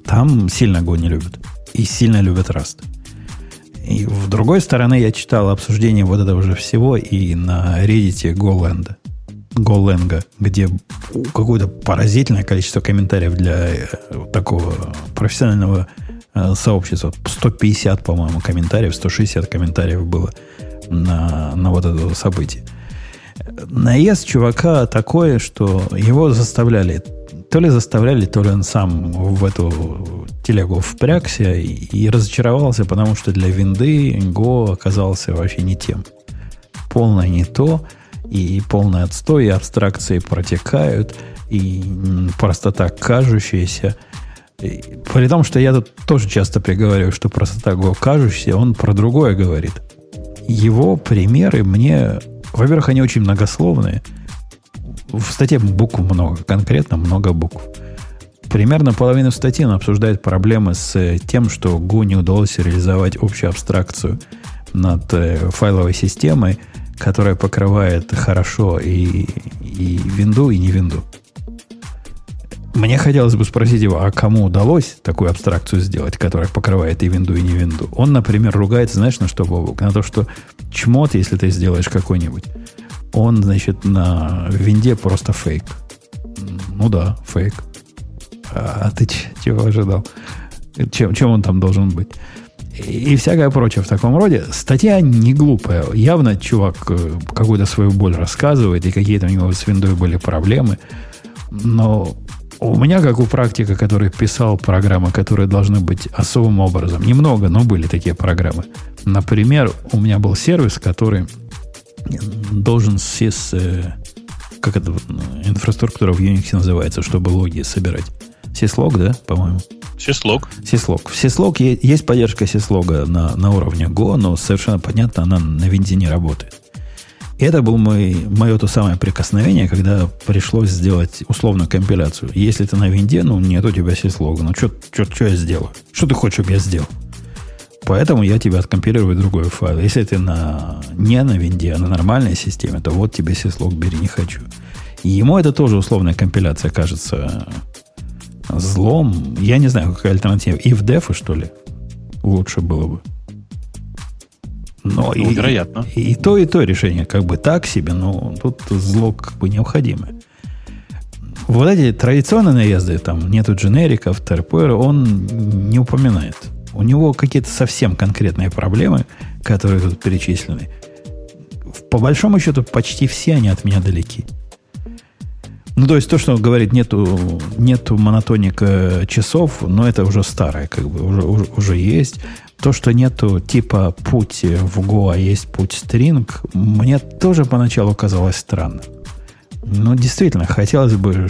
[SPEAKER 1] Там сильно Go не любят. И сильно любят Rust. И в другой стороны я читал обсуждение вот этого же всего и на Reddit GoLand. GoLang, где какое-то поразительное количество комментариев для э, такого профессионального э, сообщества. 150, по-моему, комментариев, 160 комментариев было на, на вот это событие. Наезд чувака такое, что его заставляли то ли заставляли, то ли он сам в эту телегу впрягся и, и разочаровался, потому что для винды Go оказался вообще не тем. Полное не то, и полный отстой, и абстракции протекают, и простота кажущаяся. И, при том, что я тут тоже часто приговариваю, что простота Go кажущаяся, он про другое говорит. Его примеры мне, во-первых, они очень многословные – в статье букв много, конкретно много букв. Примерно половину статьи он обсуждает проблемы с тем, что Go не удалось реализовать общую абстракцию над э, файловой системой, которая покрывает хорошо и, и винду, и не винду. Мне хотелось бы спросить его, а кому удалось такую абстракцию сделать, которая покрывает и винду, и не винду? Он, например, ругается, знаешь, на что, Бобок? На то, что чмот, если ты сделаешь какой-нибудь, он, значит, на винде просто фейк. Ну да, фейк. А, ты чего ожидал? Чем, чем он там должен быть? И всякое прочее в таком роде. Статья не глупая. Явно чувак э, какую-то свою боль рассказывает, и какие-то у него с виндой были проблемы. Но у меня, как у практика, который писал программы, которые должны быть особым образом, немного, но были такие программы. Например, у меня был сервис, который должен SIS, э, как это, инфраструктура в Unix называется, чтобы логи собирать. Syslog, да, по-моему?
[SPEAKER 2] Syslog.
[SPEAKER 1] Syslog. В Syslog есть поддержка Syslog на, на уровне Go, но совершенно понятно, она на винде не работает. И это было мой, мое то самое прикосновение, когда пришлось сделать условную компиляцию. Если ты на винде, ну, нет у тебя Syslog. Ну, что я сделаю? Что ты хочешь, чтобы я сделал? Поэтому я тебе откомпилирую другой файл. Если ты на, не на винде, а на нормальной системе, то вот тебе syslog бери, не хочу. И ему это тоже условная компиляция кажется злом. Я не знаю, какая альтернатива. И в дефы, что ли, лучше было бы.
[SPEAKER 2] Но ну, и, вероятно.
[SPEAKER 1] И, и то, и то решение как бы так себе, но тут зло как бы необходимое. Вот эти традиционные наезды, там нету дженериков, ТРПР, он не упоминает. У него какие-то совсем конкретные проблемы, которые тут перечислены. По большому счету, почти все они от меня далеки. Ну, то есть то, что он говорит, нету, нету монотоника часов, но это уже старое, как бы, уже, уже, уже есть. То, что нету типа путь в Go, а есть путь string, мне тоже поначалу казалось странным. Ну, действительно, хотелось бы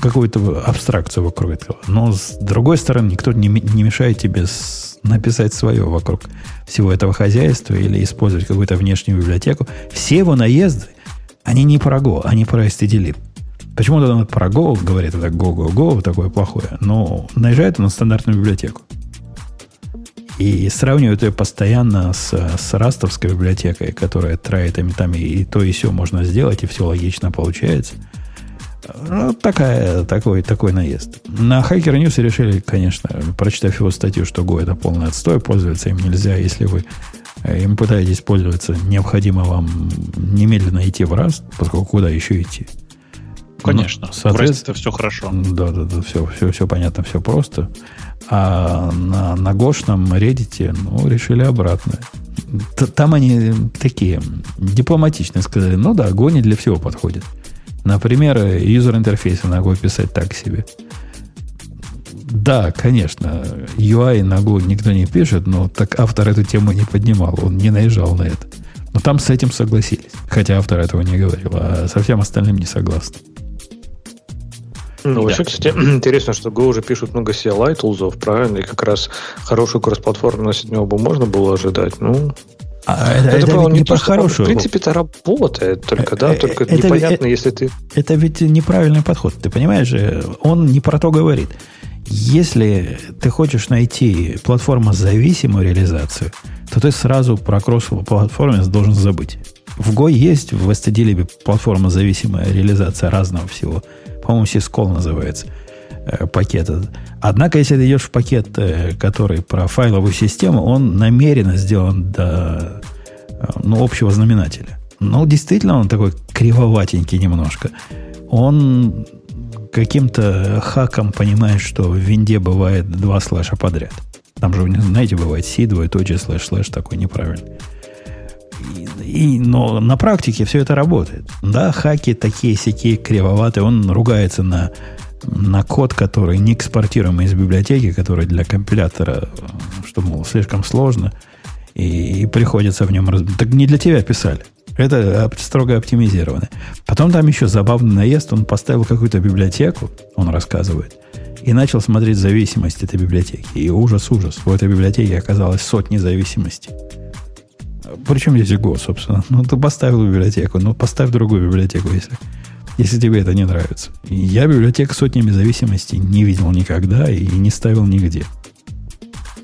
[SPEAKER 1] какую-то абстракцию вокруг этого. Но, с другой стороны, никто не, не мешает тебе с, написать свое вокруг всего этого хозяйства или использовать какую-то внешнюю библиотеку. Все его наезды, они не про Go, они про stdlib. Почему-то он про Go говорит, это Go-Go-Go, такое плохое, но наезжает он на стандартную библиотеку. И сравнивают ее постоянно с, с растовской библиотекой, которая трайтами там и, и то, и все можно сделать, и все логично получается. Ну, такая, такой, такой наезд. На Hacker News решили, конечно, прочитав его статью, что Go это полный отстой, пользоваться им нельзя, если вы э, им пытаетесь пользоваться, необходимо вам немедленно идти в Rust, поскольку куда еще идти?
[SPEAKER 2] Конечно. Ну, соответственно, все хорошо.
[SPEAKER 1] Да, да, да, все, все, все понятно, все просто. А на, на гошном Reddit, ну, решили обратно. Там они такие дипломатичные сказали, ну да, не для всего подходит. Например, юзер интерфейсы на Go писать так себе. Да, конечно, UI на Go никто не пишет, но так автор эту тему не поднимал, он не наезжал на это. Но там с этим согласились. Хотя автор этого не говорил, а со всем остальным не согласны.
[SPEAKER 3] Ну, вообще, кстати, интересно, что Go уже пишут много CLI тулзов, правильно? И как раз хорошую кроссплатформенность от него бы можно было ожидать. Ну,
[SPEAKER 1] а это, это, это не, не про хорошую.
[SPEAKER 3] В принципе, это работает, только, да, э, только это, непонятно,
[SPEAKER 1] это,
[SPEAKER 3] если ты...
[SPEAKER 1] Это ведь неправильный подход. Ты понимаешь, он не про то говорит. Если ты хочешь найти платформу зависимую реализацию, то ты сразу про кросс-платформенность должен забыть. В Go есть в STD платформа зависимая реализация разного всего – по-моему, Syscall называется. э, пакет. Однако, если ты идешь в пакет, э, который про файловую систему, он намеренно сделан до э, ну, общего знаменателя. Ну, действительно, он такой кривоватенький немножко. Он каким-то хаком понимает, что в винде бывает два слэша подряд. Там же, знаете, бывает C, двоеточие, слэш, слэш такой неправильный. И, но на практике все это работает. Да, хаки такие сякие кривоватые. Он ругается на, на код, который не экспортируемый из библиотеки, который для компилятора, что, мол, слишком сложно, и, и приходится в нем... Раз... Так не для тебя писали. Это строго оптимизировано. Потом там еще забавный наезд. Он поставил какую-то библиотеку, он рассказывает, и начал смотреть зависимость этой библиотеки. И ужас-ужас. В этой библиотеке оказалось сотни зависимостей. Причем здесь Go, собственно? Ну, ты поставил библиотеку, ну, поставь другую библиотеку, если, если тебе это не нравится. Я библиотек с сотнями зависимостей не видел никогда и не ставил нигде.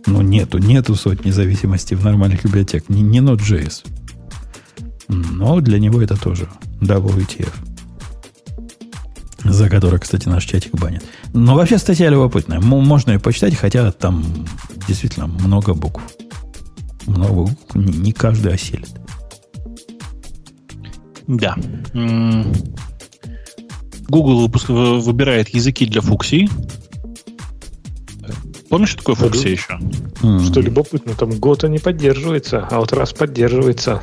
[SPEAKER 1] Ну, нету, нету сотни зависимостей в нормальных библиотеках. Не, не Node.js. Но для него это тоже WTF. За который, кстати, наш чатик банит. Но вообще статья любопытная. Можно ее почитать, хотя там действительно много букв. Много букв. Не, не каждый осилит.
[SPEAKER 2] Да. Google выпуск, выбирает языки для фуксии. Помнишь, что такое фуксия еще?
[SPEAKER 3] Что любопытно, там года не поддерживается, а вот раз поддерживается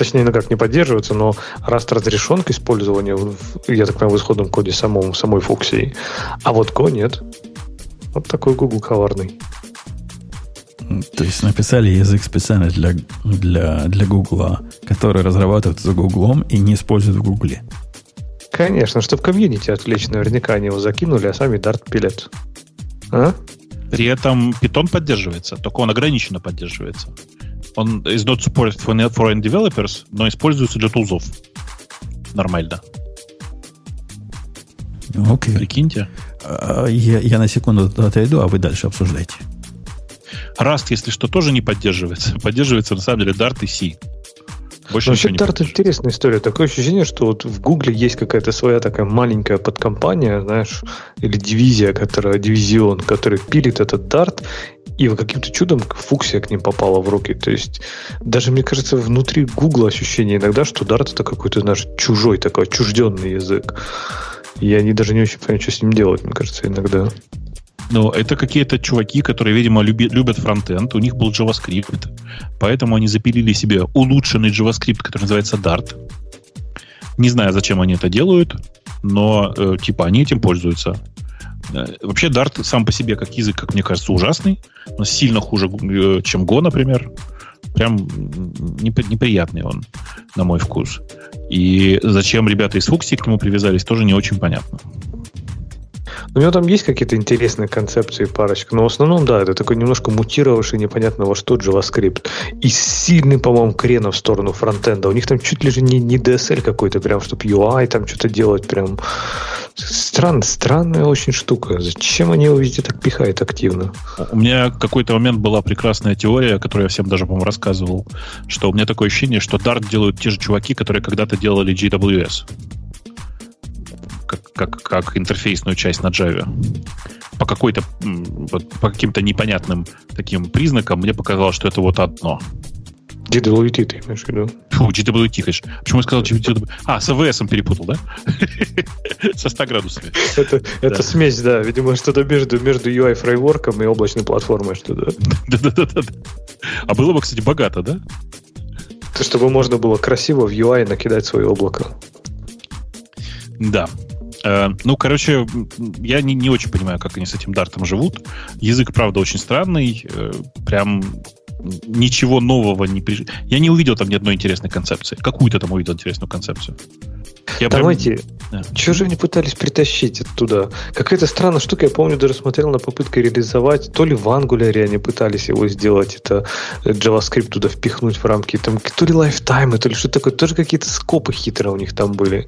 [SPEAKER 3] точнее, ну как не поддерживается, но Rust разрешен к использованию, я так понимаю, в исходном коде самому, самой фуксии. А вот Go нет. Вот такой Google коварный.
[SPEAKER 1] То есть написали язык специально для, для, для Google, который разрабатывается за Гуглом и не используют в Гугле.
[SPEAKER 3] Конечно, чтобы комьюнити отвлечь, наверняка они его закинули, а сами Dart пилят.
[SPEAKER 2] А? При этом Python поддерживается, только он ограниченно поддерживается. Он is not supported for foreign developers, но используется для тулзов. Нормально.
[SPEAKER 1] Окей.
[SPEAKER 2] Прикиньте.
[SPEAKER 1] А, я, я на секунду отойду, а вы дальше обсуждайте.
[SPEAKER 2] Rust, если что, тоже не поддерживается. Поддерживается, на самом деле, Dart и C.
[SPEAKER 3] Больше Вообще Dart интересная история. Такое ощущение, что вот в Гугле есть какая-то своя такая маленькая подкомпания, знаешь, или дивизия, которая, дивизион, который пилит этот Dart, и каким-то чудом фуксия к ним попала в руки. То есть даже, мне кажется, внутри Гугла ощущение иногда, что Dart это какой-то наш чужой такой, отчужденный язык. И они даже не очень понимают, что с ним делать, мне кажется, иногда.
[SPEAKER 2] Ну, это какие-то чуваки, которые, видимо, люби, любят фронтенд. У них был JavaScript. Поэтому они запилили себе улучшенный JavaScript, который называется Dart. Не знаю, зачем они это делают, но э, типа они этим пользуются. Э, вообще Dart сам по себе как язык, как мне кажется, ужасный, но сильно хуже, э, чем Go, например. Прям неприятный он, на мой вкус. И зачем ребята из Фукси к нему привязались, тоже не очень понятно.
[SPEAKER 3] У него там есть какие-то интересные концепции, парочка, но в основном, да, это такой немножко мутировавший непонятно во что JavaScript. И сильный, по-моему, крена в сторону фронтенда. У них там чуть ли же не, не DSL какой-то, прям, чтобы UI там что-то делать, прям Странная, странная очень штука. Зачем они его везде так пихают активно?
[SPEAKER 2] У меня какой-то момент была прекрасная теория, которую я всем даже, по-моему, рассказывал, что у меня такое ощущение, что Dart делают те же чуваки, которые когда-то делали GWS как, как, интерфейсную часть на Java. По какой-то, по каким-то непонятным таким признакам мне показалось, что это вот одно.
[SPEAKER 3] GWT ты имеешь в виду?
[SPEAKER 2] Фу, GWT, конечно. Почему я сказал GWT? А, с AWS перепутал, да? Со 100 градусами.
[SPEAKER 3] Это, это смесь, да. Видимо, что-то между, между UI-фреймворком и облачной платформой что-то.
[SPEAKER 2] Да-да-да. А было бы, кстати, богато, да?
[SPEAKER 3] Чтобы можно было красиво в UI накидать свое облако.
[SPEAKER 2] Да, ну, короче, я не, не очень понимаю, как они с этим дартом живут. Язык, правда, очень странный. Э, прям ничего нового не приш... Я не увидел там ни одной интересной концепции. Какую-то там увидел интересную концепцию.
[SPEAKER 3] Я Давайте, прям... да. что же они пытались притащить оттуда? Какая-то странная штука, я помню, даже смотрел на попытку реализовать, то ли в Angular они пытались его сделать, это э, JavaScript туда впихнуть в рамки, там, то ли Lifetime, то ли что такое, тоже какие-то скопы хитрые у них там были.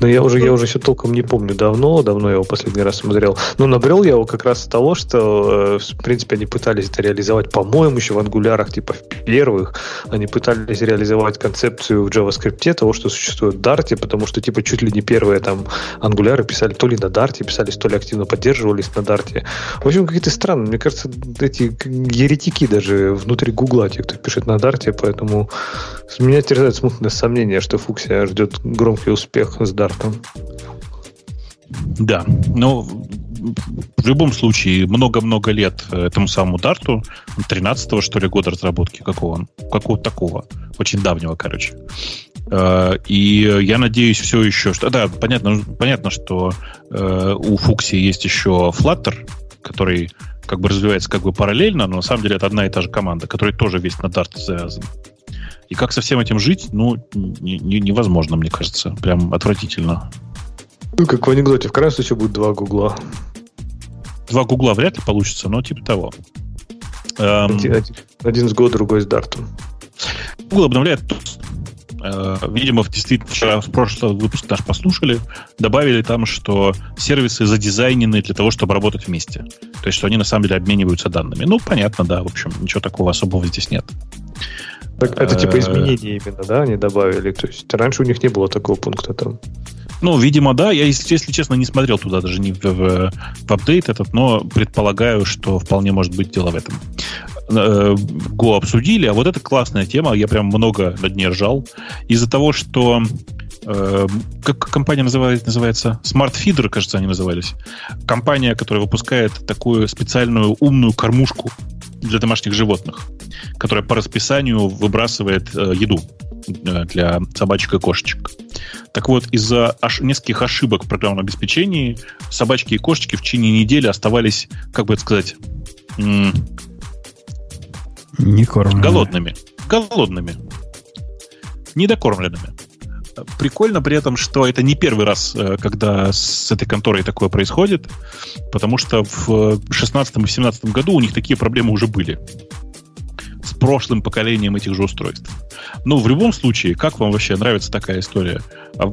[SPEAKER 3] Но я уже, я уже все толком не помню давно, давно я его последний раз смотрел. Но набрел я его как раз с того, что, э, в принципе, они пытались это реализовать, по-моему, еще в ангулярах, типа в первых, они пытались реализовать концепцию в JavaScript того, что существует в Dart, потому что, типа, чуть ли не первые там ангуляры писали то ли на Дарте, писались, то ли активно поддерживались на Дарте. В общем, какие-то странные. Мне кажется, эти еретики даже внутри Гугла, те, кто пишет на Дарте, поэтому меня терзает смутное сомнение, что Фуксия ждет громкий успех с Дартом.
[SPEAKER 2] Да, но в любом случае много-много лет этому самому Дарту, 13-го, что ли, года разработки, какого он? Какого такого? Очень давнего, короче. Э, и я надеюсь все еще, что... Да, понятно, понятно что э, у Фукси есть еще Flutter, который как бы развивается как бы параллельно, но на самом деле это одна и та же команда, которая тоже весь на Dart завязан. И как со всем этим жить, ну, не, не, невозможно, мне кажется. Прям отвратительно.
[SPEAKER 3] Ну, как в анекдоте, в крайнем случае будет два гугла.
[SPEAKER 2] Два гугла вряд ли получится, но типа того.
[SPEAKER 3] Эм... Один, один, один с Go, другой с Дартом.
[SPEAKER 2] Google обновляет э, Видимо, действительно, вчера в прошлый выпуск наш послушали, добавили там, что сервисы задизайнены для того, чтобы работать вместе. То есть, что они на самом деле обмениваются данными. Ну, понятно, да, в общем, ничего такого особого здесь нет.
[SPEAKER 3] Так, это типа э, изменения именно, да, они добавили? То есть раньше у них не было такого пункта там.
[SPEAKER 2] Ну, видимо, да. Я, если, если честно, не смотрел туда даже не в, в, в апдейт этот, но предполагаю, что вполне может быть дело в этом. Э, Go обсудили, а вот это классная тема, я прям много над ней ржал. Из-за того, что э, как компания называется, называется Smart Feeder, кажется, они назывались. Компания, которая выпускает такую специальную умную кормушку для домашних животных, которая по расписанию выбрасывает э, еду э, для собачек и кошечек. Так вот, из-за аш- нескольких ошибок в программном обеспечении собачки и кошечки в течение недели оставались, как бы это сказать, м-
[SPEAKER 1] не кормленными.
[SPEAKER 2] голодными. Голодными. Недокормленными. Прикольно при этом, что это не первый раз, э, когда с этой конторой такое происходит, потому что в 2016 и 2017 году у них такие проблемы уже были с прошлым поколением этих же устройств. Ну, в любом случае, как вам вообще нравится такая история? А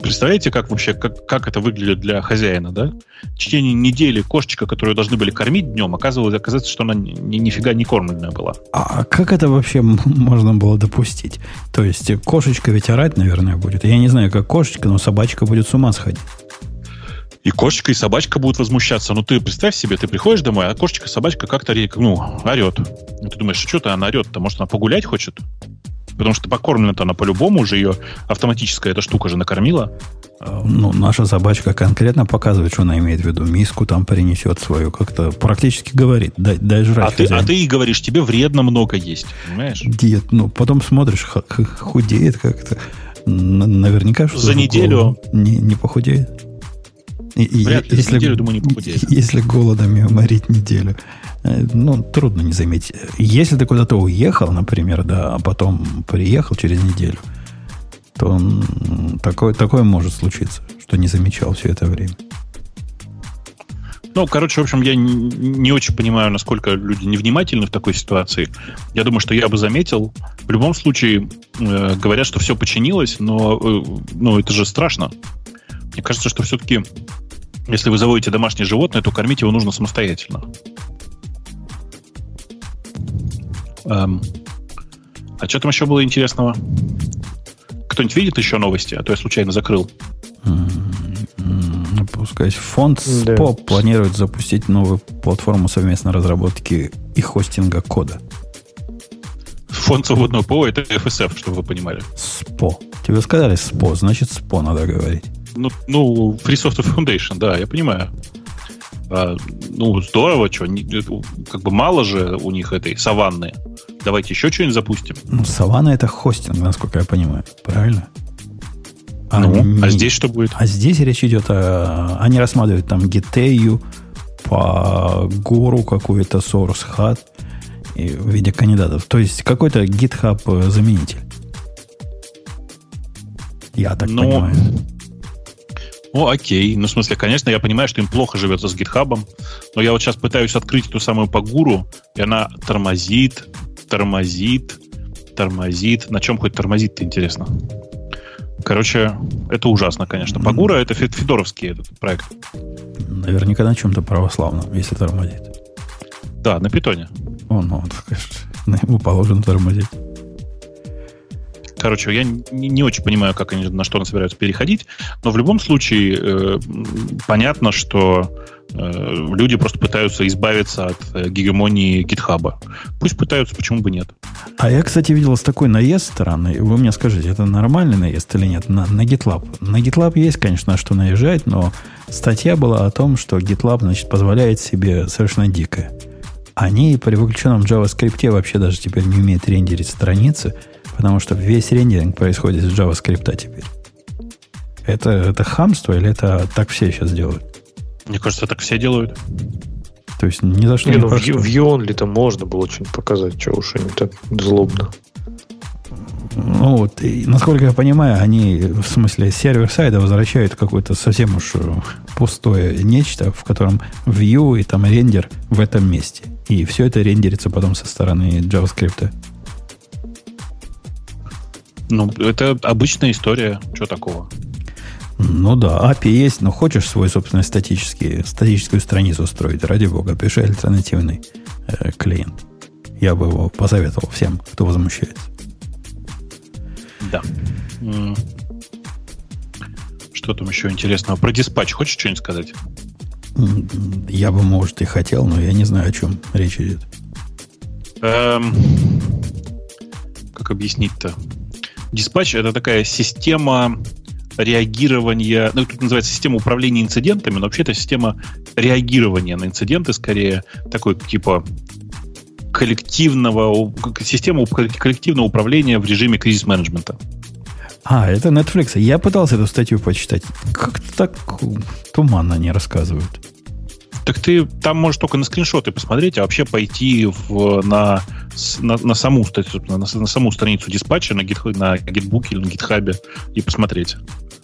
[SPEAKER 2] представляете, как вообще, как, как это выглядит для хозяина, да? В течение недели кошечка, которую должны были кормить днем, оказывалось, оказывается, что она ни, нифига не кормленная была.
[SPEAKER 1] А как это вообще можно было допустить? То есть кошечка ведь орать, наверное, будет. Я не знаю, как кошечка, но собачка будет с ума сходить.
[SPEAKER 2] И кошечка, и собачка будут возмущаться. Ну, ты представь себе, ты приходишь домой, а кошечка, собачка как-то, ну, орет. И ты думаешь, что-то она орет-то, может, она погулять хочет? Потому что покормлена-то она по-любому уже ее автоматическая эта штука же накормила.
[SPEAKER 1] А, ну, наша собачка конкретно показывает, что она имеет в виду. Миску там принесет свою, как-то практически говорит, дай, дай жрать.
[SPEAKER 2] А ты, а ты и говоришь, тебе вредно много есть, понимаешь?
[SPEAKER 1] Диет, ну, потом смотришь, худеет как-то. Наверняка что
[SPEAKER 2] За неделю
[SPEAKER 1] не, не похудеет.
[SPEAKER 2] Вряд ли, если, неделю, думаю, не похудеет.
[SPEAKER 1] Если голодом ее морить неделю, э, ну, трудно не заметить. Если ты куда-то уехал, например, да, а потом приехал через неделю, то такое, такое может случиться, что не замечал все это время.
[SPEAKER 2] Ну, короче, в общем, я не, не очень понимаю, насколько люди невнимательны в такой ситуации. Я думаю, что я бы заметил. В любом случае, э, говорят, что все починилось, но э, ну, это же страшно. Мне кажется, что все-таки если вы заводите домашнее животное, то кормить его нужно самостоятельно. Эм. А что там еще было интересного? Кто-нибудь видит еще новости? А то я случайно закрыл.
[SPEAKER 1] Пускай фонд СПО да. планирует запустить новую платформу совместной разработки и хостинга кода.
[SPEAKER 2] Фонд свободного ПО это FSF, чтобы вы понимали.
[SPEAKER 1] СПО. Тебе сказали СПО, значит СПО надо говорить.
[SPEAKER 2] Ну, ну, Free Software Foundation, да, я понимаю. А, ну, здорово, что, как бы мало же у них этой саванны. Давайте еще что-нибудь запустим.
[SPEAKER 1] Ну, саванна это хостинг, насколько я понимаю, правильно?
[SPEAKER 2] А, ну, не, а здесь что будет?
[SPEAKER 1] А здесь речь идет о... Они рассматривают там Giteu, по гору какой-то Source Hut в виде кандидатов. То есть какой-то GitHub э, заменитель. Я так Но... понимаю.
[SPEAKER 2] Ну, окей. Ну, в смысле, конечно, я понимаю, что им плохо живется с гитхабом, но я вот сейчас пытаюсь открыть эту самую погуру, и она тормозит, тормозит, тормозит. На чем хоть тормозит-то, интересно? Короче, это ужасно, конечно. Пагура mm. это федоровский этот проект.
[SPEAKER 1] Наверняка на чем-то православном, если тормозит.
[SPEAKER 2] Да, на питоне.
[SPEAKER 1] О, ну, конечно, ему положено тормозить.
[SPEAKER 2] Короче, я не, не очень понимаю, как они на что они собираются переходить, но в любом случае э, понятно, что э, люди просто пытаются избавиться от э, гегемонии гитхаба. Пусть пытаются, почему бы нет.
[SPEAKER 1] А я, кстати, видел с такой наезд стороны. Вы мне скажите, это нормальный наезд или нет? На, на GitLab. На GitLab есть, конечно, что наезжать, но статья была о том, что GitLab, значит, позволяет себе совершенно дикое. Они при выключенном JavaScript вообще даже теперь не умеют рендерить страницы, потому что весь рендеринг происходит из JavaScript теперь. Это, это хамство или это так все сейчас делают?
[SPEAKER 2] Мне кажется, так все делают.
[SPEAKER 1] То есть ни за что не,
[SPEAKER 3] не ну, в, в Only-то можно было что-нибудь показать, что уж они так злобно.
[SPEAKER 1] Ну вот, и, насколько я понимаю, они, в смысле, сервер сайта возвращают какое-то совсем уж пустое нечто, в котором view и там рендер в этом месте. И все это рендерится потом со стороны JavaScript.
[SPEAKER 2] Ну, это обычная история. Что такого?
[SPEAKER 1] Ну да, API есть, но хочешь свой собственный статический, статическую страницу устроить, ради бога, пиши альтернативный э, клиент. Я бы его посоветовал всем, кто возмущается.
[SPEAKER 2] Да. Что там еще интересного? Про диспатч хочешь что-нибудь сказать?
[SPEAKER 1] Я бы, может, и хотел, но я не знаю, о чем речь идет.
[SPEAKER 2] Эм, как объяснить-то? Диспатч это такая система реагирования, ну, тут называется система управления инцидентами, но вообще это система реагирования на инциденты, скорее такой типа коллективного, система коллективного управления в режиме кризис-менеджмента.
[SPEAKER 1] А, это Netflix. Я пытался эту статью почитать. Как-то так туманно они рассказывают.
[SPEAKER 2] Так ты там можешь только на скриншоты посмотреть, а вообще пойти в, на, на, на, саму, на, на саму страницу диспатча на, GitHub, на GitBook или на GitHub и посмотреть.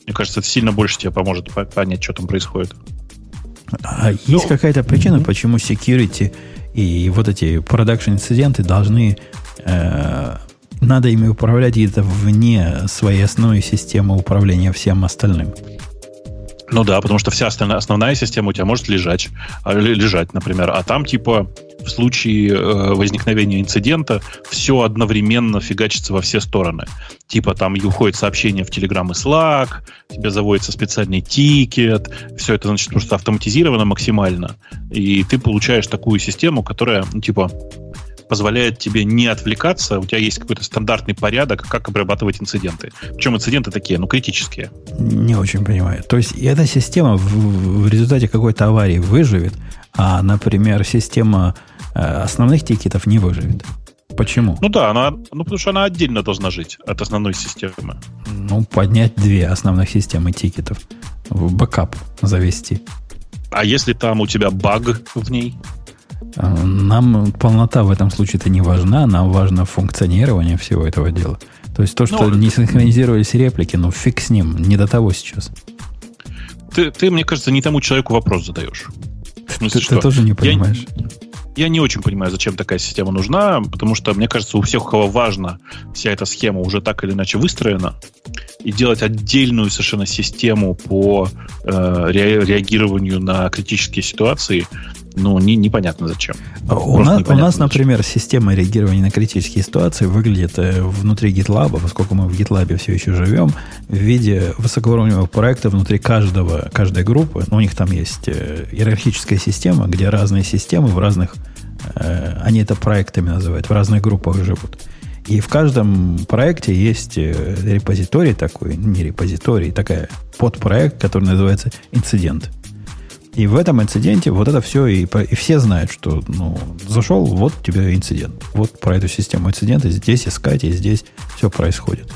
[SPEAKER 2] Мне кажется, это сильно больше тебе поможет понять, что там происходит.
[SPEAKER 1] А есть ну, какая-то причина, почему security и вот эти продакшн инциденты должны э, надо ими управлять где-то вне своей основной системы управления всем остальным.
[SPEAKER 2] Ну да, потому что вся остальная, основная система у тебя может лежать, а, лежать, например, а там типа в случае э, возникновения инцидента все одновременно фигачится во все стороны. Типа там уходит сообщение в Telegram и Slack, тебе заводится специальный тикет, все это значит просто автоматизировано максимально, и ты получаешь такую систему, которая ну, типа позволяет тебе не отвлекаться, у тебя есть какой-то стандартный порядок, как обрабатывать инциденты. Причем инциденты такие, ну, критические.
[SPEAKER 1] Не очень понимаю. То есть эта система в, в результате какой-то аварии выживет, а, например, система э, основных тикетов не выживет. Почему?
[SPEAKER 2] Ну да, она, ну потому что она отдельно должна жить от основной системы.
[SPEAKER 1] Ну, поднять две основных системы тикетов. В бэкап завести.
[SPEAKER 2] А если там у тебя баг в ней?
[SPEAKER 1] А, нам полнота в этом случае-то не важна, нам важно функционирование всего этого дела. То есть то, что ну, не синхронизировались реплики, ну фиг с ним, не до того сейчас.
[SPEAKER 2] Ты, ты мне кажется, не тому человеку вопрос задаешь.
[SPEAKER 1] смысле, ты, ты тоже не понимаешь.
[SPEAKER 2] Я, я не очень понимаю, зачем такая система нужна, потому что, мне кажется, у всех, у кого важно, вся эта схема уже так или иначе выстроена, и делать отдельную совершенно систему по э, реагированию на критические ситуации, ну, не, непонятно зачем.
[SPEAKER 1] А у, нас, у нас, например, система реагирования на критические ситуации выглядит э, внутри GitLab, поскольку мы в GitLab все еще живем, в виде высокоуровневого проекта внутри каждого, каждой группы. Ну, у них там есть э, иерархическая система, где разные системы в разных, э, они это проектами называют, в разных группах живут. И в каждом проекте есть репозиторий такой, не репозиторий, такая подпроект, который называется инцидент. И в этом инциденте вот это все, и, и все знают, что ну, зашел, вот тебе инцидент. Вот про эту систему инцидента здесь искать, и здесь все происходит.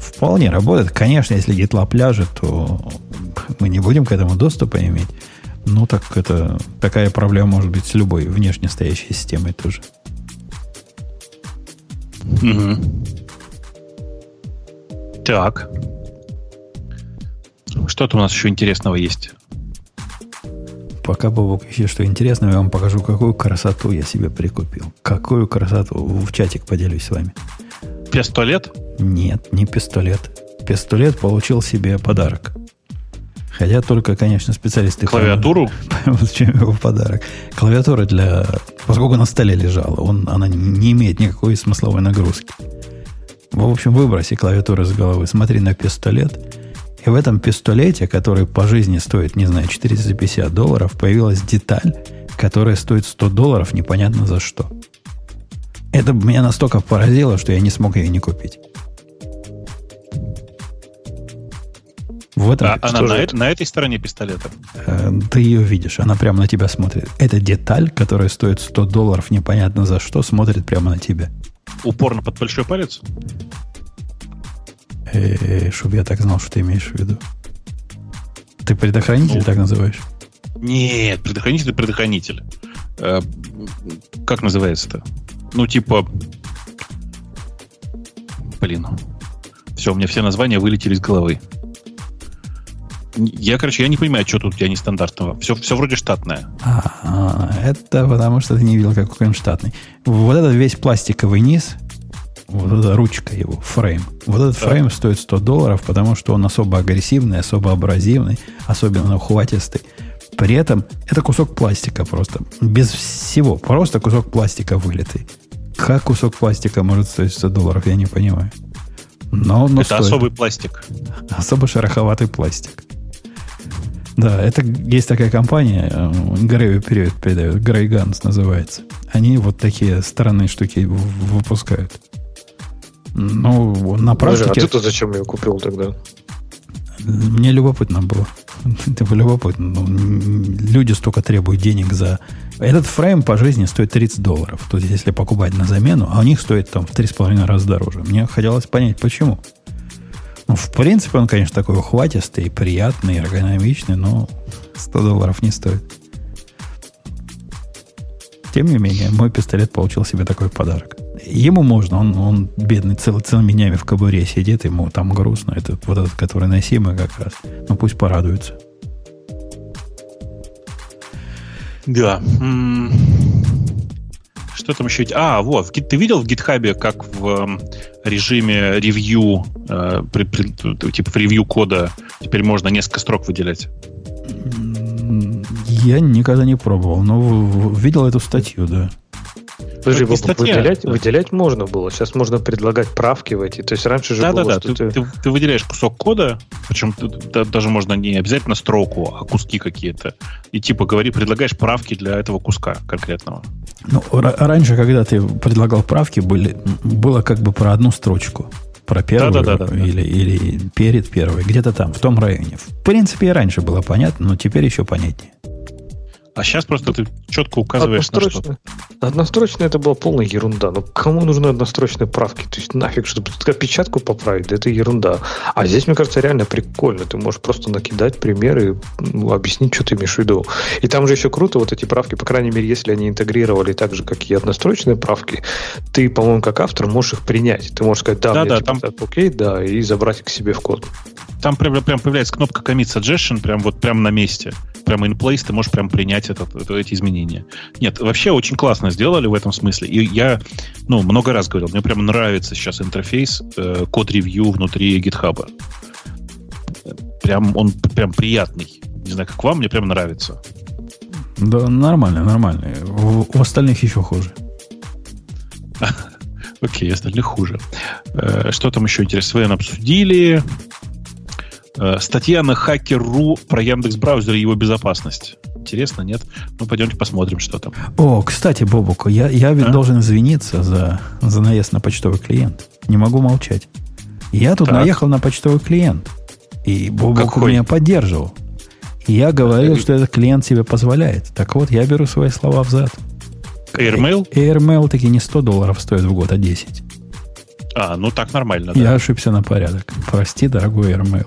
[SPEAKER 1] Вполне работает. Конечно, если GitLab ляжет, то мы не будем к этому доступа иметь. Ну, так это такая проблема может быть с любой внешне стоящей системой тоже.
[SPEAKER 2] Угу. Так. Что-то у нас еще интересного есть.
[SPEAKER 1] Пока, Бобок, еще что интересное, я вам покажу, какую красоту я себе прикупил. Какую красоту. В чатик поделюсь с вами.
[SPEAKER 2] Пистолет?
[SPEAKER 1] Нет, не пистолет. Пистолет получил себе подарок. Хотя только, конечно, специалисты...
[SPEAKER 2] Клавиатуру?
[SPEAKER 1] Поймут, чем его подарок. Клавиатура для... Поскольку на столе лежала, он, она не имеет никакой смысловой нагрузки. В общем, выброси клавиатуру с головы, смотри на пистолет. И в этом пистолете, который по жизни стоит, не знаю, 450 долларов, появилась деталь, которая стоит 100 долларов непонятно за что. Это меня настолько поразило, что я не смог ее не купить.
[SPEAKER 2] В этом а она на, на этой стороне пистолета?
[SPEAKER 1] Э, ты ее видишь, она прямо на тебя смотрит. Эта деталь, которая стоит 100 долларов непонятно за что, смотрит прямо на тебя.
[SPEAKER 2] Упорно под большой палец?
[SPEAKER 1] Чтобы я так знал, что ты имеешь в виду. Ты предохранитель ну, так называешь?
[SPEAKER 2] Нет, предохранитель предохранитель. Э, как называется-то? Ну, типа... Блин. Все, у меня все названия вылетели из головы. Я, короче, я не понимаю, что тут у тебя нестандартного. Все, все вроде штатное.
[SPEAKER 1] А, это потому что ты не видел, какой он штатный. Вот этот весь пластиковый низ, вот эта ручка его, фрейм. Вот этот так. фрейм стоит 100 долларов, потому что он особо агрессивный, особо абразивный, особенно ухватистый. При этом это кусок пластика просто. Без всего. Просто кусок пластика вылитый. Как кусок пластика может стоить 100 долларов, я не понимаю. Но, но
[SPEAKER 2] это стоит. особый пластик.
[SPEAKER 1] Особо шероховатый пластик. Да, это есть такая компания, Грейви период передает, Грей Ганс называется. Они вот такие странные штуки выпускают. Ну, на практике... Подожди,
[SPEAKER 3] а ты-то зачем ее купил тогда?
[SPEAKER 1] Мне любопытно было. Это было любопытно. Ну, люди столько требуют денег за... Этот фрейм по жизни стоит 30 долларов. То есть, если покупать на замену, а у них стоит там в 3,5 раза дороже. Мне хотелось понять, почему. Ну, в принципе, он, конечно, такой ухватистый, приятный, эргономичный, но 100 долларов не стоит. Тем не менее, мой пистолет получил себе такой подарок. Ему можно, он, он бедный, цел, целыми днями в кобуре сидит, ему там грустно. Это вот этот, который носимый как раз. Ну, пусть порадуется.
[SPEAKER 2] Да. Что там еще? А, вот, ты видел в гитхабе, как в эм, режиме ревью, э, при, при, типа в ревью кода теперь можно несколько строк выделять?
[SPEAKER 1] Я никогда не пробовал, но видел эту статью, да.
[SPEAKER 3] Подожди, выделять, выделять можно было. Сейчас можно предлагать правки в эти. То есть раньше же да, было, да, да.
[SPEAKER 2] Ты, ты, ты, ты выделяешь кусок кода, причем ты, да, даже можно не обязательно строку, а куски какие-то. И типа говори, предлагаешь правки для этого куска конкретного.
[SPEAKER 1] Ну, раньше, когда ты предлагал правки, были, было как бы про одну строчку. Про первую да, да, да, да, или, или перед первой, где-то там, в том районе. В принципе, и раньше было понятно, но теперь еще понятнее.
[SPEAKER 2] А сейчас просто ты четко указываешь на что-то.
[SPEAKER 3] Однострочная это была полная ерунда. Ну, кому нужны однострочные правки? То есть нафиг, чтобы опечатку поправить, да это ерунда. А здесь, мне кажется, реально прикольно. Ты можешь просто накидать примеры, ну, объяснить, что ты имеешь в виду. И там же еще круто вот эти правки, по крайней мере, если они интегрировали так же, как и однострочные правки, ты, по-моему, как автор можешь их принять. Ты можешь сказать, да, да, да типа, там... окей, да, и забрать их к себе в код.
[SPEAKER 2] Там прям, прям появляется кнопка Commit Suggestion, прям вот прям на месте. Прямо in place ты можешь прям принять этот, это, эти изменения. Нет, вообще очень классно сделали в этом смысле. И я, ну, много раз говорил, мне прям нравится сейчас интерфейс э, код-ревью внутри GitHub. Прям он прям приятный. Не знаю, как вам, мне прям нравится.
[SPEAKER 1] Да, нормально, нормально. У, у остальных еще хуже.
[SPEAKER 2] Окей, остальных хуже. Э, что там еще интересного обсудили? Э, статья на Hacker.ru про Яндекс браузер и его безопасность. Интересно, нет? Ну, пойдемте посмотрим, что там.
[SPEAKER 1] О, кстати, Бобук, я, я ведь а? должен извиниться за, за наезд на почтовый клиент. Не могу молчать. Я тут так. наехал на почтовый клиент. И Бобук Какой? меня поддерживал. И я говорил, что этот клиент себе позволяет. Так вот, я беру свои слова взад.
[SPEAKER 2] AirMail?
[SPEAKER 1] AirMail таки не 100 долларов стоит в год, а 10.
[SPEAKER 2] А, ну так нормально,
[SPEAKER 1] да. Я ошибся на порядок. Прости, дорогой AirMail.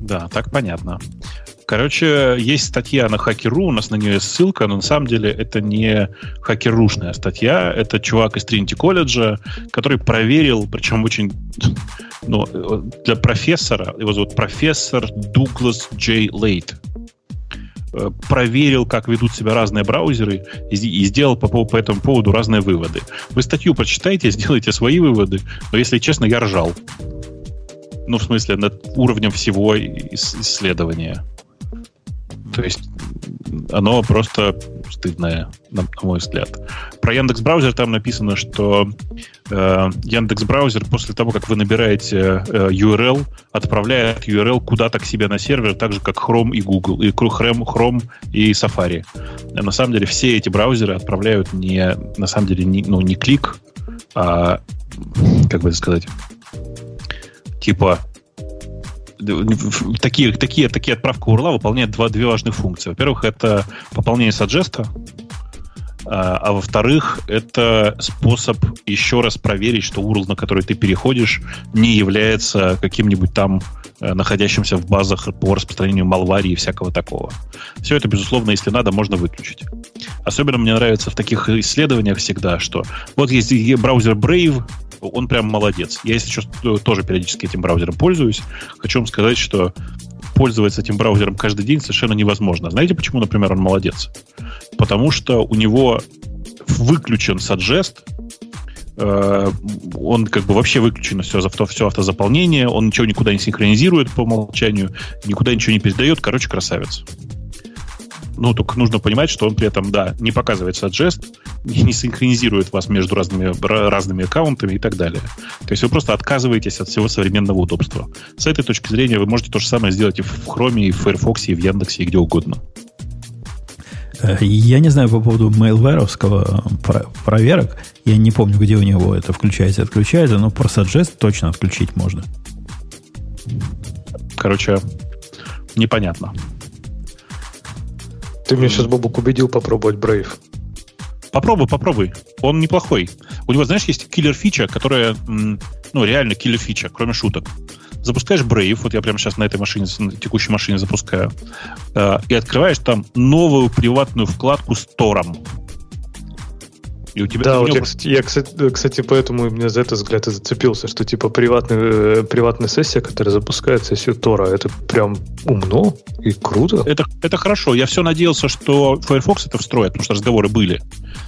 [SPEAKER 2] Да, так понятно. Короче, есть статья на Хакеру, у нас на нее есть ссылка, но на самом деле это не хакерушная статья, это чувак из Тринити колледжа, который проверил, причем очень, ну, для профессора, его зовут профессор Дуглас Джей Лейт, э, проверил, как ведут себя разные браузеры и, сделал по, по этому поводу разные выводы. Вы статью прочитайте, сделайте свои выводы, но, если честно, я ржал. Ну, в смысле, над уровнем всего исследования. То есть оно просто стыдное, на, на мой взгляд. Про Яндекс браузер там написано, что э, Яндекс браузер после того, как вы набираете э, URL, отправляет URL куда-то к себе на сервер, так же как Chrome и Google, и Chrome, Chrome и Safari. А на самом деле все эти браузеры отправляют не на самом деле не, ну, не клик, а как бы это сказать, типа такие, такие, такие отправка URL выполняют два, две важных функции. Во-первых, это пополнение саджеста, а, а во-вторых, это способ еще раз проверить, что URL, на который ты переходишь, не является каким-нибудь там э, находящимся в базах по распространению малварии и всякого такого. Все это, безусловно, если надо, можно выключить. Особенно мне нравится в таких исследованиях всегда, что вот есть браузер Brave, он прям молодец. Я, если что, тоже периодически этим браузером пользуюсь. Хочу вам сказать, что пользоваться этим браузером каждый день совершенно невозможно. Знаете, почему, например, он молодец? Потому что у него выключен Suggest, э, он как бы вообще выключено все, авто, все автозаполнение, он ничего никуда не синхронизирует по умолчанию, никуда ничего не передает. Короче, красавец. Ну, только нужно понимать, что он при этом, да, не показывает саджест, не синхронизирует вас между разными, разными аккаунтами и так далее. То есть вы просто отказываетесь от всего современного удобства. С этой точки зрения вы можете то же самое сделать и в Chrome, и в Firefox, и в Яндексе, и где угодно.
[SPEAKER 1] Э, я не знаю по поводу mailware проверок. Я не помню, где у него это включается и отключается, но про Suggest точно отключить можно.
[SPEAKER 2] Короче, непонятно.
[SPEAKER 3] Ты меня сейчас, Бобук, убедил попробовать Brave.
[SPEAKER 2] Попробуй, попробуй. Он неплохой. У него, знаешь, есть киллер-фича, которая, ну, реально киллер-фича, кроме шуток. Запускаешь Brave, вот я прямо сейчас на этой машине, на текущей машине запускаю, э, и открываешь там новую приватную вкладку с Тором.
[SPEAKER 3] И у тебя да, вот я, кстати, я, кстати, поэтому именно за этот взгляд и зацепился, что типа приватный, э, приватная сессия, которая запускает сессию Тора, это прям умно и круто.
[SPEAKER 2] Это, это хорошо. Я все надеялся, что Firefox это встроит, потому что разговоры были.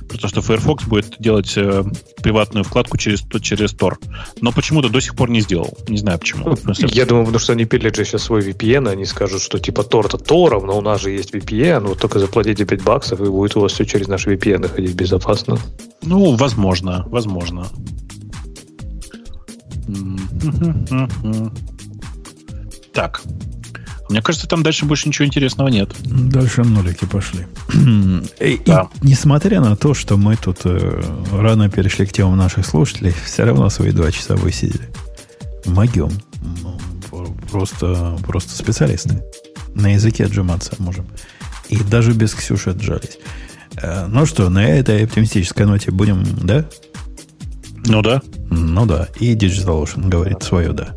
[SPEAKER 2] Про то, что Firefox будет делать э, приватную вкладку через, через Tor. Но почему-то до сих пор не сделал. Не знаю почему.
[SPEAKER 3] смысле, я думаю, потому что они пилят же сейчас свой VPN, они скажут, что типа это Тором, но у нас же есть VPN, вот только заплатите 5 баксов, и будет у вас все через наш VPN ходить безопасно.
[SPEAKER 2] Ну, возможно, возможно. Так. Мне кажется, там дальше больше ничего интересного нет.
[SPEAKER 1] Дальше нолики пошли. И, да. и несмотря на то, что мы тут э, рано перешли к темам наших слушателей, все равно свои два часа высидели. Могем. Просто, просто специалисты. На языке отжиматься можем. И даже без Ксюши отжались. Э, ну что, на этой оптимистической ноте будем, да?
[SPEAKER 2] Ну да.
[SPEAKER 1] Ну да. И Digital Ocean говорит свое да.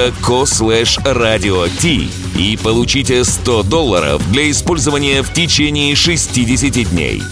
[SPEAKER 4] dot.co slash radio t и получите 100 долларов для использования в течение 60 дней.